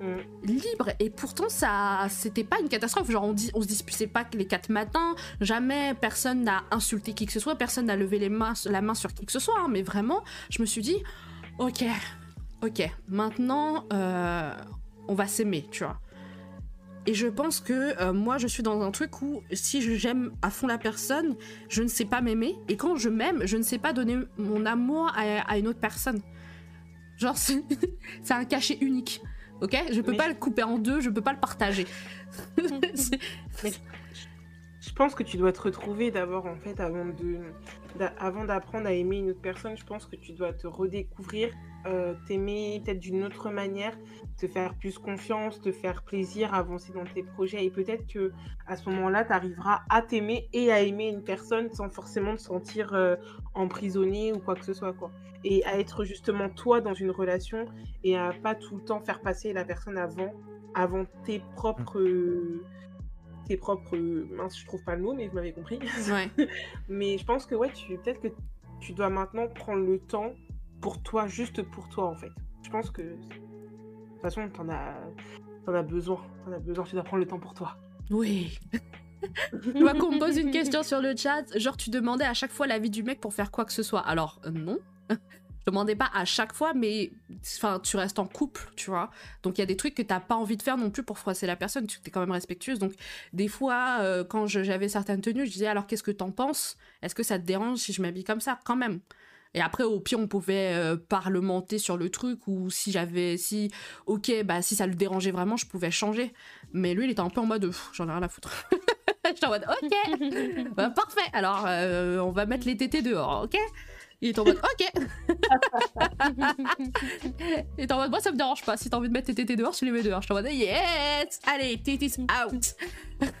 Mm. Libre et pourtant ça c'était pas une catastrophe genre on, dit, on se disputait pas les quatre matins jamais personne n'a insulté qui que ce soit personne n'a levé les mains, la main sur qui que ce soit hein, mais vraiment je me suis dit ok ok, maintenant, euh, on va s'aimer, tu vois. Et je pense que euh, moi, je suis dans un truc où si j'aime à fond la personne, je ne sais pas m'aimer. Et quand je m'aime, je ne sais pas donner mon amour à, une autre personne. Genre, c'est un cachet unique. Ok? Je peux pas le couper en deux, je peux pas le partager. Mais je pense que tu dois te retrouver d'abord, en fait, avant de avant d'apprendre à aimer une autre personne, je pense que tu dois te redécouvrir, euh, t'aimer peut-être d'une autre manière, te faire plus confiance, te faire plaisir, avancer dans tes projets. Et peut-être que à ce moment-là, tu arriveras à t'aimer et à aimer une personne sans forcément te sentir euh, emprisonné ou quoi que ce soit. quoi. Et à être justement toi dans une relation et à pas tout le temps faire passer la personne avant, avant tes propres tes propres. Mince, je trouve pas le mot, mais vous m'avez compris. mais je pense que ouais, tu peut-être que tu dois maintenant prendre le temps pour toi, juste pour toi en fait. Je pense que de toute façon, t'en as, en as besoin. T'en as besoin. Tu dois prendre le temps pour toi. Oui. Je vois qu'on me pose une question sur le chat, genre tu demandais à chaque fois l'avis du mec pour faire quoi que ce soit. Alors euh, non, demandais pas à chaque fois, mais enfin, tu restes en couple, tu vois. Donc il y a des trucs que t'as pas envie de faire non plus pour froisser la personne. Tu es quand même respectueuse. Donc des fois, euh, quand j'avais certaines tenues, je disais alors qu'est-ce que t'en penses? Est-ce que ça te dérange si je m'habille comme ça? Quand même. Et après, au pire, on pouvait euh, parlementer sur le truc ou si j'avais, si, ok, bah si ça le dérangeait vraiment, je pouvais changer. Mais lui, il était un peu en mode, j'en ai rien à foutre. J'étais en mode, ok, bah, parfait. Alors, euh, on va mettre les tétés dehors, ok? Il est en mode ok. il est en mode moi ça me dérange pas. Si t'as envie de mettre tes tétés dehors, tu les mets dehors. Je suis mode yes, allez, tétés out.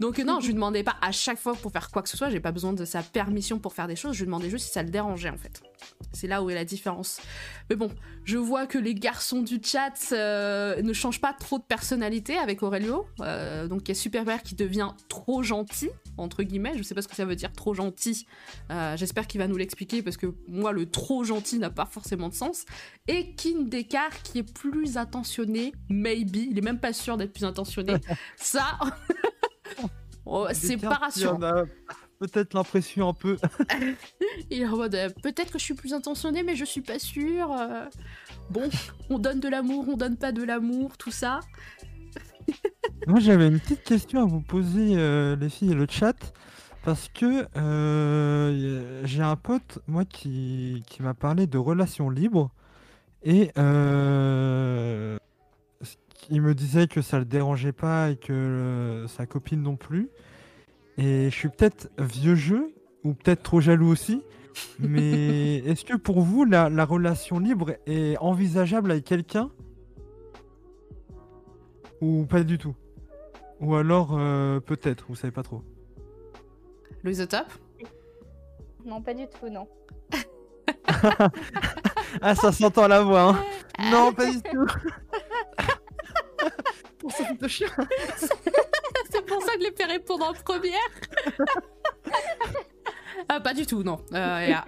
Donc non, je lui demandais pas à chaque fois pour faire quoi que ce soit, j'ai pas besoin de sa permission pour faire des choses, je lui demandais juste si ça le dérangeait en fait. C'est là où est la différence. Mais bon, je vois que les garçons du chat euh, ne changent pas trop de personnalité avec Aurelio. Euh, donc il y a Superman qui devient trop gentil, entre guillemets. Je sais pas ce que ça veut dire trop gentil. Euh, j'espère qu'il va nous l'expliquer parce que moi, le trop gentil n'a pas forcément de sens. Et King Descartes qui est plus attentionné, maybe. Il est même pas sûr d'être plus attentionné. ça. Oh, c'est pas rassurant. Peut-être l'impression un peu. Il est en mode euh, peut-être que je suis plus intentionné, mais je suis pas sûr. Euh. bon, on donne de l'amour, on donne pas de l'amour, tout ça. Moi j'avais une petite question à vous poser, euh, les filles et le chat. Parce que j'ai un pote, moi, qui, qui m'a parlé de relations libres. Et il me disait que ça le dérangeait pas et que euh, sa copine non plus. Et je suis peut-être vieux jeu, ou peut-être trop jaloux aussi. Mais est-ce que pour vous, la, relation libre est envisageable avec quelqu'un? Ou pas du tout? Ou alors euh, peut-être, vous savez pas trop. Louise au top Non, pas du tout, non. Ah, ça s'entend à la voix, hein Non, pas du tout Pour ça, c'est chien C'est pour ça que je l'ai fait répondre en première. Ah, pas du tout, non. Il n'y a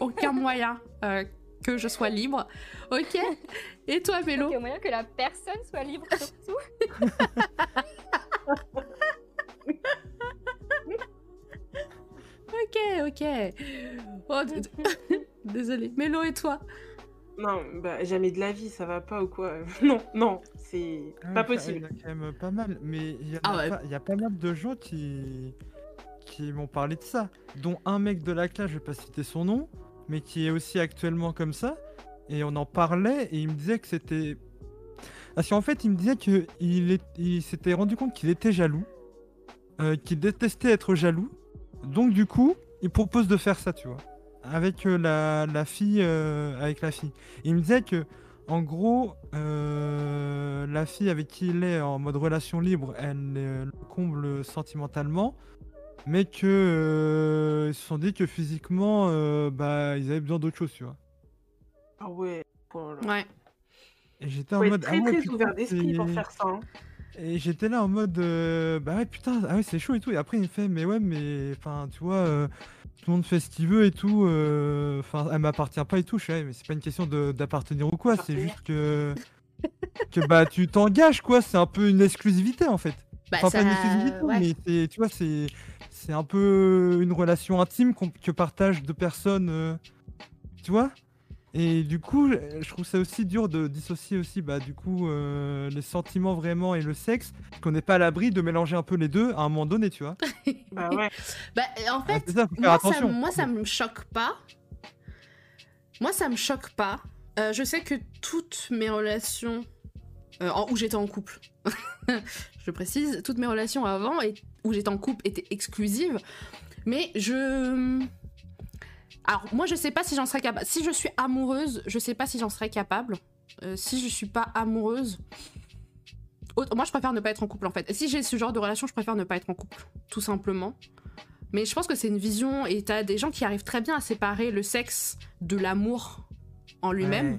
aucun moyen euh, que je sois libre. Ok. Et toi, Mélo Il y a moyen que la personne soit libre surtout. Ok, ok. Oh, Désolée. Mélo et toi? Non, bah jamais de la vie, ça va pas ou quoi? Non, non, c'est Ah, pas possible. Il y en a quand même pas mal, mais il y, en Ah a ouais. pas- il y a pas mal de gens qui, qui m'ont parlé de ça, dont un mec de la classe, je vais pas citer son nom, mais qui est aussi actuellement comme ça, et on en parlait, et il me disait que c'était... Parce qu'en fait, il me disait qu'il il, il s'était rendu compte qu'il était jaloux, euh, qu'il détestait être jaloux, donc du coup, il propose de faire ça, tu vois, avec euh, la, la fille, euh, avec la fille. Il me disait que en gros, euh, la fille avec qui il est en mode relation libre, elle euh, le comble sentimentalement, mais que euh, ils se sont dit que physiquement, euh, bah, ils avaient besoin d'autre chose, tu vois. Ah ouais. Ouais. Et j'étais en mode, très ah ouais, très putain, ouvert d'esprit pour faire ça. hein. Et j'étais là en mode, euh, bah ouais, putain, ah ouais, c'est chaud et tout. Et après, il me fait, mais ouais, mais enfin, tu vois, euh, tout le monde fait ce qu'il veut et tout. euh, Enfin, elle m'appartient pas et tout. Je mais c'est pas une question de- d'appartenir ou quoi. C'est juste que, que bah, tu t'engages, quoi. C'est un peu une exclusivité en fait. Bah, Enfin, pas une exclusivité, ouais. mais c'est, tu vois, c'est, c'est un peu une relation intime que partagent deux personnes, euh, tu vois? Et du coup, je trouve ça aussi dur de dissocier aussi, bah, du coup, euh, les sentiments vraiment et le sexe, qu'on n'est pas à l'abri de mélanger un peu les deux à un moment donné, tu vois. Bah ouais. Bah, en Ah, fait, ça, faire moi, ça, moi, ça me choque pas. Moi, ça me choque pas. Euh, je sais que toutes mes relations euh, en- où j'étais en couple, je précise, toutes mes relations avant et où j'étais en couple étaient exclusives. Mais je. Alors, moi, je sais pas si j'en serais capable. Si je suis amoureuse, je sais pas si j'en serais capable. Euh, si je suis pas amoureuse. autre- Moi, je préfère ne pas être en couple en fait. Si j'ai ce genre de relation, je préfère ne pas être en couple, tout simplement. Mais je pense que c'est une vision et t'as des gens qui arrivent très bien à séparer le sexe de l'amour en lui-même. Ouais.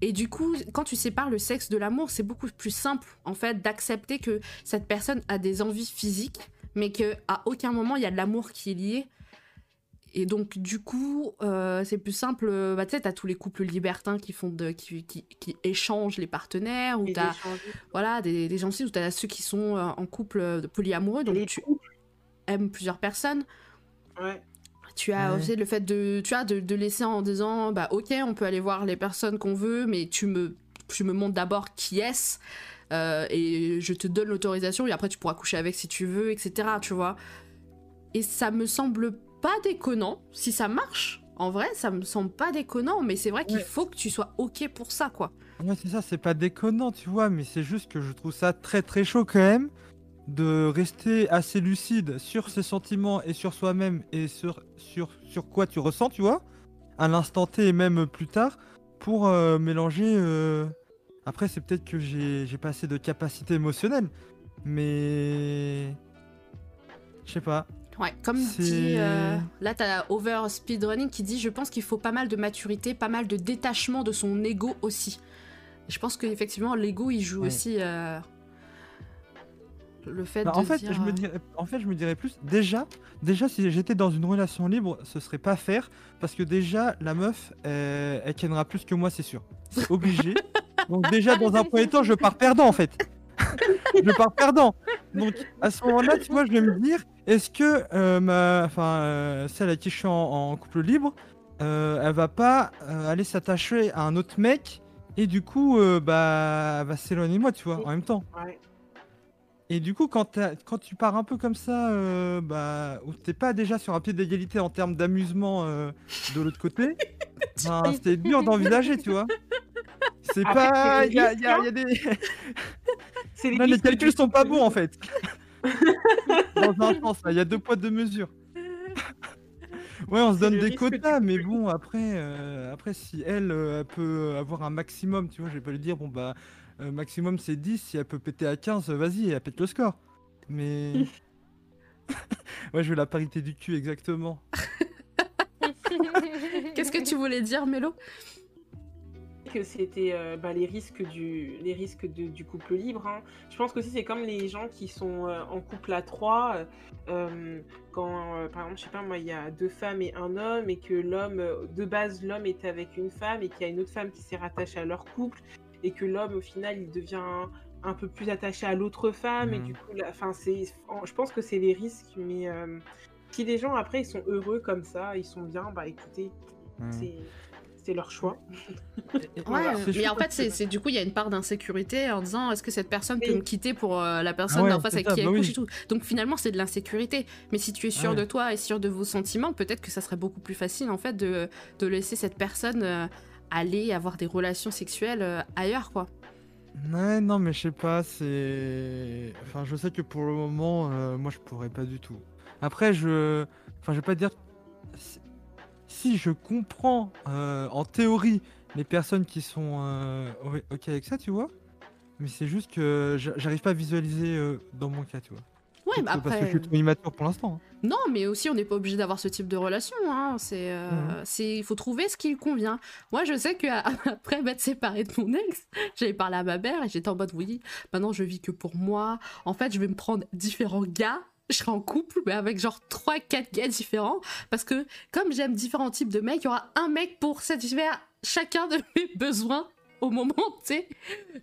Et du coup, quand tu sépares le sexe de l'amour, c'est beaucoup plus simple en fait d'accepter que cette personne a des envies physiques, mais que à aucun moment il y a de l'amour qui est lié. Et donc du coup, euh, c'est plus simple. euh, Bah, tu sais, t'as tous les couples libertins qui font de, qui, qui, qui échangent les partenaires, ou t'as voilà des, des gens aussi où t'as ceux qui sont euh, en couple polyamoureux, donc Les tu couples. aimes plusieurs personnes. Ouais. Tu as Ouais. aussi le fait de, tu as de, de laisser en disant, bah ok, on peut aller voir les personnes qu'on veut, mais tu me, tu me montres d'abord qui est-ce, euh, et je te donne l'autorisation, et après tu pourras coucher avec si tu veux, etc. Tu vois. Et ça me semble pas déconnant, si ça marche. En vrai, ça me semble pas déconnant, mais c'est vrai qu'il Ouais. faut que tu sois ok pour ça, quoi. Ouais, c'est ça, c'est pas déconnant, tu vois, mais c'est juste que je trouve ça très très chaud quand même de rester assez lucide sur ses sentiments et sur soi-même et sur, sur, sur quoi tu ressens, tu vois, à l'instant T et même plus tard, pour euh, mélanger. euh, Après, c'est peut-être que j'ai j'ai pas assez de capacité émotionnelle, mais. Je sais pas. Ouais, comme dit, euh, là t'as Over Speedrunning qui dit Je pense qu'il faut pas mal de maturité, pas mal de détachement de son ego aussi. Je pense qu'effectivement, l'ego il joue Ouais. aussi euh, le fait Bah, de en, fait, dire, je me euh, dirais, en fait, je me dirais plus, déjà, déjà si j'étais dans une relation libre, ce serait pas faire, parce que déjà, la meuf, euh, elle kennera plus que moi, c'est sûr. C'est obligé. Donc déjà, dans un premier temps, je pars perdant, en fait. je pars perdant. Donc à ce moment-là, tu vois, je vais me dire, est-ce que euh, ma, enfin, euh, celle à qui je suis en, en couple libre, euh, elle va pas euh, aller s'attacher à un autre mec, et du coup, bah, elle va s'éloigner de moi, tu vois, en même temps. Ouais. Et du coup, quand, tu pars un peu comme ça, bah, où t'es pas déjà sur un pied d'égalité en termes d'amusement de l'autre côté, ben, c'est dur d'envisager, tu vois. C'est pas. Il y a, risque, y a- hein. y a des. Les calculs sont pas bons en fait. Dans un sens, il y a deux poids, deux mesures. Ouais, on se donne des quotas, mais bon, après, euh, après si elle, euh, elle peut avoir un maximum, tu vois, je vais pas lui dire, bon bah, euh, maximum c'est 10, si elle peut péter à 15, euh, vas-y, elle pète le score. Mais. ouais, je veux la parité du cul, exactement. Qu'est-ce que tu voulais dire, Mélo? Que c'était euh, bah, les risques du les risques de- du couple libre. hein. Je pense que c'est comme les gens qui sont euh, en couple à trois. euh, quand par exemple, je sais pas moi, il y a deux femmes et un homme et que l'homme de base l'homme est avec une femme et qu'il y a une autre femme qui s'est rattachée à leur couple et que l'homme au final il devient un, un peu plus attaché à l'autre femme et Mhm. du coup, la- enfin c'est, je pense que c'est les risques, mais si les gens après ils sont heureux comme ça, ils sont bien, bah écoutez, Ouais. c'est c'est leur choix. Ouais, mais en fait, c'est du coup, il y a une part d'insécurité en disant est-ce que cette personne peut Oui. me quitter pour euh, la personne ouais, d'en face avec ça, qui elle bah couche oui. et tout. Donc finalement, c'est de l'insécurité. Mais si tu es sûr Ouais. de toi et sûr de vos sentiments, peut-être que ça serait beaucoup plus facile en fait de, de laisser cette personne euh, aller avoir des relations sexuelles euh, ailleurs, quoi. Ouais, non, mais je sais pas, c'est. Enfin, je sais que pour le moment, euh, moi, je pourrais pas du tout. Après, je. Enfin, je vais pas dire. Si, je comprends, euh, en théorie, les personnes qui sont euh, ok avec ça, tu vois. Mais c'est juste que j'a- j'arrive pas à visualiser euh, dans mon cas, tu vois. Ouais, bah que Parce que je après. suis trop immature pour l'instant. hein. Non, mais aussi, on n'est pas obligé d'avoir ce type de relation. Hein. C'est, euh, c'est, il faut trouver ce qui convient. Moi, je sais qu'après m'être séparée de mon ex, j'avais parlé à ma mère et j'étais en mode oui, maintenant je vis que pour moi. En fait, je vais me prendre différents gars. Je serai en couple, mais avec genre 3-4 gars différents. Parce que comme j'aime différents types de mecs, il y aura un mec pour satisfaire chacun de mes besoins au moment, tu sais.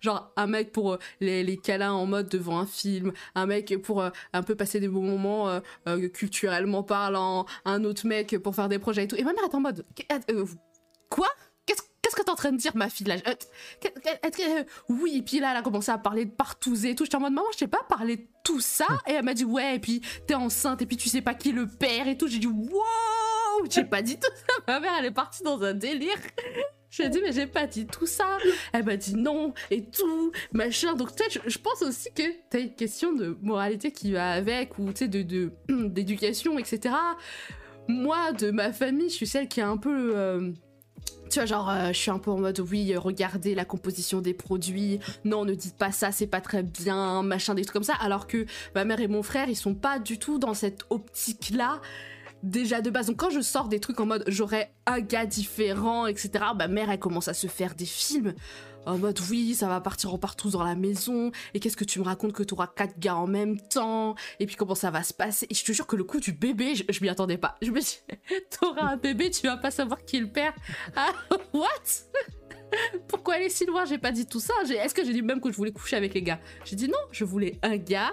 Genre un mec pour euh, les, les câlins en mode devant un film, un mec pour euh, un peu passer des bons moments euh, culturellement parlant, un autre mec pour faire des projets et tout. Et ma mère est en mode Qu- Quoi? Qu'est-ce que t'es en train de dire, ma fille là Euh, qu'est- Oui, et puis là, elle a commencé à parler de partouzé et tout. J'étais en mode Maman, je t'ai pas parlé de tout ça. Et elle m'a dit Ouais, et puis t'es enceinte, et puis tu sais pas qui est le père et tout. J'ai dit Wow J'ai pas dit tout ça. Ma mère, elle est partie dans un délire. Je lui ai dit, mais j'ai pas dit tout ça. Elle m'a dit non, et tout, machin. Donc, tu sais, je, je pense aussi que t'as une question de moralité qui va avec, ou tu sais, de, de- d'éducation, etc. Moi, de ma famille, je suis celle qui est un peu. euh, tu vois, genre, euh, je suis un peu en mode, oui, regardez la composition des produits, non, ne dites pas ça, c'est pas très bien, machin, des trucs comme ça. Alors que ma mère et mon frère, ils sont pas du tout dans cette optique-là déjà de base. Donc quand je sors des trucs en mode j'aurais un gars différent, etc., ma mère elle commence à se faire des films en mode oui, ça va partir en partout dans la maison, et qu'est-ce que tu me racontes que tu auras quatre gars en même temps, et puis comment ça va se passer? Et je te jure que le coup du bébé, je, m'y attendais pas. Je me dis, t'auras un bébé, tu vas pas savoir qui est le père. Ah, what? Pourquoi aller si loin? J'ai pas dit tout ça. Est-ce que j'ai dit même que je voulais coucher avec les gars? J'ai dit non, je voulais un gars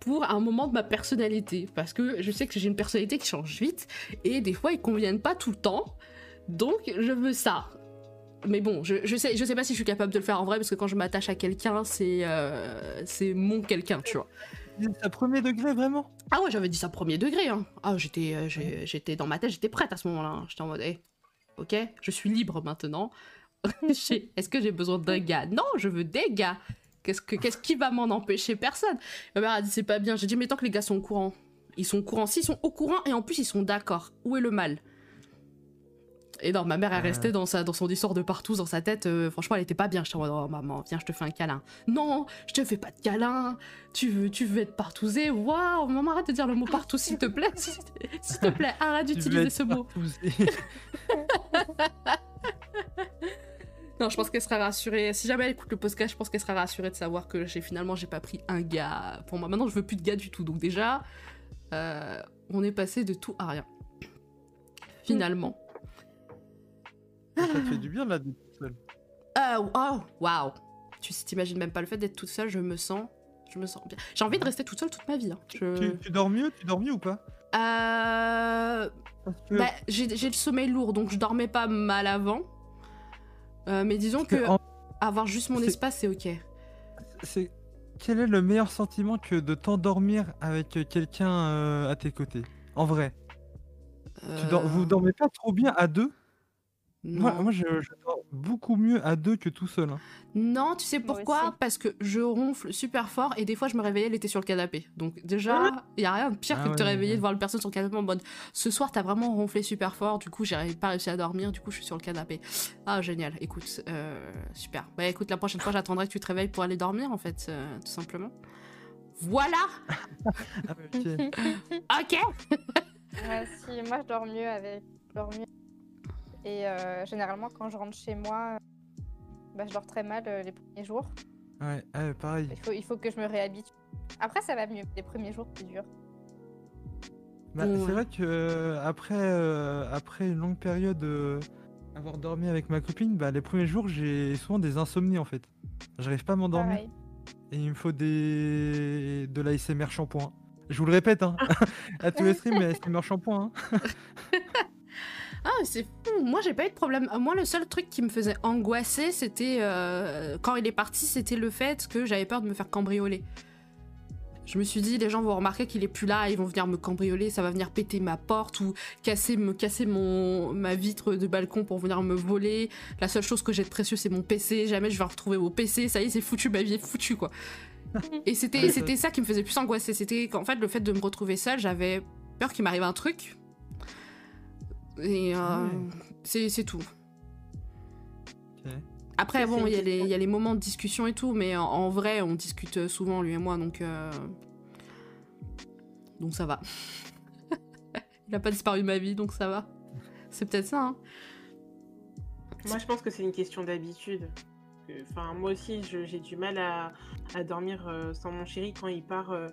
pour un moment de ma personnalité. Parce que je sais que j'ai une personnalité qui change vite et des fois ils conviennent pas tout le temps. Donc je veux ça. Mais bon, je, je sais, je sais pas si je suis capable de le faire en vrai parce que quand je m'attache à quelqu'un, c'est euh, c'est mon quelqu'un, tu vois. C'est à premier degré, vraiment? Ah ouais, j'avais dit ça premier degré. Hein. Ah, j'étais, euh, j'étais dans ma tête, j'étais prête à ce moment-là. hein. J'étais en mode, hey, ok, je suis libre maintenant. Est-ce que j'ai besoin d'un gars? Non, je veux des gars. Qu'est-ce que, qu'est-ce qui va m'en empêcher? Personne. Ma mère a dit c'est pas bien. J'ai dit mais tant que les gars sont au courant, ils sont au courant. S'ils sont au courant et en plus ils sont d'accord, où est le mal? Et non, ma mère est Euh. restée dans sa, dans son histoire de partout, dans sa tête. euh, franchement, elle était pas bien. J'étais en mode oh maman, viens, je te fais un câlin. Non, je te fais pas de câlin. Tu veux, tu veux être partousé Waouh, maman, arrête de dire le mot partout, s'il te plaît. S'il te plaît, arrête d'utiliser ce mot. Non, je pense qu'elle sera rassurée. Si jamais elle écoute le podcast, je pense qu'elle sera rassurée de savoir que j'ai finalement j'ai pas pris un gars pour moi. Maintenant, je veux plus de gars du tout. Donc déjà, euh, on est passé de tout à rien. Finalement. Ça te fait du bien là d'être toute seule. Euh, oh, waouh. Tu t'imagines même pas le fait d'être toute seule. Je me sens, je me sens bien. J'ai envie de rester toute seule toute ma vie. hein. Je- Tu, tu dors mieux Tu dors mieux ou pas? Euh, que- bah, j'ai le sommeil lourd, donc je dormais pas mal avant. Euh, mais disons parce que que en- avoir juste mon espace, c'est ok. c'est quel est le meilleur sentiment que de t'endormir avec quelqu'un euh, à tes côtés? En vrai, tu dors- vous dormez pas trop bien à deux? Moi, non. moi, je, je dors, beaucoup mieux à deux que tout seul. hein. Non, tu sais Moi pourquoi? aussi. Parce que je ronfle super fort et des fois je me réveillais, elle était sur le canapé. Donc déjà, il y a rien de pire Ah que de te ouais, réveiller, ouais. de voir une personne sur le canapé en mode ce soir t'as vraiment ronflé super fort, du coup j'ai pas réussi à dormir, du coup je suis sur le canapé. Ah génial, écoute, euh, super. Bah écoute, la prochaine fois j'attendrai que tu te réveilles pour aller dormir en fait, euh, tout simplement. Voilà Ah, ok. Ok Ouais, si, moi je dors mieux avec. Je dors mieux. Et euh, généralement, quand je rentre chez moi, bah, je dors très mal euh, les premiers jours. Ouais, ouais, pareil. Il faut, il faut que je me réhabitue. Après, ça va mieux. Les premiers jours, c'est dur. Bah, Ouais. C'est vrai que euh, après, euh, après une longue période euh, avoir dormi avec ma copine, bah, les premiers jours j'ai souvent des insomnies en fait. J'arrive pas à m'endormir et il me faut des de l'ASMR shampoing. Je vous le répète hein, à tous les streams, mais ASMR shampoing. hein. Ah, c'est fou. Moi, j'ai pas eu de problème. Euh, Moi, le seul truc qui me faisait angoisser, c'était euh, quand il est parti, c'était le fait que j'avais peur de me faire cambrioler. Je me suis dit, les gens vont remarquer qu'il est plus là, ils vont venir me cambrioler, ça va venir péter ma porte ou casser, me casser mon, ma vitre de balcon pour venir me voler. La seule chose que j'ai de précieux, c'est mon PC. Jamais je vais retrouver mon PC. Ça y est, c'est foutu, ma vie est foutue, quoi. Et c'était, c'était ça qui me faisait plus angoisser. C'était qu'en fait, le fait de me retrouver seule, j'avais peur qu'il m'arrive un truc. Et euh, Ouais. c'est, c'est tout. Après, bon, il y, a une les- question. il y a les moments de discussion et tout, mais en, en vrai, on discute souvent, lui et moi, donc. euh, Donc ça va. il a pas disparu de ma vie, donc ça va. C'est peut-être ça, hein. Moi, je pense que c'est une question d'habitude. Enfin, moi aussi, je- j'ai du mal à, à dormir euh, sans mon chéri quand il part, euh,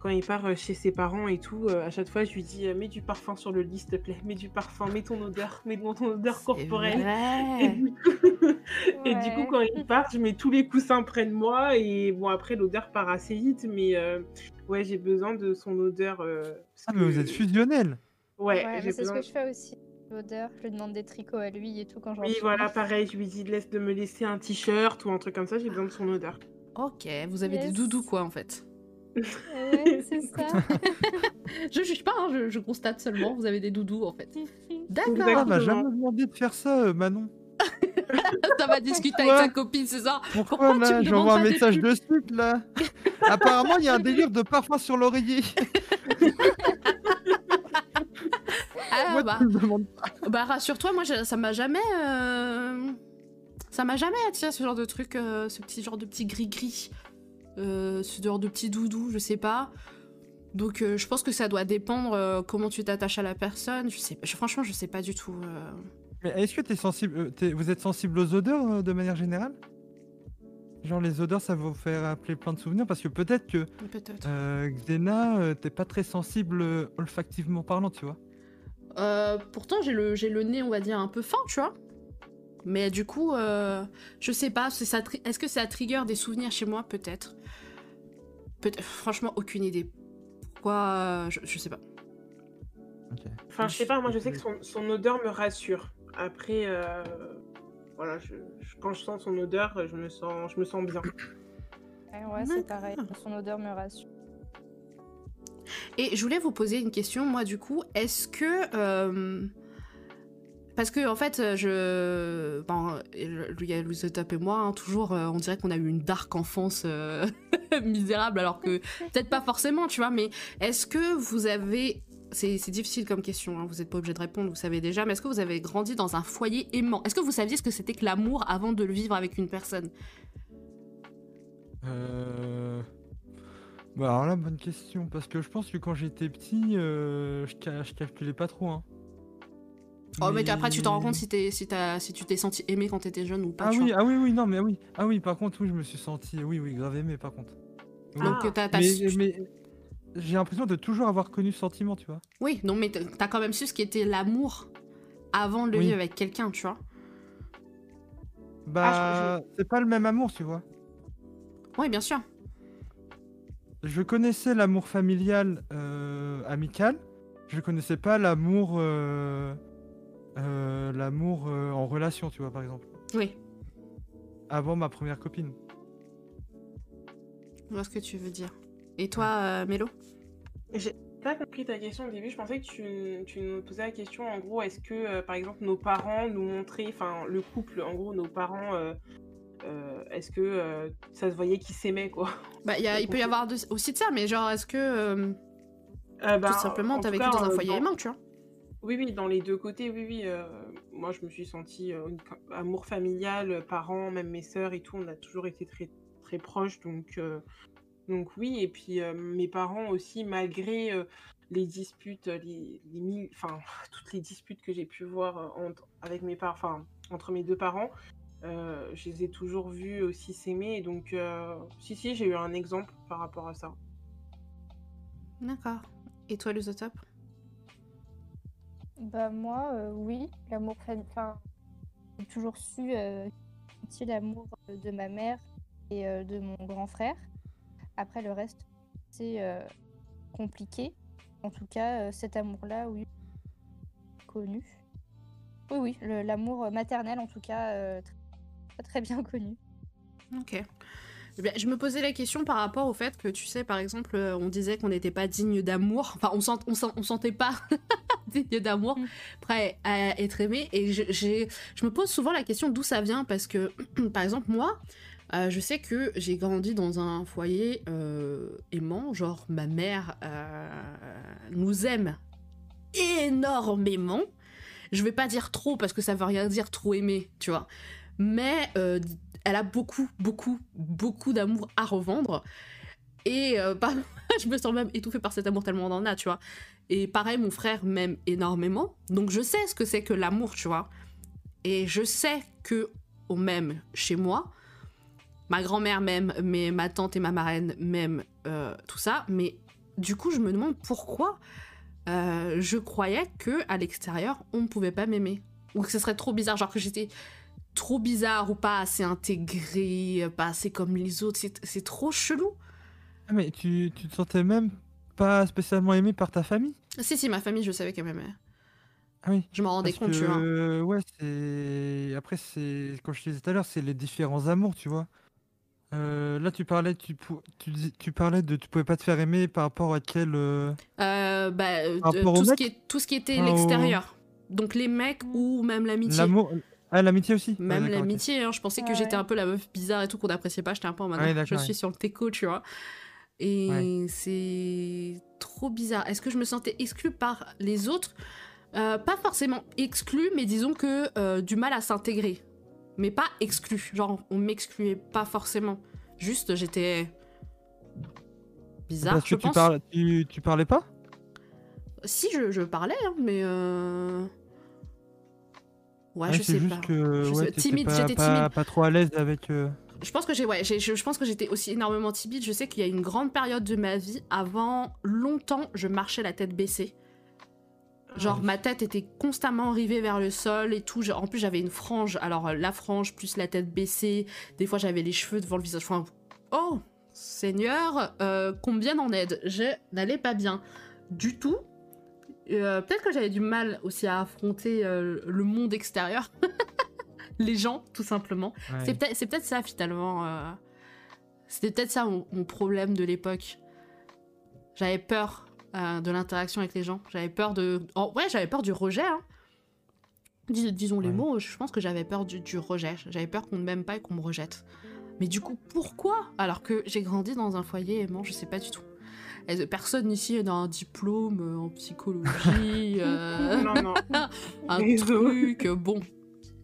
quand il part euh, chez ses parents et tout. euh, à chaque fois, je lui dis euh, mets du parfum sur le lit, s'il te plaît. Mets du parfum, mets ton odeur, mets ton odeur corporelle. Et vrai. du, coup, et du coup, Ouais. quand il part, je mets tous les coussins près de moi. Et bon, après, l'odeur part assez vite. Mais euh, ouais, j'ai besoin de son odeur. euh, Ah mais vous êtes fusionnel. Ouais, Ouais, c'est ce que je fais aussi. L'odeur, je lui demande des tricots à lui et tout quand je rentre Oui, voilà, pareil. Je lui dis laisse de me laisser un t-shirt ou un truc comme ça. J'ai besoin de son odeur. Ok, vous avez des doudous, quoi, en fait. Ouais, c'est ça. Je juge pas, hein, je, je constate seulement, vous avez des doudous, en fait. Ah, D'accord. Exactement. m'a jamais demandé de faire ça, euh, Manon. Ça va discuter avec sa copine, c'est ça? Pourquoi, Pourquoi là J'envoie un message de suite là? Apparemment, il y a un délire de parfum sur l'oreiller. Ah, Moi, bah, bah rassure-toi, moi, ça m'a jamais... euh, Ça m'a jamais attiré ce genre de truc, euh, ce petit genre de petit gris-gris. euh, ce genre de petit doudou, je sais pas. Donc euh, je pense que ça doit dépendre euh, comment tu t'attaches à la personne. Je sais pas, franchement, je sais pas du tout. euh. Mais est-ce que t'es sensible, euh, t'es- vous êtes sensible aux odeurs euh, de manière générale? Genre les odeurs, ça va vous faire rappeler plein de souvenirs parce que peut-être que Peut-être. euh, Xena, euh, t'es pas très sensible euh, olfactivement parlant, tu vois. Euh, pourtant, j'ai le, j'ai le nez, on va dire, un peu fin, tu vois. Mais du coup, euh, je sais pas, est-ce que ça trigger des souvenirs chez moi? Peut-être. Peut franchement, aucune idée. Pourquoi euh, je, je sais pas. Enfin, je sais pas, moi je sais que son, son odeur me rassure. Après, euh, voilà, je, je- quand je sens son odeur, je me sens, je me sens bien. Ouais, ouais, c'est pareil. Son odeur me rassure. Et je voulais vous poser une question, moi, du coup. Est-ce que. euh, Parce que, en fait, euh, je. Bon, lui, Louise Top et moi, hein, toujours, euh, on dirait qu'on a eu une dark enfance euh, misérable, alors que peut-être pas forcément, tu vois, mais est-ce que vous avez. C'est difficile comme question, hein, vous n'êtes pas obligé de répondre, vous savez déjà, mais est-ce que vous avez grandi dans un foyer aimant? Est-ce que vous saviez ce que c'était que l'amour avant de le vivre avec une personne? Euh... Bah alors là, bonne question, parce que je pense que quand j'étais petit, je, je calculais pas trop. Hein. Oh, mais après, tu t'en rends compte si, t'es- si, t'as- si tu t'es senti aimé quand t'étais jeune ou pas. Ah oui, ah oui, oui, non, mais oui. Ah oui, par contre, oui, je me suis senti, oui, oui, grave aimé, par contre. Oui. Donc, Ah. t'as- t'as mais su- mais j'ai l'impression de toujours avoir connu ce sentiment, tu vois. Oui, non, mais t'as quand même su ce qu'était l'amour avant de le Oui. vivre avec quelqu'un, tu vois. Bah, c'est pas le même amour, tu vois. Oui, bien sûr. Je connaissais l'amour familial euh, amical. Je connaissais pas l'amour euh, euh, l'amour euh, en relation, tu vois, par exemple. Oui, Avant ma première copine. je vois ce que tu veux dire. Et toi, euh, Mélo? Pas compris ta question au début. Je pensais que tu, tu nous posais la question en gros, est-ce que euh, par exemple nos parents nous montraient, enfin le couple, en gros nos parents, euh, euh, est-ce que euh, ça se voyait qu'ils s'aimaient quoi? Bah, il y a- il peut y avoir de- aussi de ça, mais genre, est-ce que euh, Euh, bah, tout simplement en t'as vécu cas, dans un foyer aimant, tu vois? Oui, oui, dans les deux côtés, oui, oui. euh, moi, je me suis sentie euh, amour familial, euh, parents, même mes sœurs et tout, on a toujours été très, proches, donc, donc oui. Et puis mes parents aussi, malgré les disputes, les, les enfin toutes les disputes que j'ai pu voir entre, avec mes entre mes deux parents, je les ai toujours vus aussi s'aimer. Donc, si, si, j'ai eu un exemple par rapport à ça. D'accord. Et toi, l'usotope Bah moi, euh, oui, l'amour. Enfin, j'ai toujours su euh, l'amour euh, de ma mère et euh, de mon grand frère. Après, le reste, c'est compliqué. En tout cas, cet amour-là, oui, connu. Oui, oui, l'amour maternel, en tout cas, très, très bien connu. Ok. Eh je me posais la question par rapport au fait que, tu sais, par exemple, on disait qu'on n'était pas digne d'amour. Enfin, on, sent, on, sent- on sentait pas digne d'amour, Mm. prêt à être aimé. Et je, je me pose souvent la question d'où ça vient parce que, par exemple, moi, euh, je sais que j'ai grandi dans un foyer euh, aimant. Genre, ma mère euh, nous aime énormément. Je vais pas dire trop parce que ça veut rien dire trop aimer, tu vois. Mais elle a beaucoup, beaucoup, beaucoup d'amour à revendre. Et bah, je me sens même étouffée par cet amour tellement on en a, tu vois. Et pareil, mon frère m'aime énormément. Donc je sais ce que c'est que l'amour, tu vois. Et je sais que on m'aime chez moi. Ma grand-mère m'aime, mais ma tante et ma marraine m'aiment, euh, tout ça. Mais du coup, je me demande pourquoi euh, je croyais que à l'extérieur, on ne pouvait pas m'aimer. Ou que ce serait trop bizarre, genre que j'étais trop bizarre ou pas assez intégrée, pas assez comme les autres. C'est trop chelou. Ah, mais tu, tu te sentais même pas spécialement aimé par ta famille Si, si, ma famille, je savais qu'elle m'aimait. Ah oui. Je m'en rendais Parce compte, tu vois. que, ouais, c'est. Après, c'est. Comme je te disais tout à l'heure, c'est les différents amours, tu vois. Euh, là, tu parlais, tu, pou- tu, dis- tu parlais de tu pouvais pas te faire aimer par rapport à quel. euh, Euh, bah, euh, Par rapport aux tout, ce qui est, tout ce qui était Ah, au- l'extérieur. Donc les mecs ou même l'amitié. L'amour. Ah, l'amitié aussi Ouais, Même d'accord, ok. l'amitié, hein, je pensais que Ouais, j'étais un peu la meuf bizarre et tout qu'on appréciait pas. J'étais un peu en mode, Ouais, je d'accord, suis ouais. sur le teco, tu vois. Et c'est trop bizarre. Est-ce que je me sentais exclue par les autres? Euh, Pas forcément exclue, mais disons que euh, du mal à s'intégrer. Mais pas exclue. Genre, on m'excluait pas forcément. Juste, j'étais bizarre, Parce je que tu, pense. parles, tu, tu parlais pas? Si, je, je parlais, hein, mais... euh, Ouais, Ouais, je sais juste pas. que Je ouais, sais- t'étais timide, j'étais pas- timide. pas trop à l'aise avec. Je pense que j'ai ouais, je, pense que j'étais aussi énormément timide. Je sais qu'il y a une grande période de ma vie avant longtemps, je marchais la tête baissée. Genre ma tête était constamment rivée vers le sol et tout. En plus j'avais une frange, alors euh, la frange plus la tête baissée. Des fois j'avais les cheveux devant le visage. Oh Seigneur, euh, combien en aide? Je n'allais pas bien du tout. Euh, Peut-être que j'avais du mal aussi à affronter le monde extérieur, les gens tout simplement. ouais. C'est peut-être c'est peut-être ça finalement. euh, C'était peut-être ça mon, mon problème de l'époque. J'avais peur euh, de l'interaction avec les gens. J'avais peur de. oh, ouais, j'avais peur du rejet. hein. Dis- disons les Ouais. mots, je pense que j'avais peur du, du rejet. J'avais peur qu'on ne m'aime pas et qu'on me rejette. Mais du coup, pourquoi? Alors que j'ai grandi dans un foyer aimant, je sais pas du tout. Et Personne ici n'a un diplôme euh, en psychologie. euh, Non, non. un Désolé. truc, bon.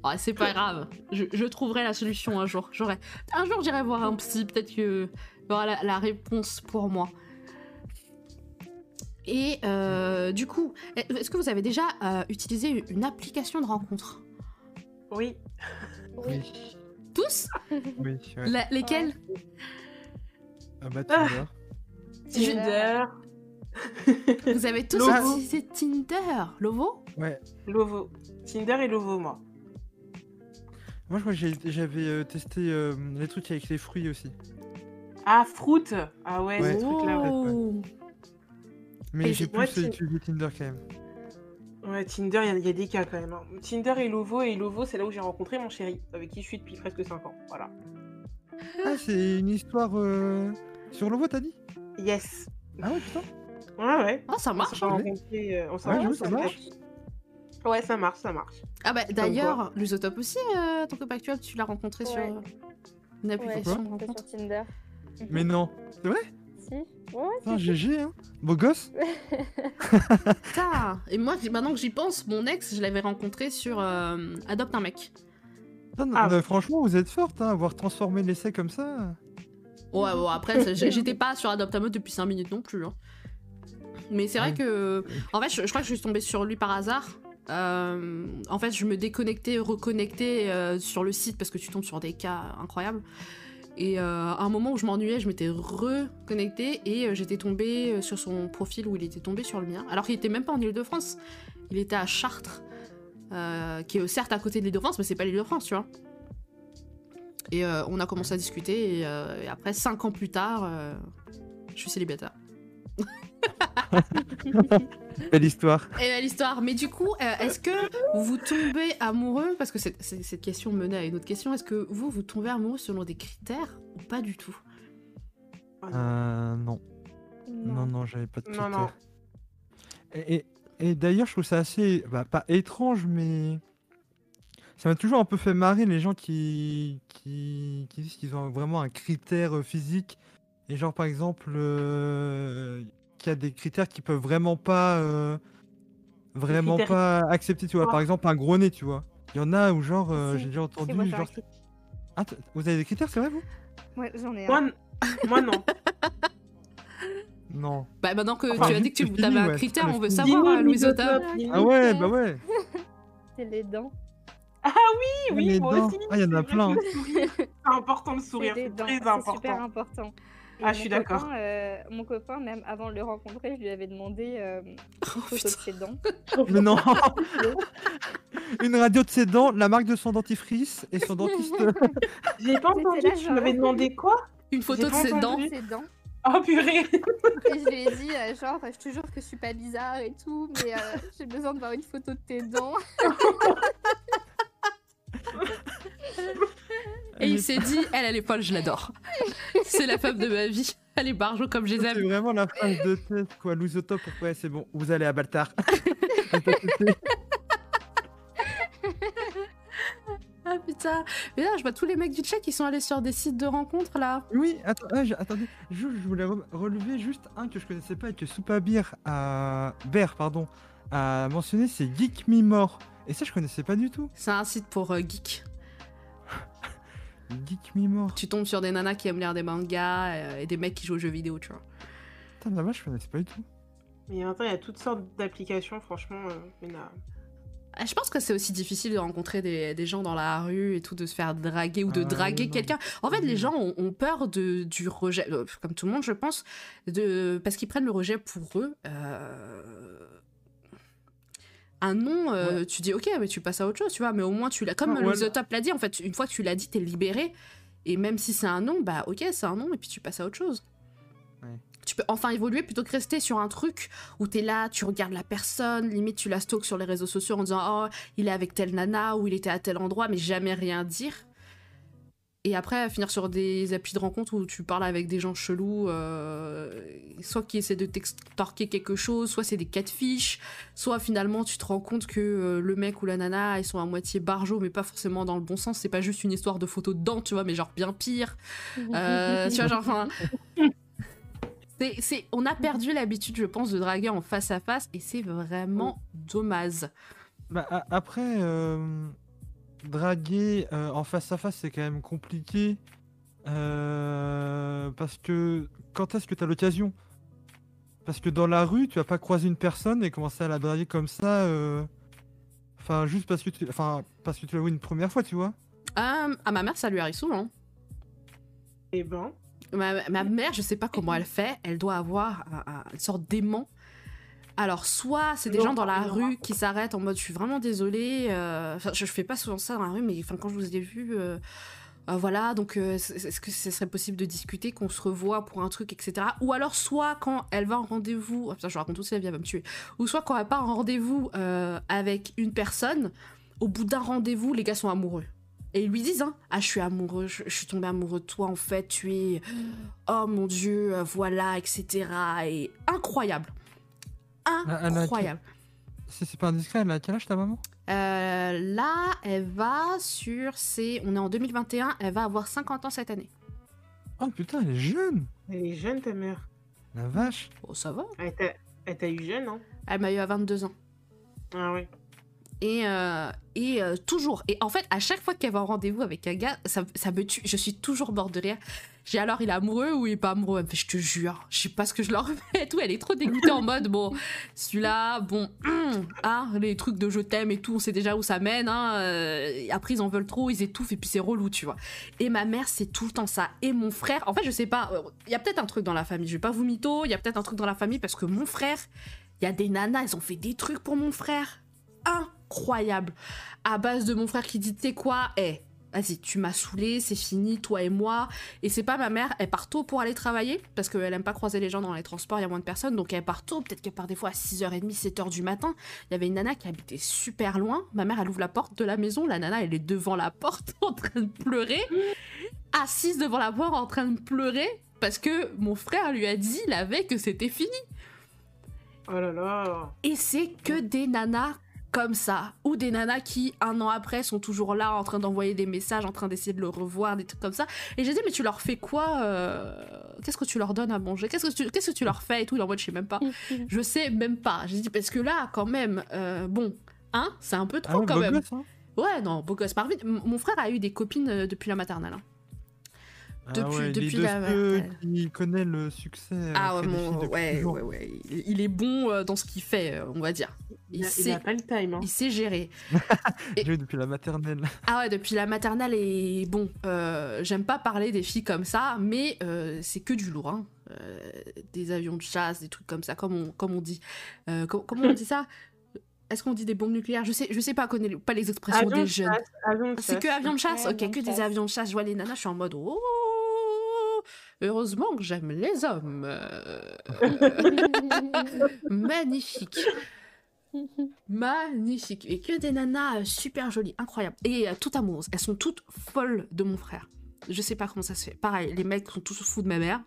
Ouais, c'est pas grave. Je, je trouverai la solution un jour. J'aurai... Un jour, j'irai voir un psy. Peut-être que aura la, la réponse pour moi. Et euh, du coup, est-ce que vous avez déjà euh, utilisé une application de rencontre? Oui. Oui. Tous? Oui, ouais. La- Lesquelles Ah bah, Ah. Tinder. Tinder, Vous avez tous utilisé Tinder? Lovo? Ouais. Lovo. Tinder et Lovo, moi. Moi, je crois que j'avais euh, testé euh, les trucs avec les fruits aussi. Ah, Fruit Ah ouais, Ouais. ce truc-là. ouais. Mais j'ai plus Ouais, utilisé Tinder quand même. Ouais, Tinder, il y, a- il y a des cas quand même. hein. Tinder et Lovo, et Lovo, c'est là où j'ai rencontré mon chéri, avec qui je suis depuis presque 5 ans. Voilà. Ah, c'est une histoire euh, sur Lovo, t'as dit? Yes. Ah ouais, putain. Ouais, ouais. Oh, ça On marche. s'est hein. rencontrés, euh, on s'est Ouais, rencontrés Ouais, ça marche, ça marche. Ah bah d'ailleurs, l'usotope aussi, euh, ton copain actuel, tu l'as rencontré sur Ouais. euh, une Ouais, application de c'était rencontre. sur Tinder. Mais non. C'est vrai? Si. Ouais, ouais, si. GG, hein. Beau gosse Putain Et moi, maintenant que j'y pense, mon ex, je l'avais rencontré sur euh, Adopte un mec. Ah. euh, Franchement, vous êtes forte, hein, avoir transformé l'essai comme ça. Ouais, bon, après, j'étais pas sur Adopte un mec depuis 5 minutes non plus. hein. Mais c'est vrai Ouais. que. En fait, je, je crois que je suis tombée sur lui par hasard. Euh, en fait, je me déconnectais, reconnectais euh, sur le site parce que tu tombes sur des cas incroyables. Et euh, à un moment où je m'ennuyais, je m'étais reconnectée et j'étais tombée sur son profil où il était tombé sur le mien. Alors qu'il était même pas en Ile-de-France. Il était à Chartres, qui est certes à côté de l'Île-de-France, mais c'est pas l'Île-de-France, tu vois. Et on a commencé à discuter et, et après, cinq ans plus tard, je suis célibataire. Belle histoire. Et euh, l'histoire. Mais du coup, euh, est-ce que vous tombez amoureux Parce que cette question menait à une autre question. Est-ce que vous, vous tombez amoureux selon des critères ou pas du tout? Euh, non. Non, Non. non, j'avais pas de Non, critères. non. Et, et- et d'ailleurs, je trouve ça assez, bah, pas étrange, mais ça m'a toujours un peu fait marrer les gens qui, qui, qui disent qu'ils ont vraiment un critère physique. Et genre, par exemple, euh, qu'il y a des critères qui peuvent vraiment pas, euh, vraiment critères- pas accepter, tu vois. Par exemple, un gros nez, tu vois. Il y en a où, genre, euh, j'ai déjà entendu, moi, genre... Ah, vous avez des critères, c'est vrai, vous? Ouais, j'en ai Moi, un. n- moi non. Non. Bah maintenant que Enfin, tu as dit que tu c'est avais fini, un ouais, critère, on veut fini. savoir, euh, Dis-nous, Louisota. Ah ouais, bah ouais. C'est les dents. Oui, Ouais, oui, les moi dents. aussi. Ah, il y en a plein. sourire, C'est important le sourire, c'est très C'est super important. Et Ah, je suis d'accord. euh, mon copain, même avant de le rencontrer, je lui avais demandé euh, une Oh, photo de ses dents. Mais non Une radio de ses dents, la marque de son dentifrice et son dentiste. J'ai pas entendu, là, tu m'avais demandé quoi? Une photo de ses dents. Ses dents. Oh purée Et je lui ai dit, euh, genre, je te jure que je suis pas bizarre et tout, mais euh, j'ai besoin de voir une photo de tes dents. Et il s'est dit, elle, elle est folle, je l'adore. C'est la femme de ma vie. Elle est barjo comme je les C'est aime. vraiment la phrase de tête, quoi. Louisotop, ouais, c'est bon, vous allez à Baltar. Ah putain. Mais là, je vois tous les mecs du chat qui sont allés sur des sites de rencontres là. oui, attends, ah, attendez, je, je voulais re- relever juste un que je connaissais pas et que Soupabir a. Bear, pardon, a mentionné, c'est Geek Me More. Et ça, je connaissais pas du tout. C'est un site pour euh, geeks. Geek Me More. Tu tombes sur des nanas qui aiment lire des mangas euh, et des mecs qui jouent aux jeux vidéo, tu vois. Putain, la vache, je connaissais pas du tout. Mais maintenant, il y a toutes sortes d'applications, franchement. euh, il y en a- Ah, Je pense que c'est aussi difficile de rencontrer des, des gens dans la rue et tout, de se faire draguer ou de Ah, draguer quelqu'un. En fait, les Oui. gens ont, ont peur de, du rejet, euh, comme tout le monde, je pense, de, parce qu'ils prennent le rejet pour eux. Euh, Un non, euh, tu dis ok, mais tu passes à autre chose, tu vois. Mais au moins, tu l'as. Comme Ouais, le ouais. The Top l'a dit, en fait, une fois que tu l'as dit, t'es libéré. Et même si c'est un non, bah ok, c'est un non, et puis tu passes à autre chose. Ouais. Tu peux enfin évoluer plutôt que rester sur un truc où t'es là, tu regardes la personne, limite tu la stalks sur les réseaux sociaux en disant oh il est avec telle nana ou il était à tel endroit mais jamais rien dire. Et après finir sur des applis de rencontre où tu parles avec des gens chelous, euh, soit qui essaient de t'extorquer quelque chose, soit c'est des catfish, soit finalement tu te rends compte que euh, le mec ou la nana ils sont à moitié barjots mais pas forcément dans le bon sens, c'est pas juste une histoire de photo dedans tu vois mais genre bien pire. Euh, tu vois, genre, enfin, c'est, c'est- on a perdu l'habitude, je pense, de draguer en face à face et c'est vraiment dommage. Bah, après, euh, draguer euh, en face à face, c'est quand même compliqué. euh, parce que quand est-ce que tu as l'occasion? Parce que dans la rue, tu vas pas croiser une personne et commencer à la draguer comme ça. euh, Enfin, juste parce que tu, enfin, parce que tu l'as vu une première fois, tu vois. Euh, à ma mère, ça lui arrive souvent. Eh ben, Ma, ma mère, je sais pas comment elle fait, elle doit avoir un- un- une sorte d'aimant. Alors, soit c'est des gens dans la rue qui s'arrêtent en mode je suis vraiment désolée. euh, Enfin, je, fais pas souvent ça dans la rue, mais enfin, quand je vous ai vu, euh, euh, voilà, donc euh, est- est-ce que ce serait possible de discuter, qu'on se revoie pour un truc, etc. Ou alors, soit quand elle va en rendez-vous, putain, je raconte la vie, elle va me tuer. Ou soit quand elle part en rendez-vous euh, avec une personne, au bout d'un rendez-vous, les gars sont amoureux. Et ils lui disent, hein, ah, je suis amoureux, je, je suis tombé amoureux de toi, en fait, tu es, oh mon dieu, voilà, etc. Et incroyable. Incroyable. Si c'est pas indiscret, elle a quel âge ta maman? Euh, là, elle va sur ses... On est en 2021, elle va avoir 50 ans cette année. Oh putain, elle est jeune Elle est jeune, ta mère. La vache Oh, ça va. Elle t'a- elle t'a eu jeune, hein Elle m'a eu à 22 ans. Ah ouais. Et, euh, euh, toujours. Et en fait, à chaque fois qu'elle va en rendez-vous avec un gars, ça, me tue. Je suis toujours morte de rire. J'ai alors, il est amoureux ou il est pas amoureux? Elle me fait, je te jure, je sais pas ce que je leur fais tout. Elle est trop dégoûtée en mode, bon, celui-là, bon, hum, hein, les trucs de je t'aime et tout, on sait déjà où ça mène. Hein, euh, après, ils en veulent trop, ils étouffent et puis c'est relou, tu vois. Et ma mère, c'est tout le temps ça. Et mon frère, en fait, je sais pas, il y a peut-être un truc dans la famille. Je vais pas vous mytho, il y a peut-être un truc dans la famille parce que mon frère, il y a des nanas, elles ont fait des trucs pour mon frère. Incroyable à base de mon frère qui dit, tu sais quoi, eh, vas-y, tu m'as saoulé, c'est fini, toi et moi. Et c'est pas ma mère, elle part tôt pour aller travailler, parce qu'elle aime pas croiser les gens dans les transports, il y a moins de personnes, donc elle part tôt, peut-être qu'elle part des fois à 6h30, 7h du matin. Il y avait une nana qui habitait super loin, ma mère, elle ouvre la porte de la maison, la nana, elle est devant la porte en train de pleurer, assise devant la porte en train de pleurer, parce que mon frère lui a dit la veille que c'était fini. Oh là là. Et c'est que des nanas comme ça. Ou des nanas qui, un an après, sont toujours là en train d'envoyer des messages, en train d'essayer de le revoir, des trucs comme ça. Et j'ai dit, mais tu leur fais quoi euh, Qu'est-ce que tu leur donnes à manger? Qu'est-ce que tu, qu'est-ce que tu leur fais et tout? Il est en mode, je sais même pas. Je sais même pas. J'ai dit, parce que là, quand même, euh, bon, hein, c'est un peu trop Ah quand beau même. gosse, hein Ouais, non, beau gosse. Mon frère a eu des copines euh, depuis la maternelle. hein. Depuis- ah ouais, depuis il la- qui connaît le succès. euh, Ah ouais, mon- ouais, ouais, ouais. Il, il est bon euh, dans ce qu'il fait, euh, on va dire. Il, Il a, il sait- a pas le time, hein. Il sait gérer. Eu depuis la maternelle. Ah ouais, depuis la maternelle et bon, euh, j'aime pas parler des filles comme ça, mais euh, c'est que du lourd, hein. Euh, des avions de chasse, des trucs comme ça, comme on, comme on dit. Euh, com- comment on dit ça? Est-ce qu'on dit des bombes nucléaires? Je sais, je sais pas, connais pas les expressions Avion des de jeunes. C'est que avions de chasse? Ok, que de des chasse. avions de chasse. Je vois les nanas, je suis en mode oh, heureusement que j'aime les hommes. Euh, magnifique. Magnifique. Et que des nanas euh, super jolies, incroyables. Et euh, toutes amoureuses. Elles sont toutes folles de mon frère. Je sais pas comment ça se fait. Pareil, les mecs sont tous fous de ma mère.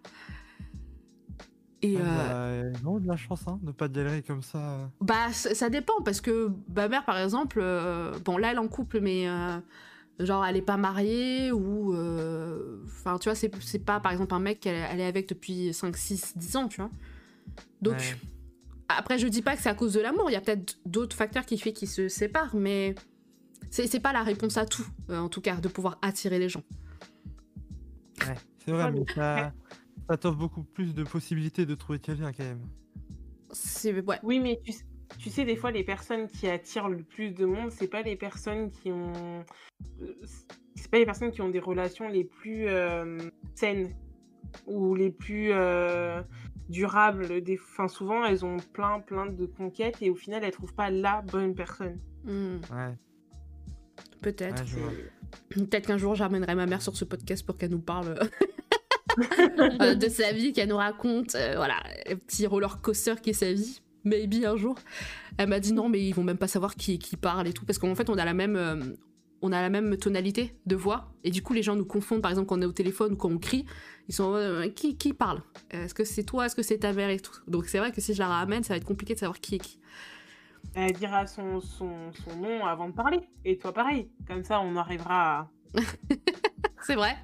Et Ah, euh, bah, non, de la chance, hein, de pas galérer comme ça. bah, ça, ça dépend parce que ma mère, par exemple, euh, bon, là, elle est en couple, mais euh, genre, elle est pas mariée ou. euh, Enfin, tu vois, c'est c'est pas, par exemple, un mec qu'elle elle est avec depuis 5, 6, 10 ans, tu vois. Donc, Ouais. après, je dis pas que c'est à cause de l'amour, il y a peut-être d'autres facteurs qui font qu'ils se séparent, mais c'est c'est pas la réponse à tout, euh, en tout cas, de pouvoir attirer les gens. Ouais, c'est vrai, mais mais- ça, ça t'offre beaucoup plus de possibilités de trouver quelqu'un quand même. C'est. Ouais. Oui, mais tu, sais- tu sais, des fois, les personnes qui attirent le plus de monde, c'est pas les personnes qui ont. euh, C'est pas les personnes qui ont des relations les plus euh, saines ou les plus euh, durables. Des... Enfin, souvent, elles ont plein, plein de conquêtes et au final, elles trouvent pas la bonne personne. Hmm, Ouais, Peut-être. ouais. Peut-être qu'un jour j'amènerai ma mère sur ce podcast pour qu'elle nous parle de sa vie, qu'elle nous raconte, euh, voilà, un petit roller coaster qui est sa vie. Maybe un jour. Elle m'a dit non, mais ils vont même pas savoir qui qui parle et tout, parce qu'en fait on a la même, euh, on a la même tonalité de voix, et du coup les gens nous confondent. Par exemple quand on est au téléphone ou quand on crie, ils sont euh, qui qui parle? Est-ce que c'est toi? Est-ce que c'est ta mère? Et tout. Donc c'est vrai que si je la ramène, ça va être compliqué de savoir qui est qui. Elle dira son, son, son nom avant de parler. Et toi, pareil. Comme ça, on arrivera à. C'est vrai.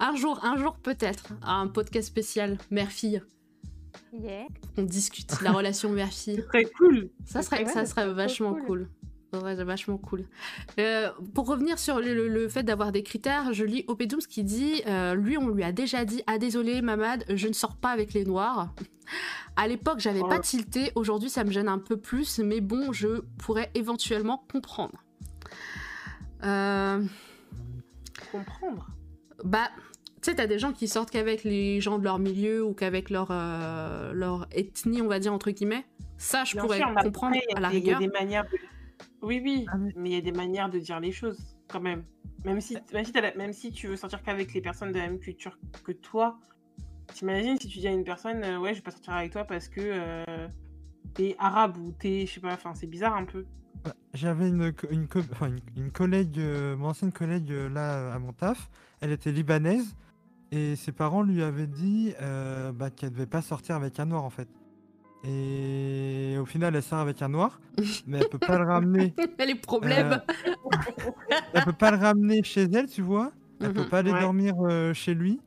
Un jour, un jour peut-être, un podcast spécial mère-fille. Yeah. On discute la relation mère-fille. C'est très cool. Ça serait, Ouais, ça serait vachement cool. cool. Ça serait vachement cool. Euh, pour revenir sur le, le- le fait d'avoir des critères, je lis Opedums qui dit euh, lui, on lui a déjà dit Ah, désolé, Mamad, je ne sors pas avec les noirs. À l'époque, j'avais Oh. pas tilté. Aujourd'hui, ça me gêne un peu plus, mais bon, je pourrais éventuellement comprendre. Euh, Comprendre? bah, sais, t'as des gens qui sortent qu'avec les gens de leur milieu ou qu'avec leur, euh, leur ethnie, on va dire, entre guillemets. Ça, je Bien pourrais sûr, comprendre après, il y a à la des- rigueur. des manières de- Oui, oui, Ah, mais- mais il y a des manières de dire les choses, quand même. Même si, même si, t'as la- même si tu veux sortir qu'avec les personnes de la même culture que toi, t'imagines si tu dis à une personne, euh, ouais, je vais pas sortir avec toi parce que euh, t'es arabe ou t'es, je sais pas, enfin, c'est bizarre un peu. Bah, J'avais une, une, co- enfin, une, une collègue, euh, mon ancienne collègue euh, là à mon taf, elle était libanaise et ses parents lui avaient dit euh, bah, qu'elle devait pas sortir avec un noir en fait. Et au final, elle sort avec un noir, mais elle peut pas le ramener. Les problèmes. Elle peut pas le ramener chez elle, tu vois. Elle peut Mhm. pas aller Ouais. dormir euh, chez lui.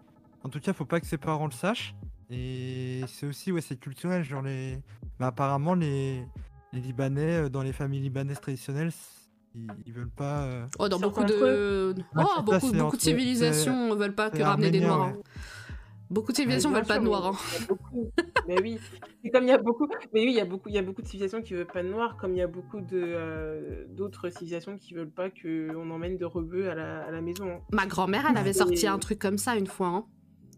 En tout cas, faut pas que ses parents le sachent. Et c'est aussi, ouais, c'est culturel. Genre les, bah, apparemment les, les Libanais euh, dans les familles libanaises traditionnelles, ils, ils veulent pas. euh, Oh, dans beaucoup de. Oh, beaucoup, beaucoup entre- de civilisations veulent pas que ramener des noirs. ouais. hein. Beaucoup de civilisations veulent pas de noirs. mais hein. Mais oui, c'est comme il y a beaucoup. Mais oui, il y a beaucoup, il y a beaucoup de civilisations qui veulent pas de noirs, comme il y a beaucoup de euh, d'autres civilisations qui veulent pas que on emmène de rebeux à la, à la maison. hein. Ma grand-mère, elle avait sorti un truc comme ça une fois. hein.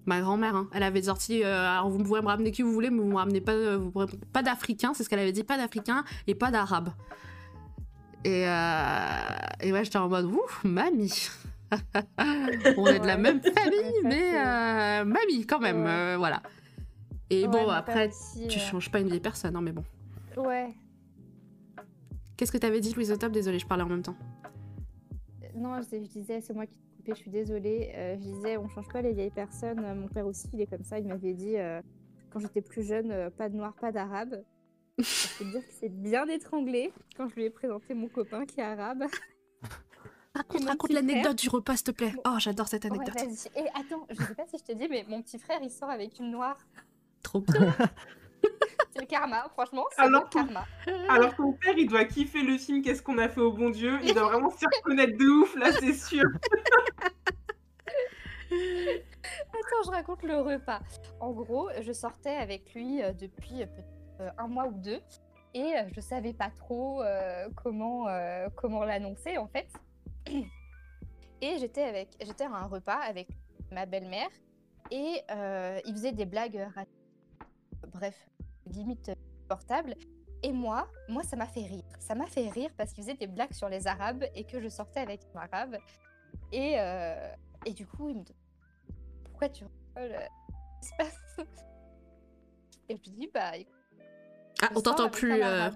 Ma grand-mère, hein. elle avait sorti. euh, alors vous pouvez me ramener qui vous voulez, mais vous me ramenez pas, euh, vous pas d'Africains, c'est ce qu'elle avait dit, pas d'Africains et pas d'Arabes. Et, euh, et ouais, j'étais en mode ouf, mamie. On est de la même famille, mais euh, mamie quand même, Ouais. euh, voilà. Et Ouais, bon, après, aussi, tu euh, changes pas une vieille personne, hein, mais bon. Ouais. Qu'est-ce que t'avais dit, Louise Top Désolée, je parlais en même temps. Non, je, je disais, c'est moi qui t'ai coupé, je suis désolée. Euh, je disais, on change pas les vieilles personnes. Mon père aussi, il est comme ça. Il m'avait dit, euh, quand j'étais plus jeune, euh, pas de noir, pas d'arabe. Je peux te dire que c'est bien étranglé quand je lui ai présenté mon copain qui est arabe. Raconte, raconte l'anecdote du repas, s'il te plaît. Oh, j'adore cette Ouais, anecdote. vas-y. Et attends, je sais pas si je te dis, mais mon petit frère, il sort avec une noire. Trop bien. C'est le karma, franchement, c'est Alors, le karma. Alors ton père, il doit kiffer le film Qu'est-ce qu'on a fait au bon Dieu Il doit vraiment s'y reconnaître de ouf, là, c'est sûr. Attends, je raconte le repas. En gros, je sortais avec lui euh, depuis peut-être euh, un mois ou deux et euh, je savais pas trop euh, comment, euh, comment l'annoncer en fait. Et j'étais avec j'étais à un repas avec ma belle-mère et euh, il faisait des blagues bref, limite euh, portable. Et moi, moi ça m'a fait rire. Ça m'a fait rire parce qu'il faisait des blagues sur les arabes et que je sortais avec un arabe. Et, euh, et du coup, il me demande pourquoi tu rigoles euh, Et je lui dis bah écoute, Ah, je on t'entend plus euh.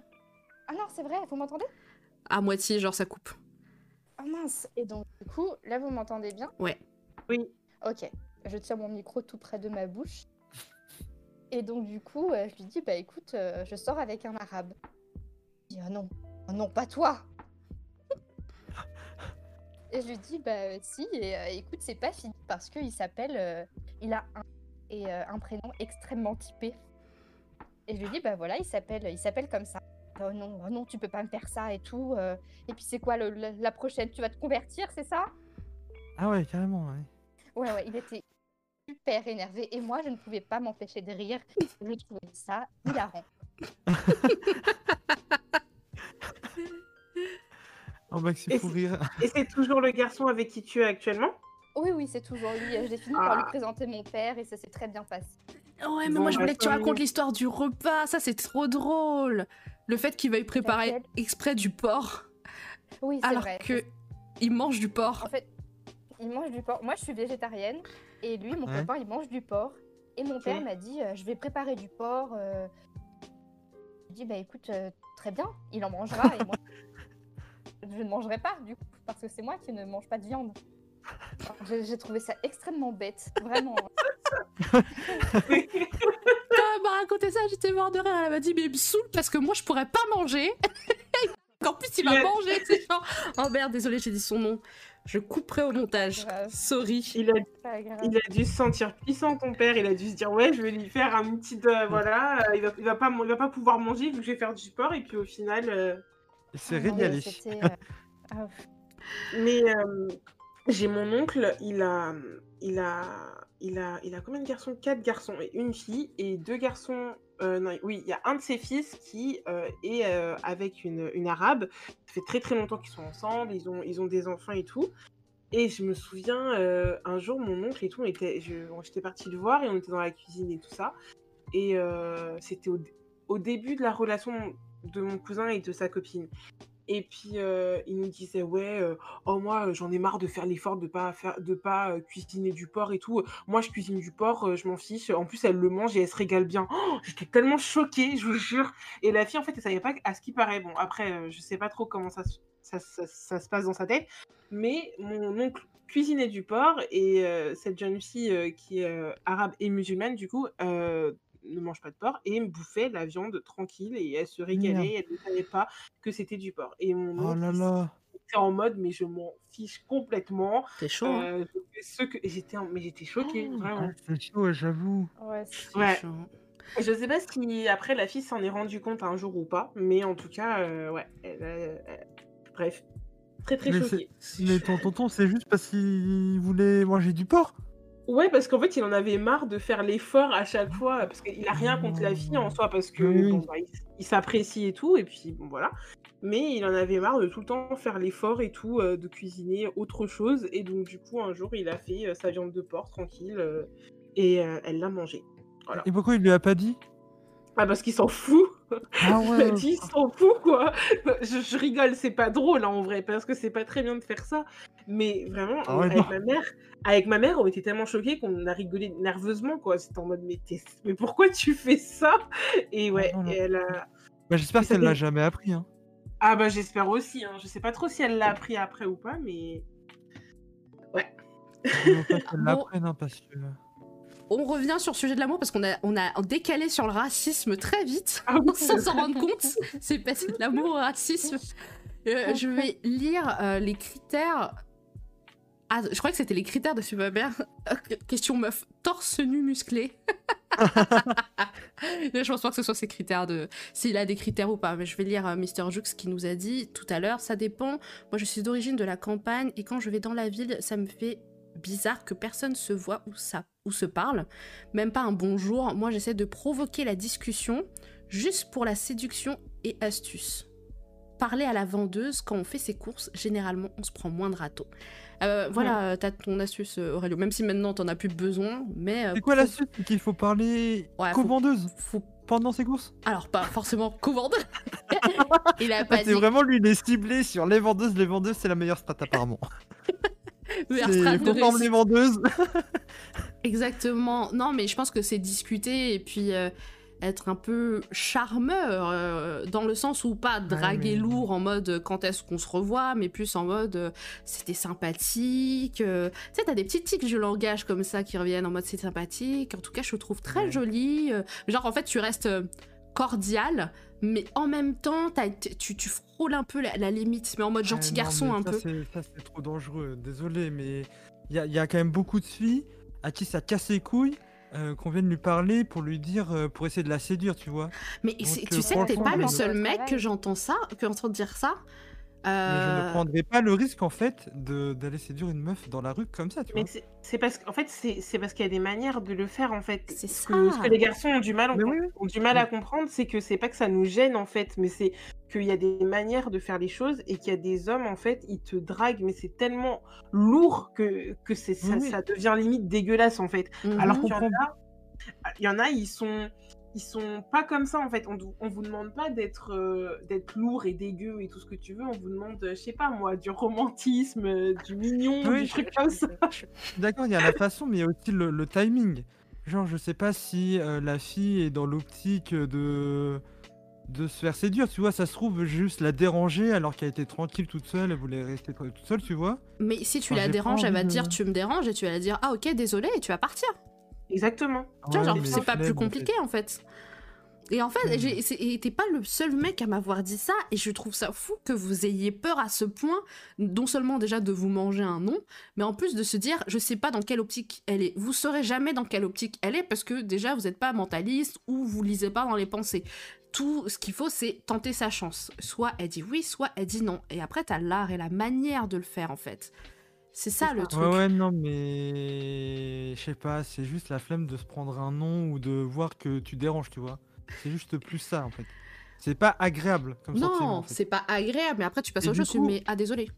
Ah non, c'est vrai, vous m'entendez? À moitié, genre ça coupe. Ah mince Et donc du coup, là vous m'entendez bien? Ouais. Oui. Ok, je tiens mon micro tout près de ma bouche. Et donc du coup, euh, je lui dis bah écoute, euh, je sors avec un arabe. Il dit ah non, Ah non pas toi. et je lui dis bah si et euh, écoute c'est pas fini parce qu'il s'appelle, euh, il a un et euh, un prénom extrêmement typé. Et je lui dis bah voilà il s'appelle, il s'appelle comme ça. Oh non, oh non tu peux pas me faire ça et tout. euh. Et puis c'est quoi le- le- la prochaine? Tu vas te convertir c'est ça? Ah ouais, carrément. Ouais. Ouais, ouais, il était super énervé et moi, je ne pouvais pas m'empêcher de rire. Je trouvais ça hilarant. Oh faut c'est- rire. Et c'est toujours le garçon avec qui tu es actuellement? Oui, oui, c'est toujours lui. J'ai fini par lui Ah. présenter mon père et ça s'est très bien passé. Ouais, mais Bon, moi je voulais que tu racontes l'histoire du repas. Ça, c'est trop drôle. Le fait qu'il veuille préparer exprès du porc Oui, c'est alors vrai. que il mange du porc. En fait, il mange du porc. Moi, je suis végétarienne et lui, mon Ouais. copain, il mange du porc. Et mon père m'a dit euh, Je vais préparer du porc. euh. Je dit Bah écoute, euh, très bien, il en mangera et moi, je ne mangerai pas du coup, parce que c'est moi qui ne mange pas de viande. J'ai trouvé ça extrêmement bête, vraiment. Quand elle m'a raconté ça, j'étais mort de rire. Elle m'a dit, mais il me saoule parce que moi je pourrais pas manger. en plus, il va Il a- manger. C'est genre, oh merde, désolé, j'ai dit son nom. Je couperai au montage. Grave. Sorry. il a, il dû se sentir puissant, ton père. Il a dû se dire Ouais, je vais lui faire un petit. euh, voilà, euh, il, va, il, va pas, il va pas pouvoir manger vu que je vais faire du sport. Et puis au final. euh, Il s'est Ah mais régalé. euh, ah, Mais euh, j'ai mon oncle, il a, il a, il a, il a combien de garçons? Quatre garçons et une fille et deux garçons. euh, non, oui, il y a un de ses fils qui euh, est euh, avec une, une arabe. Ça fait très très longtemps qu'ils sont ensemble. Ils ont, ils ont des enfants et tout. Et je me souviens un jour, mon oncle et tout, j'étais partie le voir et on était dans la cuisine et tout ça. Et c'était au début de la relation de mon cousin et de sa copine. Et puis euh, il nous disait ouais, euh, oh moi j'en ai marre de faire l'effort de pas faire, de pas euh, cuisiner du porc et tout. Moi je cuisine du porc, je m'en fiche. En plus elle le mange et elle se régale bien. Oh, J'étais tellement choquée, je vous jure. Et la fille en fait elle savait pas à ce qui paraît. Bon après je sais pas trop comment ça, se- ça, se passe dans sa tête, mais mon oncle cuisinait du porc et cette jeune fille qui est arabe et musulmane du coup ne mange pas de porc et me bouffait la viande tranquille et elle se régalait, elle ne savait pas que c'était du porc. Et mon Oh là là. était en mode, mais je m'en fiche complètement. C'est chaud. hein. Euh, ce que j'étais, en- mais j'étais choquée, Oh. vraiment. C'est chaud, j'avoue. Ouais, c'est- ouais. chaud. Je sais pas si après la fille s'en est rendue compte un jour ou pas, mais en tout cas, euh, ouais. elle a- elle- Bref, très très Mais choquée. Mais ton tonton, c'est juste parce qu'il voulait manger du porc. Ouais, parce qu'en fait, il en avait marre de faire l'effort à chaque fois, parce qu'il a rien contre la fille en soi, parce que Oui, bon, bah, il, il s'apprécie et tout, et puis bon voilà. Mais il en avait marre de tout le temps faire l'effort et tout, euh, de cuisiner autre chose, et donc du coup, un jour, il a fait euh, sa viande de porc tranquille, euh, et elle l'a mangé. Voilà. Et pourquoi il lui a pas dit? Ah, parce qu'il s'en fout Ah ouais. il s'en fout, quoi je, je rigole, c'est pas drôle, hein, en vrai, parce que c'est pas très bien de faire ça. Mais vraiment, Ah ouais, avec, non. ma mère, avec ma mère, on était tellement choqués qu'on a rigolé nerveusement, quoi. C'était en mode, mais, mais pourquoi tu fais ça? Et ouais, non, non. et elle a... Bah, J'espère qu'elle l'a jamais appris. Hein. Ah bah j'espère aussi, hein. je sais pas trop si elle l'a appris après ou pas, mais... Il faut pas qu'elle Bon. l'apprenne, hein, parce que. On revient sur le sujet de l'amour parce qu'on a, on a décalé sur le racisme très vite Ah oui, sans s'en rendre compte. C'est passé de l'amour au racisme. Euh, je vais lire euh, les critères. Ah, je crois que c'était les critères de Superman. Question meuf. Torse nu musclé. je pense pas que ce soit ses critères de. S'il a des critères ou pas. Mais je vais lire euh, Mister Jux qui nous a dit tout à l'heure. Ça dépend. Moi, je suis d'origine de la campagne et quand je vais dans la ville, ça me fait bizarre que personne se voit ou, ça, ou se parle. Même pas un bonjour. Moi, j'essaie de provoquer la discussion juste pour la séduction et astuce. Parler à la vendeuse quand on fait ses courses, généralement, on se prend moins de râteaux. Euh, voilà, euh, t'as ton astuce, euh, Aurélio. Même si maintenant, t'en as plus besoin, mais... euh, C'est quoi faut- la suite C'est qu'il faut parler Ouais, qu'aux faut- vendeuses faut- pendant ses courses? Alors, pas forcément qu'aux vendeuses. Il a Ah, pas C'est dit... vraiment lui, il est ciblé sur les vendeuses. Les vendeuses, c'est la meilleure strat apparemment. former les vendeuses. Exactement. Non, mais je pense que c'est discuter et puis euh, être un peu charmeur, euh, dans le sens où pas draguer mais- lourd en mode euh, quand est-ce qu'on se revoit, mais plus en mode euh, c'était sympathique. Tu sais, t'as des petits tics de langage comme ça qui reviennent en mode c'est sympathique. En tout cas, je le trouve très Ouais. joli. euh. Genre, en fait, tu restes cordial. Mais en même temps, tu frôles un peu la, la limite, mais en mode gentil Ah, non, garçon un ça, peu. c'est- Ça, c'est trop dangereux. Désolé, mais il y a, il y a quand même beaucoup de filles à qui ça casse les couilles euh, qu'on vienne lui parler pour lui dire, euh, pour essayer de la séduire, tu vois. Mais Donc, c'est- euh, tu sais que t'es pas le seul mec que j'entends ça, que j'entends dire ça. Mais je Euh, ne prendrai pas le risque, en fait, de- d'aller séduire une meuf dans la rue comme ça, tu vois. Mais c'est- c'est parce qu'en fait, c'est c'est parce qu'il y a des manières de le faire, en fait. C'est Ce ça. que, ce que les garçons ont du mal, Mais ont, oui, oui. ont du mal à comprendre, c'est que c'est pas que ça nous gêne, en fait, mais c'est qu'il y a des manières de faire les choses et qu'il y a des hommes, en fait, ils te draguent, mais c'est tellement lourd que, que c'est ça, Oui, ça devient limite dégueulasse, en fait. mhm. Alors qu'il y en comprends. a, il y en a, ils sont, ils sont pas comme ça en fait. On, on vous demande pas d'être, euh, d'être lourd et dégueu et tout ce que tu veux. On vous demande, euh, je sais pas moi, du romantisme, euh, du mignon, Oui, du je- truc comme ça. D'accord, il y a la façon, mais il y a aussi le, le timing. Genre, je sais pas si euh, la fille est dans l'optique de de se faire séduire, tu vois, ça se trouve juste la déranger alors qu'elle était tranquille toute seule, elle voulait rester toute seule, tu vois. Mais si tu Enfin, la déranges, elle va te dire tu me déranges et tu vas la dire ah ok désolé et tu vas partir. Exactement. Tu vois, genre c'est pas plus compliqué en fait. Et en fait, et t'es pas le seul mec à m'avoir dit ça, et je trouve ça fou que vous ayez peur à ce point, non seulement déjà de vous manger un nom, mais en plus de se dire, je sais pas dans quelle optique elle est. Vous saurez jamais dans quelle optique elle est, parce que déjà vous n'êtes pas mentaliste ou vous lisez pas dans les pensées. Tout ce qu'il faut, c'est tenter sa chance. Soit elle dit oui, soit elle dit non. Et après, t'as l'art et la manière de le faire, en fait. C'est ça le truc. Ouais, ouais, non, mais je sais pas, c'est juste la flemme de se prendre un nom ou de voir que tu déranges, tu vois. C'est juste plus ça, en fait. C'est pas agréable comme. Non, en fait. c'est pas agréable, mais après tu passes Et au jeu, tu coup- mets ah désolé.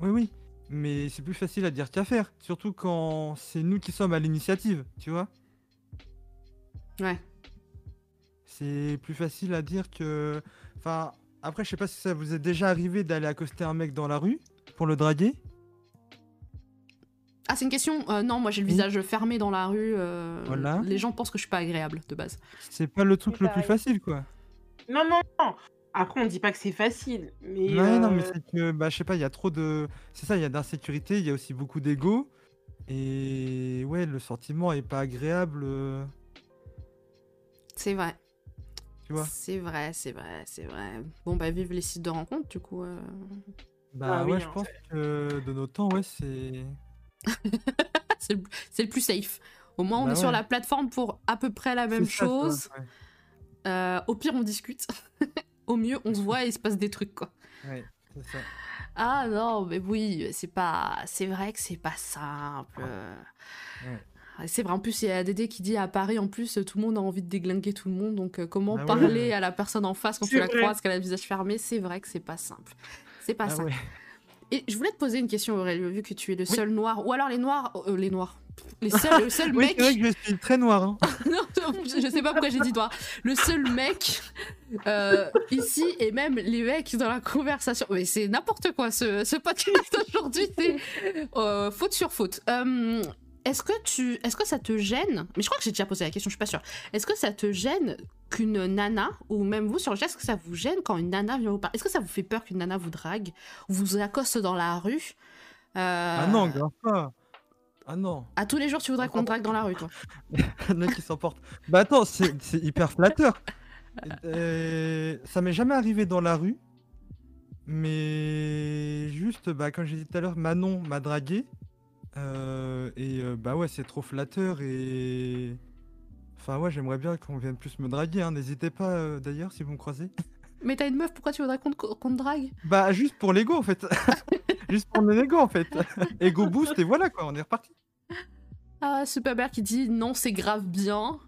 Oui, oui. Mais c'est plus facile à dire qu'à faire. Surtout quand c'est nous qui sommes à l'initiative, tu vois. Ouais. C'est plus facile à dire que. Enfin, après, je sais pas si ça vous est déjà arrivé d'aller accoster un mec dans la rue pour le draguer. Ah, c'est une question Euh, Non, moi j'ai le Oui. visage fermé dans la rue. euh, Voilà. Les gens pensent que je suis pas agréable de base. C'est pas le truc le plus facile, quoi. Non, non, non. Après, on dit pas que c'est facile, mais. Ouais, non, mais euh, c'est que, bah, je sais pas, il y a trop de. C'est ça, il y a d'insécurité, il y a aussi beaucoup d'ego. Et ouais, le sentiment est pas agréable. C'est vrai. Tu vois? C'est vrai, c'est vrai, c'est vrai. Bon, bah, vive les sites de rencontres, du coup. euh. Bah Ah oui, ouais, je hein, pense que de nos temps, ouais, c'est. c'est le, plus safe. Au moins, on Bah est sur la plateforme pour à peu près la même ça, chose. Euh, au pire, on discute. Au mieux, on se voit et il se passe des trucs, quoi. Ouais, ouais, c'est ça. Ah non, mais oui, c'est pas. C'est vrai que c'est pas simple. C'est vrai, en plus, il y a Dédé qui dit à Paris, en plus, tout le monde a envie de déglinguer tout le monde. Donc, euh, comment Ah parler à la personne en face quand tu la croises, qu'elle a le visage fermé? C'est vrai que c'est pas simple. C'est pas Ah simple. Et je voulais te poser une question, Aurélio, vu que tu es le Oui. seul noir. Ou alors les noirs. euh, les noirs. Les seuls, le seul Oui, mec. c'est vrai que je suis très noir. Hein. non, je je sais pas pourquoi j'ai dit noir. Le seul mec euh, ici et même les mecs dans la conversation. Mais c'est n'importe quoi ce, ce podcast aujourd'hui. C'est euh, faute sur faute. Est-ce que tu, est-ce que ça te gêne Mais je crois que j'ai déjà posé la question. Je suis pas sûre. Est-ce que ça te gêne qu'une nana ou même vous sur le chat, est-ce que ça vous gêne quand une nana vient vous parler? Est-ce que ça vous fait peur qu'une nana vous drague ou vous accoste dans la rue? Euh, Ah non, grave pas. Ah non, À tous les jours, tu voudrais qu'on te drague dans la rue, toi le mec qui s'emporte. Bah attends, c'est c'est hyper flatteur. Euh, ça m'est jamais arrivé dans la rue, mais juste, bah, comme j'ai dit tout à l'heure, Manon m'a dragué. Euh, et euh, bah ouais, c'est trop flatteur et. Enfin ouais, j'aimerais bien qu'on vienne plus me draguer, hein. N'hésitez pas euh, d'ailleurs si vous me croisez. Mais t'as une meuf, pourquoi tu voudrais qu'on te, qu'on te drague? Bah juste pour l'ego en fait. juste pour mon ego en fait. Ego boost et voilà quoi, on est reparti. Ah, Superbear qui dit non, c'est grave bien.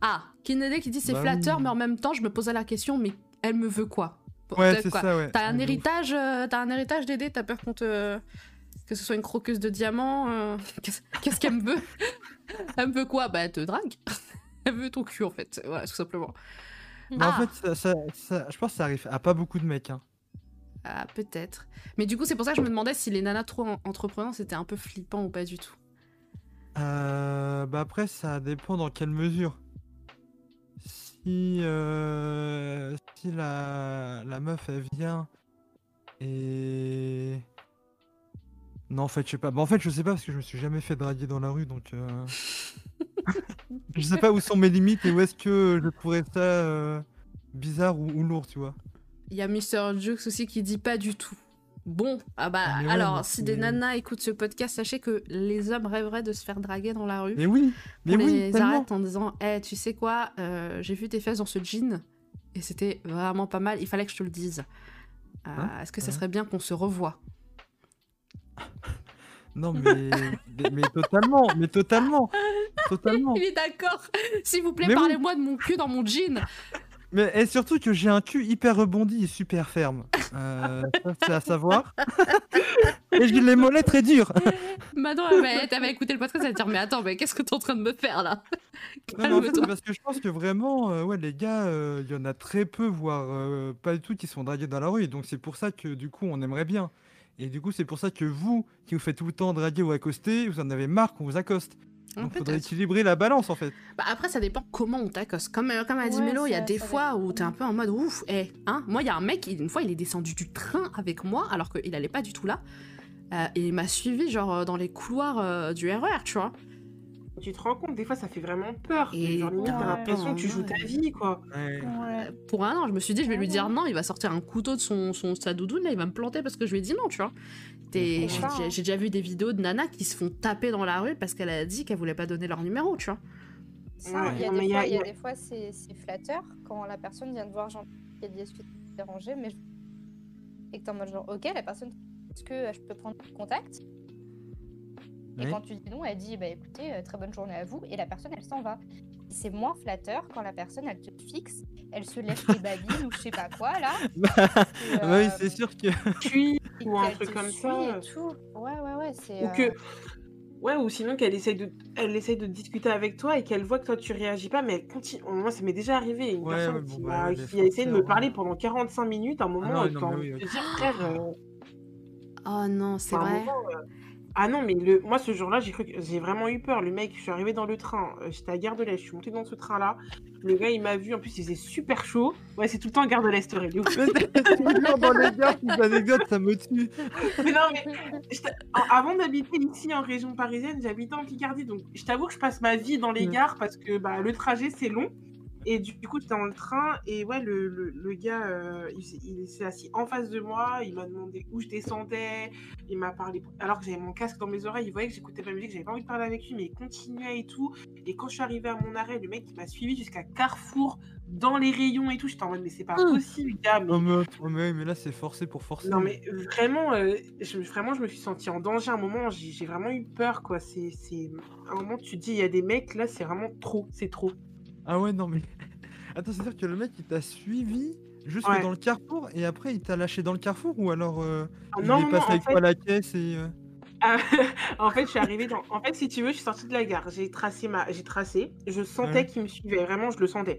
Ah, Kinede qui dit c'est Bah flatteur, oui. mais en même temps, je me posais la question, mais elle me veut quoi? Ouais, c'est quoi ça, ouais. T'as un héritage, euh, t'as un héritage d'aider, t'as peur qu'on te. Que ce soit une croqueuse de diamants euh, Qu'est-ce qu'elle me veut? Elle me veut quoi? Bah, elle te drague. Elle veut ton cul, en fait. Voilà, tout simplement. Bah, Ah. En fait, ça, ça- ça- je pense que ça arrive à pas beaucoup de mecs. Hein. Ah, peut-être. Mais du coup, c'est pour ça que je me demandais si les nanas trop en- entreprenants, c'était un peu flippant ou pas du tout. Euh, bah après, ça dépend dans quelle mesure. Si, euh, si la, la meuf, elle vient et... Non, en fait, je sais pas. Bah, en fait, je sais pas parce que je me suis jamais fait draguer dans la rue, donc... euh, je sais pas où sont mes limites et où est-ce que je trouverais ça euh, bizarre ou, ou lourd, tu vois. Il y a Mr. Jukes aussi qui dit pas du tout. Bon, ah bah Ah, ouais, alors, mais si des nanas écoutent ce podcast, sachez que les hommes rêveraient de se faire draguer dans la rue. Mais oui, mais on oui, les tellement. arrête en disant Eh, tu sais quoi, euh, j'ai vu tes fesses dans ce jean et c'était vraiment pas mal, il fallait que je te le dise. Euh, Hein Est-ce que ça serait bien qu'on se revoie? Non, mais, totalement, mais totalement, totalement. Il est d'accord S'il vous plaît, Mais oui. parlez-moi de mon cul dans mon jean Mais et surtout que j'ai un cul hyper rebondi et super ferme. Euh, c'est à savoir. et j'ai les mollets très durs. Maintenant, elle va- elle va écouter le podcast, elle va dire Mais attends, mais qu'est-ce que t'es en train de me faire là? Non, en fait, parce que je pense que vraiment, euh, ouais, les gars, euh, il y en a très peu, voire pas du tout, qui sont dragués dans la rue. Donc c'est pour ça que du coup, on aimerait bien. Et du coup, c'est pour ça que vous, qui vous faites tout le temps draguer ou accoster, vous en avez marre qu'on vous accoste. Hein, Donc faudrait peut-être. équilibrer la balance en fait. Bah après, ça dépend comment on t'accoste. Comme, euh, comme a dit Ouais, Mélo, il y a des fois où t'es un peu en mode ouf, eh, hein. Moi, il y a un mec, il- une fois, il est descendu du train avec moi, alors qu'il allait pas du tout là. Euh, et il m'a suivi, genre, euh, dans les couloirs euh, du RER, tu vois. Tu te rends compte, des fois, ça fait vraiment peur. Et Genre, limite, Ouais. t'as l'impression que tu joues Ouais. ta vie, quoi. Ouais. Pour un an, je me suis dit, je vais lui dire non, il va sortir un couteau de son, son sa doudoune, là, il va me planter parce que je lui ai dit non, tu vois. J'ai déjà vu des vidéos de nanas qui se font taper dans la rue parce qu'elle a dit qu'elle voulait pas donner leur numéro, tu vois. Ça, Ouais, il y a des fois, y a des c'est c'est flatteur quand la personne vient te voir genre qui dit est-ce que tu es dérangé mais je- et que t'es en mode genre ok la personne est-ce que je peux prendre contact? Et Oui. quand tu dis non elle dit bah écoutez euh, très bonne journée à vous et la personne elle s'en va c'est moins flatteur quand la personne elle te fixe elle se lève les babines ou je sais pas quoi là Bah, et, bah oui, euh, c'est sûr que. Puis, ou un truc comme ça. et tout ouais ouais ouais c'est Ou euh, que. Ouais, ou sinon qu'elle essaye de, elle essaye de discuter avec toi et qu'elle voit que toi tu réagis pas, mais elle continue. Moi, ça m'est déjà arrivé, une Ouais, personne qui, bon, m'a- bah, les qui a essayé de me parler hein. pendant 45 minutes. À un moment, non, euh, non, envie oui, frère. euh, Oh non, c'est vrai. moment, euh, Ah non, mais le... moi, ce jour-là, j'ai cru que... j'ai vraiment eu peur. Le mec, je suis arrivée dans le train, euh, j'étais à Gare de l'Est, je suis montée dans ce train-là. Le gars, il m'a vu, en plus, il faisait super chaud. Ouais, c'est tout le temps Gare de l'Est, c'est toujours dans les ces anecdotes, ça me tue. mais non, mais avant d'habiter ici en région parisienne, j'habitais en Picardie. Donc, je t'avoue que je passe ma vie dans les gares parce que bah, le trajet, c'est long. Et du, du coup, j'étais dans le train et ouais, le, le, le gars, euh, il, s'est- il s'est assis en face de moi. Il m'a demandé où je descendais. Il m'a parlé. Alors que j'avais mon casque dans mes oreilles, il voyait que j'écoutais pas la musique. J'avais pas envie de parler avec lui, mais il continuait et tout. Et quand je suis arrivée à mon arrêt, le mec, il m'a suivi jusqu'à Carrefour, dans les rayons et tout. J'étais en mode, mais c'est pas Ah. possible, gars. Mais... Oh, mais, oh, mais, mais là, c'est forcé pour forcer. Non, mais vraiment, euh, je, vraiment, je me suis sentie en danger à un moment. J'ai j'ai vraiment eu peur, quoi. C'est, c'est... À un moment, tu te dis, il y a des mecs, là, c'est vraiment trop. C'est trop. Ah ouais, non, mais. Attends, c'est-à-dire que le mec, il t'a suivi jusque Ouais. dans le carrefour et après, il t'a lâché dans le carrefour ou alors euh, Ah, il non, est non, passé en avec toi à la caisse et. euh, Ah, en fait, je suis arrivée dans. En fait, si tu veux, je suis sortie de la gare. J'ai tracé ma. J'ai tracé. Je sentais qu'il me suivait. Vraiment, je le sentais.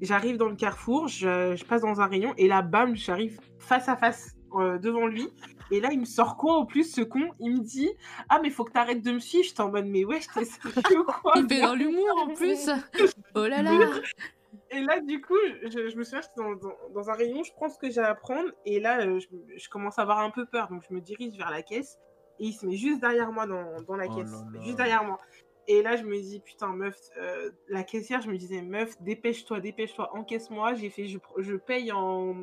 J'arrive dans le carrefour. Je, je passe dans un rayon et là, bam, j'arrive face à face euh, devant lui. Et là, il me sort quoi au plus, ce con? Il me dit Ah, mais faut que t'arrêtes de me suivre. J'étais en mode Mais ouais, j'étais sérieux quoi Il fait dans l'humour en plus. Oh là là. Et là, du coup, je, je me souviens, j'étais dans, dans- dans un rayon, je prends ce que j'ai à prendre, et là, euh, je, je commence à avoir un peu peur, donc je me dirige vers la caisse, et il se met juste derrière moi dans, dans la Oh caisse, là là. juste derrière moi. Et là, je me dis, putain, meuf, euh, la caissière, je me disais, meuf, dépêche-toi, dépêche-toi, encaisse-moi, j'ai fait, je, je paye en,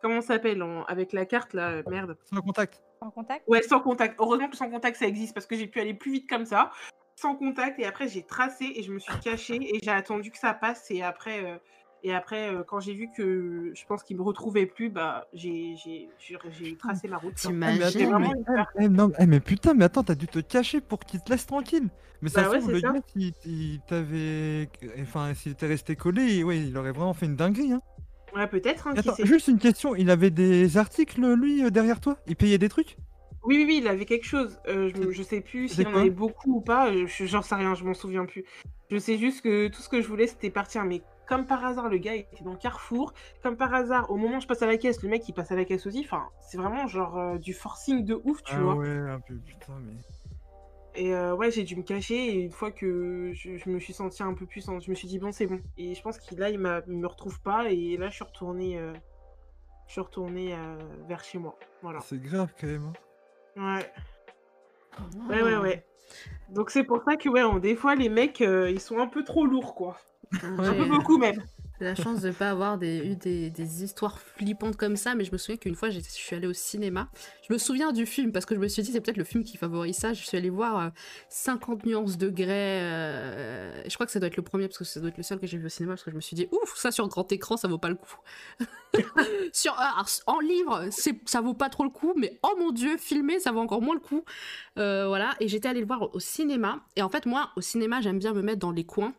comment ça s'appelle, en- avec la carte, là, merde. Sans contact. En contact? Ouais, sans contact. Heureusement que sans contact, ça existe, parce que j'ai pu aller plus vite comme ça, sans contact, et après, j'ai tracé, et je me suis cachée, et j'ai attendu que ça passe, et après... euh, et après, euh, quand j'ai vu que je pense qu'il me retrouvait plus, bah j'ai j'ai- j'ai- j'ai tracé ma route. T'imagines vraiment mais, peur. eh, non, eh, mais putain, mais attends, t'as dû te cacher pour qu'il te laisse tranquille. Mais ça Bah se trouve, le ça. gars, il, il t'avait. Enfin, s'il était resté collé, ouais, il aurait vraiment fait une dinguerie. Hein. Ouais, peut-être, hein, Attends, juste une question, il avait des articles, lui, euh, derrière toi? Il payait des trucs? Oui, oui, oui, il avait quelque chose. Euh, je, sais plus s'il en avait beaucoup ou pas. je- J'en sais rien, je m'en souviens plus. Je sais juste que tout ce que je voulais, c'était partir. Mais comme par hasard, le gars était dans carrefour. Comme par hasard, au moment où je passe à la caisse, le mec, il passe à la caisse aussi. Enfin, c'est vraiment genre euh, du forcing de ouf, tu Ah vois. ouais, un peu, putain, mais. Et euh, ouais, j'ai dû me cacher. Et une fois que je, je me suis sentie un peu puissante, je me suis dit, bon, c'est bon. Et je pense qu'il là, il m'a- il me retrouve pas. Et là, je suis retournée, euh, je suis retournée euh, vers chez moi. Voilà. C'est grave quand même. hein. Ouais. Ouais, ouais, ouais. Donc c'est pour ça que, ouais, on- des fois, les mecs, euh, ils sont un peu trop lourds, quoi. Un peu beaucoup, même. La chance de ne pas avoir eu des, histoires flippantes comme ça, mais je me souviens qu'une fois, j'ai- je suis allée au cinéma. Je me souviens du film parce que je me suis dit, c'est peut-être le film qui favorise ça. Je suis allée voir euh, 50 nuances degrés. euh, je crois que ça doit être le premier parce que ça doit être le seul que j'ai vu au cinéma parce que je me suis dit, ouf, ça sur grand écran, ça vaut pas le coup. sur, ah, en livre, ça vaut pas trop le coup, mais oh mon dieu, filmé, ça vaut encore moins le coup. Euh, voilà, et j'étais allée le voir au cinéma. Et en fait, moi, au cinéma, j'aime bien me mettre dans les coins.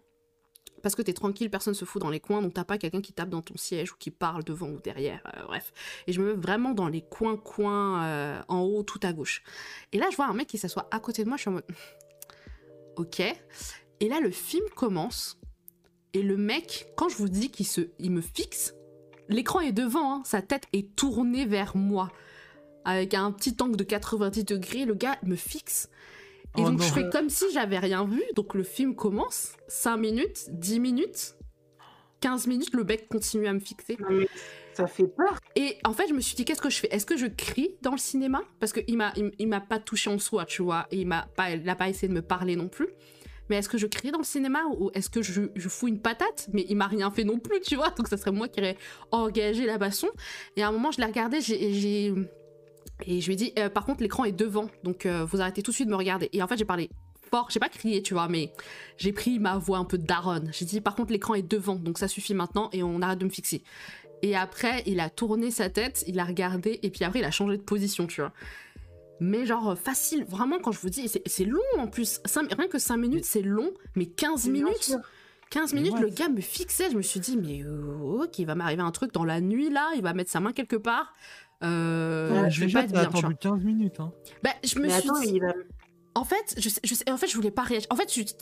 Parce que t'es tranquille, personne se fout dans les coins, donc t'as pas quelqu'un qui tape dans ton siège ou qui parle devant ou derrière, euh, bref. Et je me mets vraiment dans les coins, coins, euh, en haut, tout à gauche. Et là, je vois un mec qui s'assoit à côté de moi, je suis en mode. Ok. Et là, le film commence. Et le mec, quand je vous dis qu'il se, il me fixe, l'écran est devant, hein, sa tête est tournée vers moi. Avec un petit angle de 90 degrés, le gars me fixe. Et Oh donc non. je fais comme si j'avais rien vu. Donc le film commence, 5 minutes, 10 minutes, 15 minutes, le mec continue à me fixer. Non, ça fait peur. Et en fait, je me suis dit, qu'est-ce que je fais? Est-ce que je crie dans le cinéma? Parce qu'il m'a, il, il m'a pas touché en soi, tu vois, et il m'a pas, il a pas essayé de me parler non plus. Mais est-ce que je crie dans le cinéma ou est-ce que je, je fous une patate? Mais il m'a rien fait non plus, tu vois. Donc ça serait moi qui aurais engagé la baston. Et à un moment, je l'ai regardé, j'ai, j'ai- et je lui ai dit, euh, par contre, l'écran est devant, donc euh, vous arrêtez tout de suite de me regarder. Et en fait, j'ai parlé fort, j'ai pas crié, tu vois, mais j'ai pris ma voix un peu daronne. J'ai dit, par contre, l'écran est devant, donc ça suffit maintenant et on arrête de me fixer. Et après, il a tourné sa tête, il a regardé, et puis après, il a changé de position, tu vois. Mais genre, facile, vraiment, quand je vous dis, c'est long en plus. Rien que 5 minutes, c'est long, mais 15 Bien minutes. sûr. 15 Mais minutes, le gars me fixait, je me suis dit, mais euh, ok, il va m'arriver un truc dans la nuit là, il va mettre sa main quelque part. Euh, Ouais, je vais pas tu vois. attendu 15 minutes. Hein. Bah, je me Mais suis attends, dit, il a... en fait, je, sais- je en fait, je voulais pas réagir. En fait, tu, tu,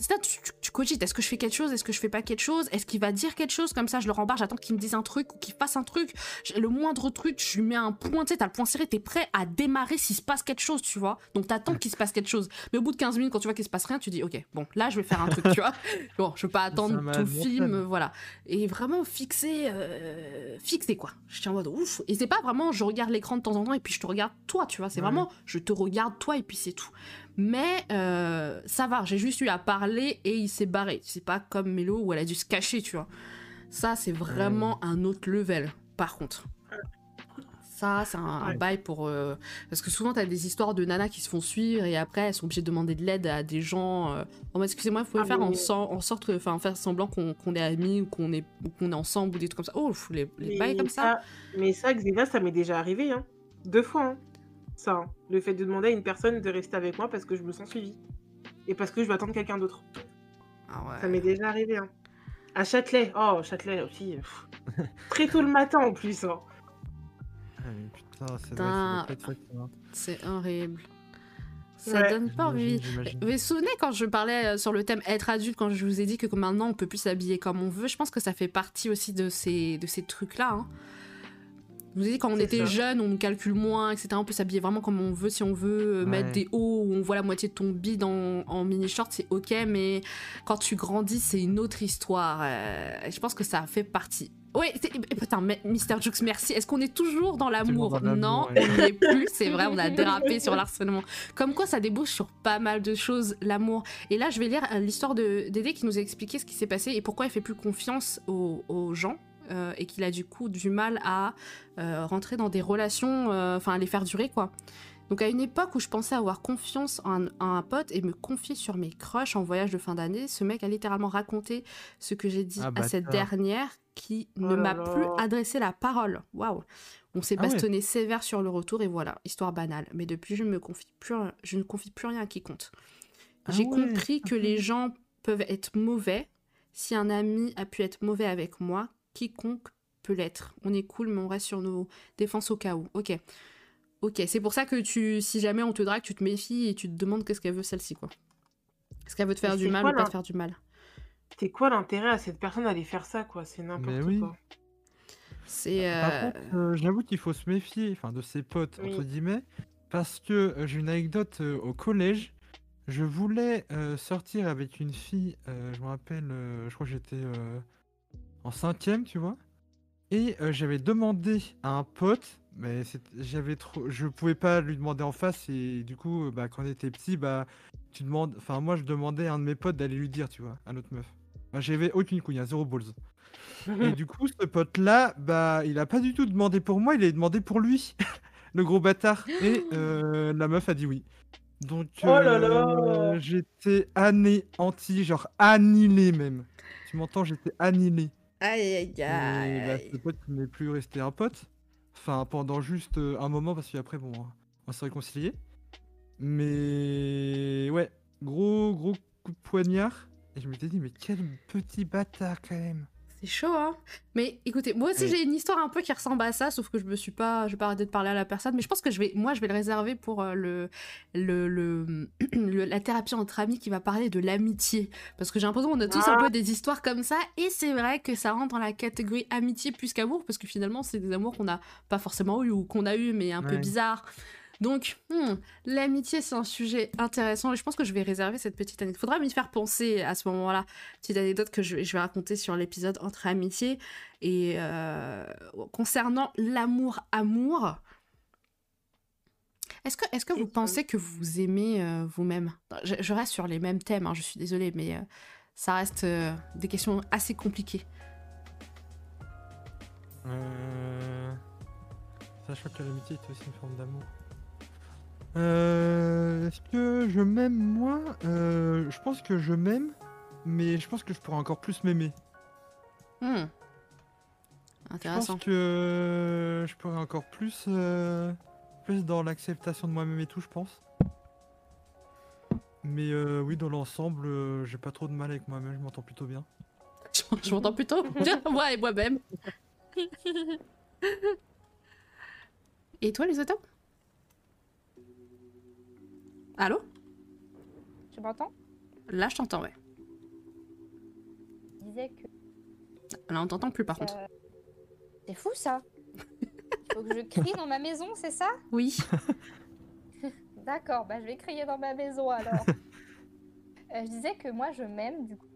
tu- cogites. Est-ce que je fais quelque chose? Est-ce que je fais pas quelque chose? Est-ce qu'il va dire quelque chose? Comme ça, je le rembarre. J'attends qu'il me dise un truc ou qu'il fasse un truc. Le moindre truc, je lui mets un point. Tu sais, t'as le point serré. T'es prêt à démarrer s'il se passe quelque chose, tu vois? Donc t'attends qu'il se passe quelque chose. Mais au bout de 15 minutes, quand tu vois qu'il se passe rien, tu dis, ok, bon, là, je vais faire un truc, tu vois? Bon, je veux pas attendre tout le film, euh, voilà. Et vraiment fixé, euh, fixé quoi. Je suis en mode ouf. Et c'est pas vraiment, je regarde l'écran de temps en temps et puis je te regarde toi, tu vois? C'est Ouais. vraiment, je te regarde toi et puis c'est tout. Mais euh, ça va, j'ai juste eu à parler et il s'est barré. C'est pas comme Mélo où elle a dû se cacher, tu vois. Ça, c'est vraiment un autre level, par contre. Ça, c'est un, bail pour. euh, Parce que souvent, t'as des histoires de nanas qui se font suivre et après, elles sont obligées de demander de l'aide à des gens. euh, mode, excusez-moi, vous pouvez Ah, faire en, sorte. Enfin, faire semblant qu'on est amis ou qu'on est, qu'on est ensemble ou des trucs comme ça. Oh, les, les bails comme ça. Mais ça, Xena, ça m'est déjà arrivé. Hein. Deux fois. hein. Ça. hein. Le fait de demander à une personne de rester avec moi parce que je me sens suivie. Et parce que je veux attendre quelqu'un d'autre. Ah ouais. Ça m'est déjà arrivé. Hein. À Châtelet. Oh, Châtelet aussi. Très tôt le matin en plus. hein. Ah, mais putain. C'est horrible. Ça Ouais. donne pas envie. Vous vous souvenez quand je parlais euh, sur le thème être adulte, quand je vous ai dit que maintenant on peut plus s'habiller comme on veut, je pense que ça fait partie aussi de ces, de ces trucs-là. hein. Je vous ai dit quand on était ça. jeune, on nous calcule moins, etc. On peut s'habiller vraiment comme on veut. Si on veut euh, mettre des hauts où on voit la moitié de ton bide en, en mini-short, c'est ok. Mais quand tu grandis, c'est une autre histoire. euh, je pense que ça fait partie. Oui, putain, Mister Jux, merci. Est-ce qu'on est toujours dans l'amour Non, ouais. on n'y est plus. C'est vrai, on a dérapé sur l'harcèlement. Comme quoi, ça débouche sur pas mal de choses, l'amour. Et là, je vais lire euh, l'histoire de Dédé qui nous a expliqué ce qui s'est passé et pourquoi il fait plus confiance aux, aux gens. Euh, et qu'il a du coup du mal à euh, rentrer dans des relations, euh, enfin à les faire durer quoi. Donc à une époque où je pensais avoir confiance en, en un pote et me confier sur mes crushs en voyage de fin d'année, ce mec a littéralement raconté ce que j'ai dit Ah, à cette dernière qui Oh ne m'a plus adressé la parole. Waouh. On s'est Ah ouais. bastonné sévère sur le retour et voilà, histoire banale. Mais depuis, je, me confie plus, je ne confie plus rien à qui compte. Ah J'ai ouais. compris que les gens peuvent être mauvais. Si un ami a pu être mauvais avec moi, quiconque peut l'être. On est cool, mais on reste sur nos défenses au cas où. Ok. Ok, c'est pour ça que tu, si jamais on te drague, tu te méfies et tu te demandes qu'est-ce qu'elle veut celle-ci, quoi. Est-ce qu'elle veut te faire du mal ou pas te faire du mal? C'est quoi l'intérêt à cette personne d'aller faire ça, quoi? C'est n'importe Mais oui. quoi. C'est. Par euh, contre, euh, j'avoue qu'il faut se méfier, enfin de ses potes entre guillemets, parce que euh, j'ai une anecdote euh, au collège. Je voulais euh, sortir avec une fille, euh, je me rappelle, euh, je crois que j'étais euh, en cinquième, tu vois, et euh, j'avais demandé à un pote, mais j'avais trop, je pouvais pas lui demander en face, et du coup, bah, quand on était petit, bah, tu demandes, enfin moi je demandais à un de mes potes d'aller lui dire, tu vois, à l'autre meuf. Bah, j'avais aucune couille, hein, zéro balls. Et du coup, ce pote-là, bah, il a pas du tout demandé pour moi, il a demandé pour lui, le gros bâtard. Et euh, la meuf a dit oui. Donc, Oh là là euh, j'étais anéanti, genre annihilé même. Tu m'entends, j'étais annihilé. Aïe aïe Et bah, aïe. ce pote n'est plus resté un pote. Enfin, pendant juste euh, un moment, parce qu'après, bon, on s'est réconcilié. Mais ouais, gros, gros coup de poignard. Et je m'étais dit, mais quel petit bâtard quand même. C'est chaud, hein Mais écoutez, moi aussi Oui. j'ai une histoire un peu qui ressemble à ça, sauf que je me suis pas, je vais pas arrêter de parler à la personne, mais je pense que je vais, moi je vais le réserver pour euh, le, le, le, le- la thérapie entre amis qui va parler de l'amitié, parce que j'ai l'impression qu'on a tous un Ah. peu des histoires comme ça, et c'est vrai que ça rentre dans la catégorie amitié plus qu'amour, parce que finalement c'est des amours qu'on n'a pas forcément eu ou qu'on a eu, mais un peu bizarre. Donc, hmm, l'amitié, c'est un sujet intéressant et je pense que je vais réserver cette petite anecdote. Faudra m'y faire penser à ce moment-là. Petite anecdote que je, vais- je vais raconter sur l'épisode entre amitié. Et euh, concernant l'amour-amour, est-ce que, est que vous pensez que vous aimez euh, vous-même? Je, je reste sur les mêmes thèmes, hein, je suis désolée, mais euh, ça reste euh, des questions assez compliquées. Euh... Sachant que l'amitié est aussi une forme d'amour. Euh... Est-ce que je m'aime moi Euh, Je pense que je m'aime, mais je pense que je pourrais encore plus m'aimer. Hmm. Je Intéressant. pense que je pourrais encore plus, euh, plus dans l'acceptation de moi-même et tout, je pense. Mais euh, oui, dans l'ensemble, euh, j'ai pas trop de mal avec moi-même, je m'entends plutôt bien. Je, je m'entends plutôt bien, moi et moi-même. et toi, les autos Allô Tu m'entends Là, je t'entends, ouais. Je disais que Là, on t'entend plus, par contre. euh, c'est fou ça. Il faut que je crie dans ma maison, c'est ça Oui. D'accord, bah je vais crier dans ma maison alors. Euh, je disais que moi je m'aime du coup.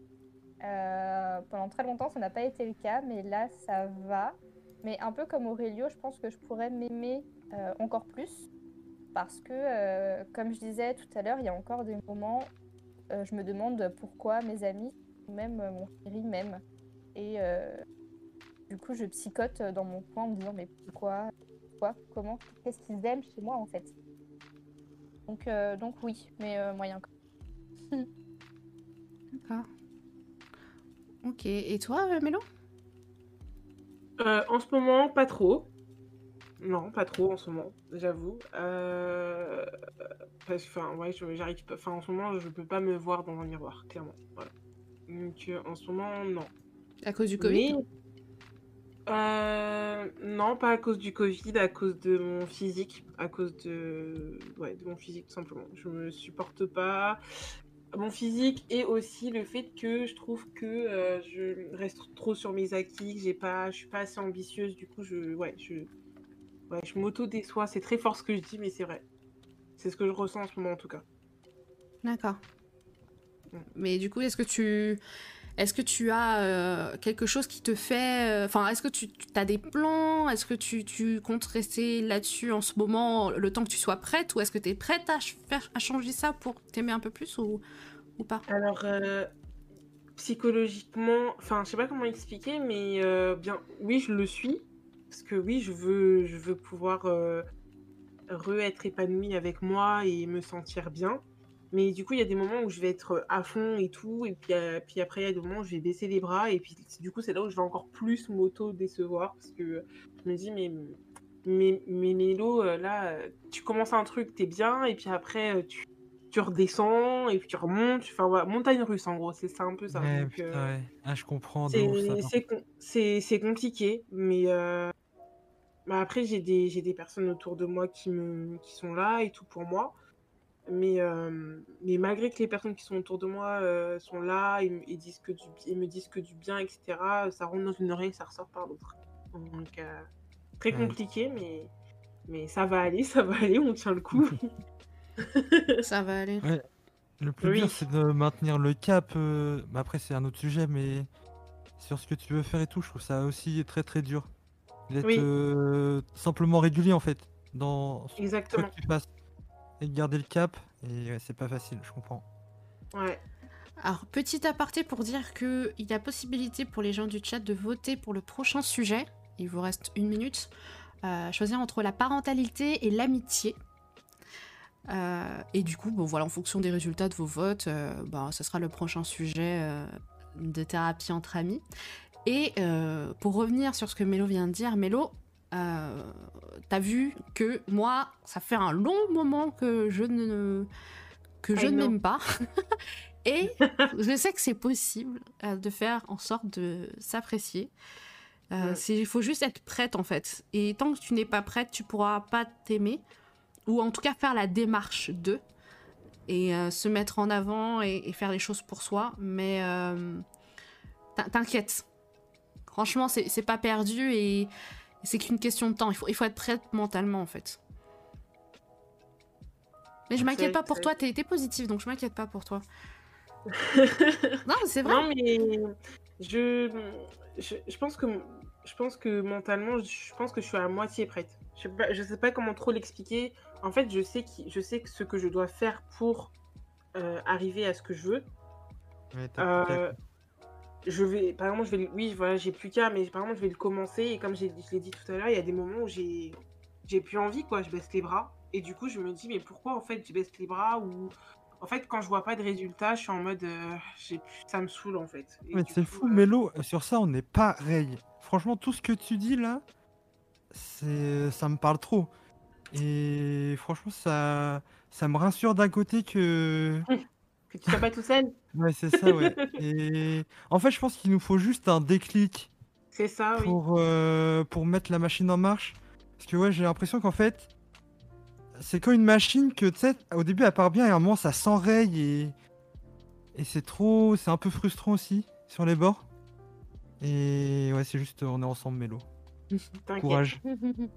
Euh, pendant très longtemps ça n'a pas été le cas, mais là ça va. Mais un peu comme Aurélio, je pense que je pourrais m'aimer euh, encore plus. Parce que, euh, comme je disais tout à l'heure, il y a encore des moments, euh, je me demande pourquoi mes amis, ou même euh, mon chéri m'aiment. Et euh, du coup, je psychote dans mon coin en me disant mais pourquoi, pourquoi, comment, qu'est-ce qu'ils aiment chez moi en fait? Donc, euh, donc oui, mais euh, moyen. D'accord. Ok. Et toi, Mélo? Euh, en ce moment, pas trop. Non, pas trop en ce moment, j'avoue. Euh... Parce que, enfin, ouais, je- j'arrive pas. Enfin, en ce moment, je peux pas me voir dans un miroir, clairement. Voilà. Donc, euh, en ce moment, non. À cause du Covid? Mais- Euh, non, pas à cause du Covid, à cause de mon physique, à cause de, ouais, de mon physique tout simplement. Je me supporte pas mon physique et aussi le fait que je trouve que euh, je reste trop sur mes acquis, que j'ai pas, je suis pas assez ambitieuse. Du coup, je, ouais, je, ouais, je m'auto déçois. C'est très fort ce que je dis, mais c'est vrai. C'est ce que je ressens en ce moment en tout cas. D'accord. Mais du coup, est-ce que tu... Est-ce que tu as euh, quelque chose qui te fait... euh, Enfin, est-ce que tu as des plans? Est-ce que tu, tu comptes rester là-dessus en ce moment, le temps que tu sois prête? Ou est-ce que tu es prête à, ch- faire, à changer ça pour t'aimer un peu plus ou, ou pas? Alors, euh, psychologiquement, enfin, je sais pas comment expliquer, mais euh, bien, oui, je le suis. Parce que oui, je veux, je veux pouvoir euh, re-être épanouie avec moi et me sentir bien. Mais du coup, il y a des moments où je vais être à fond et tout. Et puis, euh, puis après, il y a des moments où je vais baisser les bras. Et puis, du coup, c'est là où je vais encore plus m'auto-décevoir. Parce que je me dis, mais, mais, mais Mélo, euh, là, tu commences un truc, t'es bien. Et puis après, tu, tu redescends et puis tu remontes. Enfin, montagne russe, en gros. C'est ça un peu ça. Ouais, Donc, putain, euh, ouais. Ah, je comprends. c'est com- compliqué, mais euh, bah après, j'ai des, j'ai des personnes autour de moi qui, me, qui sont là et tout pour moi. Mais, euh, mais malgré que les personnes qui sont autour de moi euh, sont là et, me- et disent que du, et me disent que du bien, etc., ça rentre dans une oreille, ça ressort par l'autre. Donc, euh, très Ouais. compliqué, mais, mais ça va aller, ça va aller, on tient le coup. Ça va aller. Le plus Oui. dur, c'est de maintenir le cap. euh, bah après, c'est un autre sujet, mais sur ce que tu veux faire et tout, je trouve ça aussi très très dur. D'être Oui. euh, simplement régulier en fait dans ce Exactement. que tu et de garder le cap. Et ouais, c'est pas facile, je comprends. Ouais. Alors, petit aparté pour dire qu'il y a possibilité pour les gens du chat de voter pour le prochain sujet. Il vous reste une minute. Euh, choisir entre la parentalité et l'amitié. Euh, et du coup, bon, voilà, en fonction des résultats de vos votes, euh, bah, ce sera le prochain sujet euh, de thérapie entre amis. Et euh, pour revenir sur ce que Mélo vient de dire, Mélo, euh, t'as vu que moi, ça fait un long moment que je ne, que je I ne m'aime pas. Et je sais que c'est possible euh, de faire en sorte de s'apprécier. Euh, Il faut juste être prête en fait. Et tant que tu n'es pas prête, tu pourras pas t'aimer. Ou en tout cas faire la démarche de. Et euh, se mettre en avant et, et faire les choses pour soi. Mais t'in- t'inquiète. Franchement, c'est c'est pas perdu et c'est qu'une question de temps. Il faut, il faut être prête mentalement en fait. Mais je m'inquiète pas pour toi, t'es t'es positive donc je m'inquiète pas pour toi. Non, c'est vrai. Non, mais je, je, je pense que je pense que mentalement, je pense que je suis à moitié prête. Je sais pas, je sais pas comment trop l'expliquer. En fait, je sais qui, je sais ce que je dois faire pour euh, arriver à ce que je veux. Ouais, Euh, je vais, par exemple, je vais, oui, voilà, j'ai plus qu'à, mais par exemple, je vais le commencer et comme je l'ai dit tout à l'heure, il y a des moments où j'ai, j'ai plus envie, quoi. Je baisse les bras et du coup, je me dis, mais pourquoi en fait, je baisse les bras ou en fait, quand je vois pas de résultats, je suis en mode, euh, j'ai plus- ça me saoule en fait. Et Mais c'est fou, euh, Mélo, sur ça on est pareil. Franchement, tout ce que tu dis là, c'est ça me parle trop. Et franchement, ça, ça me rassure d'un côté que. Que tu sois pas tout seul, Ouais, c'est ça, ouais. Et en fait, je pense qu'il nous faut juste un déclic c'est ça, oui. pour, euh, pour mettre la machine en marche. Parce que ouais, j'ai l'impression qu'en fait, c'est comme une machine que, tu sais, au début, elle part bien et à un moment, ça s'enraye et, et c'est trop, c'est un peu frustrant aussi sur les bords. Et ouais, c'est juste, on est ensemble, Mélo. T'inquiète. Courage.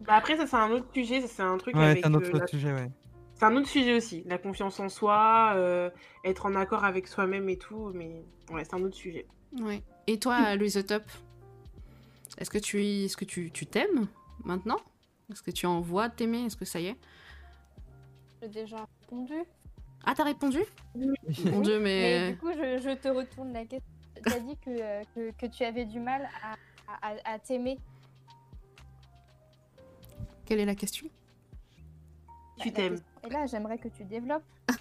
Bah après, ça c'est un autre sujet, c'est un truc Ouais, avec. un autre euh, la- sujet, ouais. C'est un autre sujet aussi, la confiance en soi, euh, être en accord avec soi-même et tout, mais ouais, c'est un autre sujet. Ouais. Et toi, Louise Top Est-ce que tu est-ce que tu tu t'aimes maintenant? Est-ce que tu en vois t'aimer? Est-ce que ça y est? J'ai déjà répondu. Ah, t'as répondu? Mon Oui, dieu, Mais mais... du coup, je, je te retourne la question. Tu as dit que, euh, que, que tu avais du mal à à, t'aimer. Quelle est la question? Tu la t'aimes. Est là, j'aimerais que tu développes.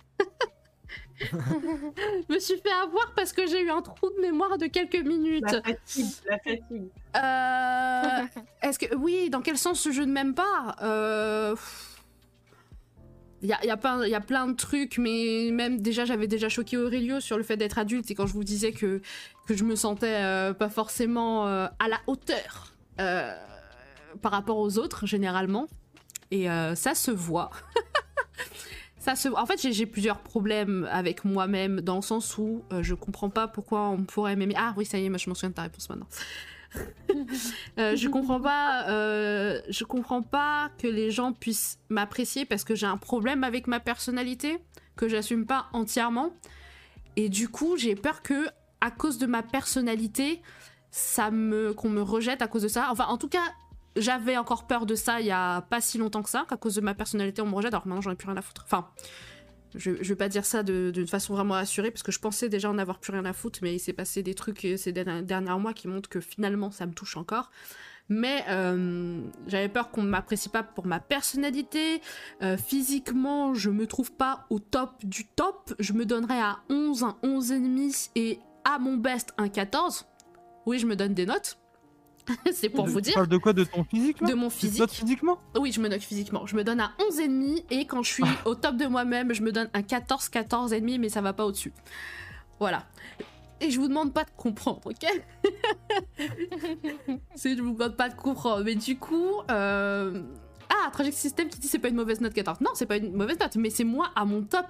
Je me suis fait avoir parce que j'ai eu un trou de mémoire de quelques minutes. La fatigue, la fatigue. Euh, Est-ce que oui, dans quel sens je ne m'aime pas? Euh, Il y a, il y, a plein- il y a plein de trucs, mais même déjà, j'avais déjà choqué Aurelio sur le fait d'être adulte et quand je vous disais que, que je me sentais euh, pas forcément euh, à la hauteur euh, par rapport aux autres, généralement. Et euh, ça se voit. ça se. En fait, j'ai- j'ai plusieurs problèmes avec moi-même dans le sens où euh, je comprends pas pourquoi on pourrait m'aimer. Ah oui, ça y est, moi, je m'en souviens de ta réponse maintenant. Euh, je comprends pas euh, je comprends pas que les gens puissent m'apprécier parce que j'ai un problème avec ma personnalité que j'assume pas entièrement et du coup j'ai peur que à cause de ma personnalité ça me qu'on me rejette à cause de ça enfin en tout cas j'avais encore peur de ça il y a pas si longtemps que ça qu'à cause de ma personnalité on me rejette alors maintenant j'en ai plus rien à foutre enfin je, je vais pas dire ça d'une façon vraiment assurée parce que je pensais déjà en avoir plus rien à foutre, mais il s'est passé des trucs euh, ces derniers derniers mois qui montrent que finalement ça me touche encore. Mais euh, j'avais peur qu'on ne m'apprécie pas pour ma personnalité. Euh, physiquement, je me trouve pas au top du top. Je me donnerais à 11, un 11,5 et à mon best un 14. Oui, je me donne des notes. C'est pour Tu vous dire. parles de quoi De ton physique là De mon Tu te physique. physiquement? Oui, je me note physiquement. Je me donne un 11,5 et quand je suis au top de moi-même, je me donne un 14, 14,5, mais ça va pas au-dessus. Voilà. Et je vous demande pas de comprendre, ok je vous demande pas de comprendre. Mais du coup, euh... ah, Tragic System qui dit c'est pas une mauvaise note 14. Non, c'est pas une mauvaise note, mais c'est moi à mon top.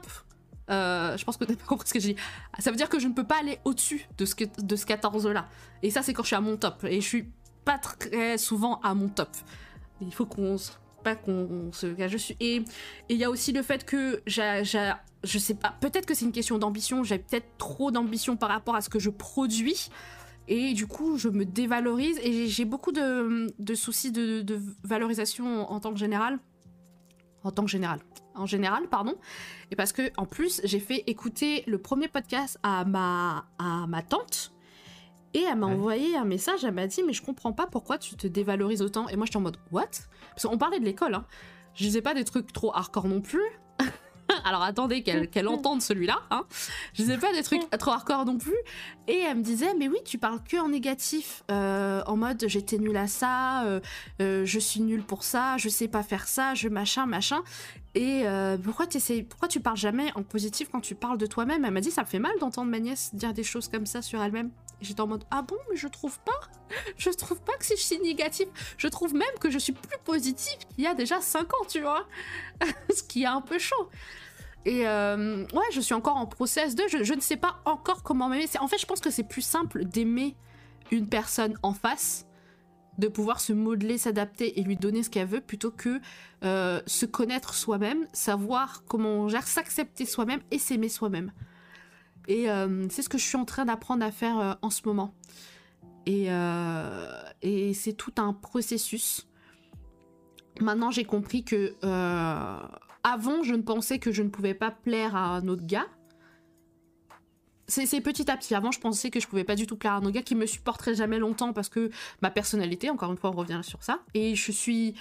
Euh, je pense que t'as pas compris ce que j'ai dit. Ça veut dire que je ne peux pas aller au-dessus de ce, que, de ce 14 là. Et ça, c'est quand je suis à mon top. Et je suis pas très souvent à mon top. Il faut qu'on se- qu'on se je suis et il y a aussi le fait que j'ai- je sais pas peut-être que c'est une question d'ambition j'ai peut-être trop d'ambition par rapport à ce que je produis. Et du coup je me dévalorise et j'ai- j'ai beaucoup de, de soucis de, de valorisation en tant que général. En tant que général. En général pardon. Et parce que en plus j'ai fait écouter le premier podcast à ma à ma tante et elle m'a Ouais. envoyé un message, elle m'a dit mais je comprends pas pourquoi tu te dévalorises autant. Et moi j'étais en mode what? Parce qu'on parlait de l'école, hein. Je disais pas des trucs trop hardcore non plus. Alors attendez qu'elle qu'elle entende celui-là, hein. Je disais pas des trucs trop hardcore non plus. Et elle me disait mais oui tu parles que en négatif, euh, en mode j'étais nulle à ça, euh, euh, je suis nulle pour ça, je sais pas faire ça, je machin machin. Et euh, pourquoi, tu parles jamais en positif quand tu parles de toi-même? Elle m'a dit ça me fait mal d'entendre ma nièce dire des choses comme ça sur elle-même. J'étais en mode ah bon mais je trouve pas, je trouve pas que si je suis négatif, je trouve même que je suis plus positive qu'il y a déjà 5 ans tu vois, ce qui est un peu chaud. Et euh, ouais je suis encore en process de, je, je ne sais pas encore comment m'aimer. En fait je pense que c'est plus simple d'aimer une personne en face, de pouvoir se modeler, s'adapter et lui donner ce qu'elle veut plutôt que euh, se connaître soi-même, savoir comment on gère, s'accepter soi-même et s'aimer soi-même. Et euh, c'est ce que je suis en train d'apprendre à faire euh, en ce moment. Et, et c'est tout un processus. Maintenant, j'ai compris que avant, je ne pensais que je ne pouvais pas plaire à un autre gars. C'est petit à petit. Avant, je pensais que je pouvais pas du tout plaire à un gars qui me supporterait jamais longtemps parce que ma personnalité, encore une fois, on revient sur ça. Et je suis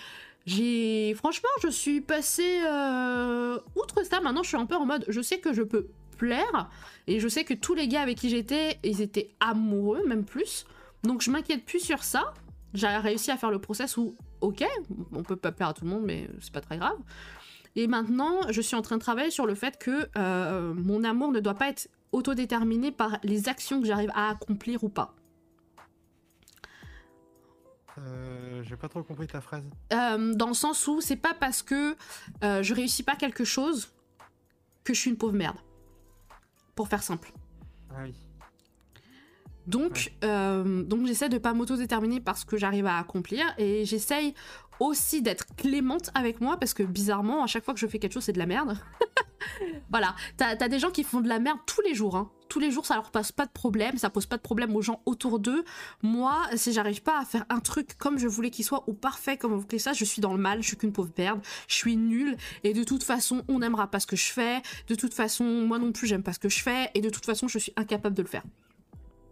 j'ai franchement, je suis passée euh, outre ça. Maintenant, je suis un peu en mode, je sais que je peux plaire et je sais que tous les gars avec qui j'étais, ils étaient amoureux, même plus. Donc, je m'inquiète plus sur ça. J'ai réussi à faire le process où, ok, on peut pas plaire à tout le monde, mais c'est pas très grave. Et maintenant, je suis en train de travailler sur le fait que euh, mon amour ne doit pas être autodéterminé par les actions que j'arrive à accomplir ou pas. Euh, J'ai pas trop compris ta phrase. Euh, dans le sens où c'est pas parce que euh, je réussis pas quelque chose que je suis une pauvre merde. Pour faire simple. Ah oui. Donc, euh, donc j'essaie de pas m'auto-déterminer parce que j'arrive à accomplir et j'essaye aussi d'être clémente avec moi parce que bizarrement, à chaque fois que je fais quelque chose, c'est de la merde. voilà, t'as as des gens qui font de la merde tous les jours. Hein. Tous les jours, ça leur pose pas de problème, ça pose pas de problème aux gens autour d'eux. Moi, si j'arrive pas à faire un truc comme je voulais qu'il soit ou parfait comme je voulais ça, je suis dans le mal, je suis qu'une pauvre merde, je suis nulle et de toute façon, on n'aimera pas ce que je fais. De toute façon, moi non plus, j'aime pas ce que je fais et de toute façon, je suis incapable de le faire.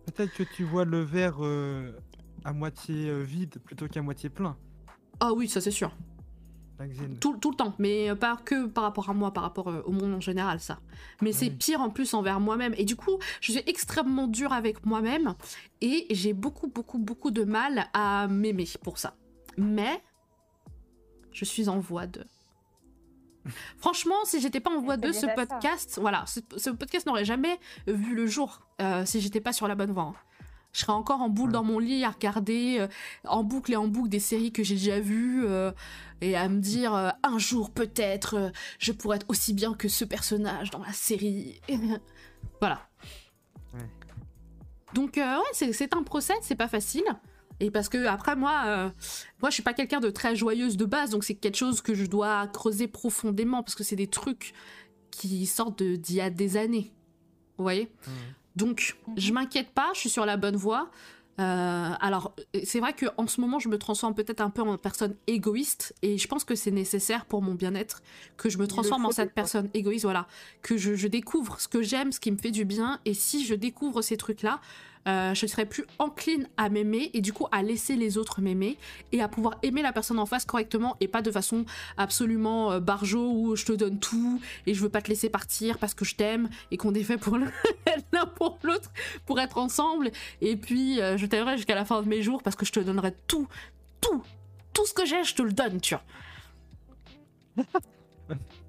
Peut-être que tu vois le verre euh, à moitié euh, vide plutôt qu'à moitié plein. Ah oui, ça c'est sûr. Tout, tout le temps, mais euh, pas que par rapport à moi, par rapport euh, au monde en général, ça. Mais c'est Oui. pire en plus envers moi-même. Et du coup, je suis extrêmement dure avec moi-même et j'ai beaucoup, beaucoup, beaucoup de mal à m'aimer pour ça. Mais je suis en voie de. Franchement, si j'étais pas en voie C'est de, ce ça. podcast, voilà, ce, ce podcast n'aurait jamais vu le jour euh, si j'étais pas sur la bonne voie. hein. Je serais encore en boule dans mon lit à regarder euh, en boucle et en boucle des séries que j'ai déjà vues euh, et à me dire euh, un jour peut-être je pourrais être aussi bien que ce personnage dans la série. voilà. Ouais. Donc ouais, c'est- un procès, c'est pas facile. Et parce que après moi, euh, moi je suis pas quelqu'un de très joyeuse de base, donc c'est quelque chose que je dois creuser profondément parce que c'est des trucs qui sortent de- d'il y a des années. Vous voyez? Donc, je m'inquiète pas, je suis sur la bonne voie. Euh, alors, c'est vrai que en ce moment, je me transforme peut-être un peu en personne égoïste, et je pense que c'est nécessaire pour mon bien-être que je me transforme en cette personne égoïste, voilà, que je, je découvre ce que j'aime, ce qui me fait du bien, et si je découvre ces trucs-là, euh, je serai plus encline à m'aimer et du coup à laisser les autres m'aimer et à pouvoir aimer la personne en face correctement et pas de façon absolument euh, barjo où je te donne tout et je veux pas te laisser partir parce que je t'aime et qu'on est fait pour l'un pour l'autre pour être ensemble. Et puis euh, je t'aimerai jusqu'à la fin de mes jours parce que je te donnerai tout tout tout ce que j'ai je te le donne tu vois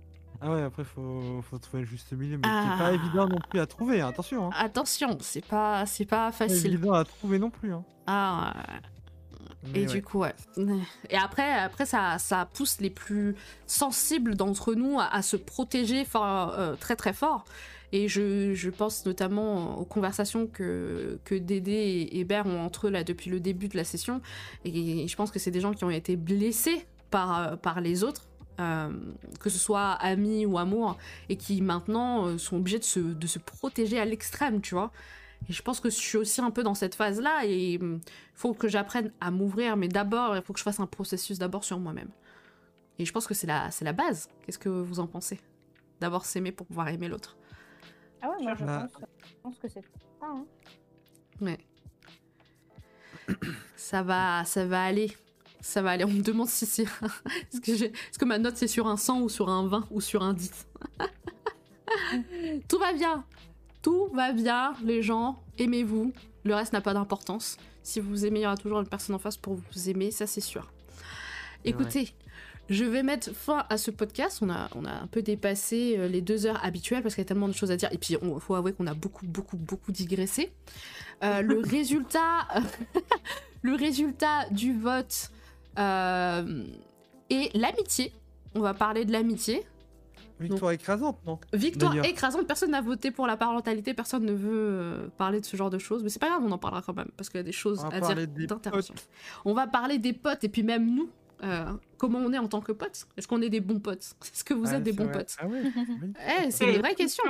Ah ouais, après faut, faut trouver le juste milieu, mais Ah. c'est pas évident non plus à trouver, hein, attention. Hein. attention c'est pas c'est pas Pas facile évident à trouver non plus. Hein. ah Et ouais. du coup, ouais. Et après, après ça, ça pousse les plus sensibles d'entre nous à, à se protéger fort, euh, très très fort. Et je, je pense notamment aux conversations que, que Dédé et Hébert ont entre eux là depuis le début de la session. Et je pense que c'est des gens qui ont été blessés par, euh, par les autres. Euh, que ce soit amis ou amour, et qui maintenant euh, sont obligés de se, de se protéger à l'extrême, tu vois. Et je pense que je suis aussi un peu dans cette phase-là, et hum, faut que j'apprenne à m'ouvrir, mais d'abord, il faut que je fasse un processus d'abord sur moi-même. Et je pense que c'est la, c'est la base. Qu'est-ce que vous en pensez? D'abord s'aimer pour pouvoir aimer l'autre. Ah ouais, moi je Bah. pense, je pense que c'est ça. Hein. Ouais. ça va, ça va aller. Ça va aller. On me demande si c'est. Est-ce que, ma note c'est sur un 100 ou sur un 20 ou sur un 10 Tout va bien. Tout va bien, les gens. Aimez-vous. Le reste n'a pas d'importance. Si vous aimez, il y aura toujours une personne en face pour vous aimer, ça c'est sûr. Écoutez, je vais mettre fin à ce podcast. On a, on a un peu dépassé euh, les deux heures habituelles parce qu'il y a tellement de choses à dire. Et puis, il faut avouer qu'on a beaucoup, beaucoup, beaucoup digressé. Euh, le résultat, le résultat du vote euh, est l'amitié. On va parler de l'amitié. Victoire écrasante, non Victoire écrasante. Personne n'a voté pour la parentalité. Personne ne veut euh, parler de ce genre de choses. Mais c'est pas grave, on en parlera quand même parce qu'il y a des choses à dire des d'intervention. On va parler des potes et puis même nous. euh, comment on est en tant que potes Est-ce qu'on est des bons potes? Est-ce que vous Ouais, êtes des bons vrai. potes? Ah ouais, oui. Eh, c'est une vraie question.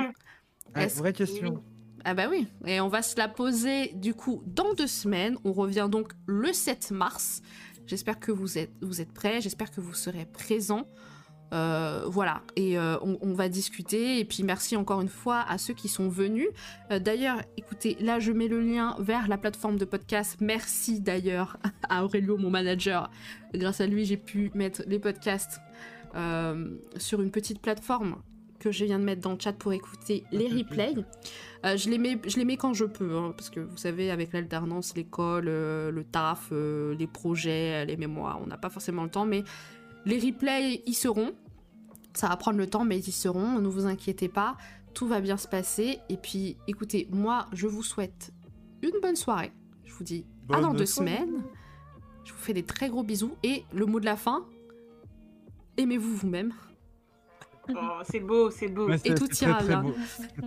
Ouais, Est-ce- vraie question. Ah bah oui, et on va se la poser du coup dans deux semaines. On revient donc le 7 mars. J'espère que vous êtes, vous êtes prêts, j'espère que vous serez présents. Euh, voilà, et euh, on, va discuter. Et puis merci encore une fois à ceux qui sont venus. Euh, d'ailleurs, écoutez, là je mets le lien vers la plateforme de podcast. Merci d'ailleurs à Aurelio, mon manager. Grâce à lui, j'ai pu mettre les podcasts sur une petite plateforme que je viens de mettre dans le chat pour écouter les replays. Euh, je, les mets, je les mets quand je peux, hein, parce que vous savez, avec l'alternance, l'école, euh, le taf, euh, les projets, les mémoires, on n'a pas forcément le temps, mais les replays y seront. Ça va prendre le temps, mais ils y seront, ne vous inquiétez pas, tout va bien se passer. Et puis, écoutez, moi, je vous souhaite une bonne soirée. Je vous dis à dans Bonne deux soirée. semaines. Je vous fais des très gros bisous. Et le mot de la fin, aimez-vous vous-même. Oh, c'est beau, c'est beau. C'est- tout ira bien.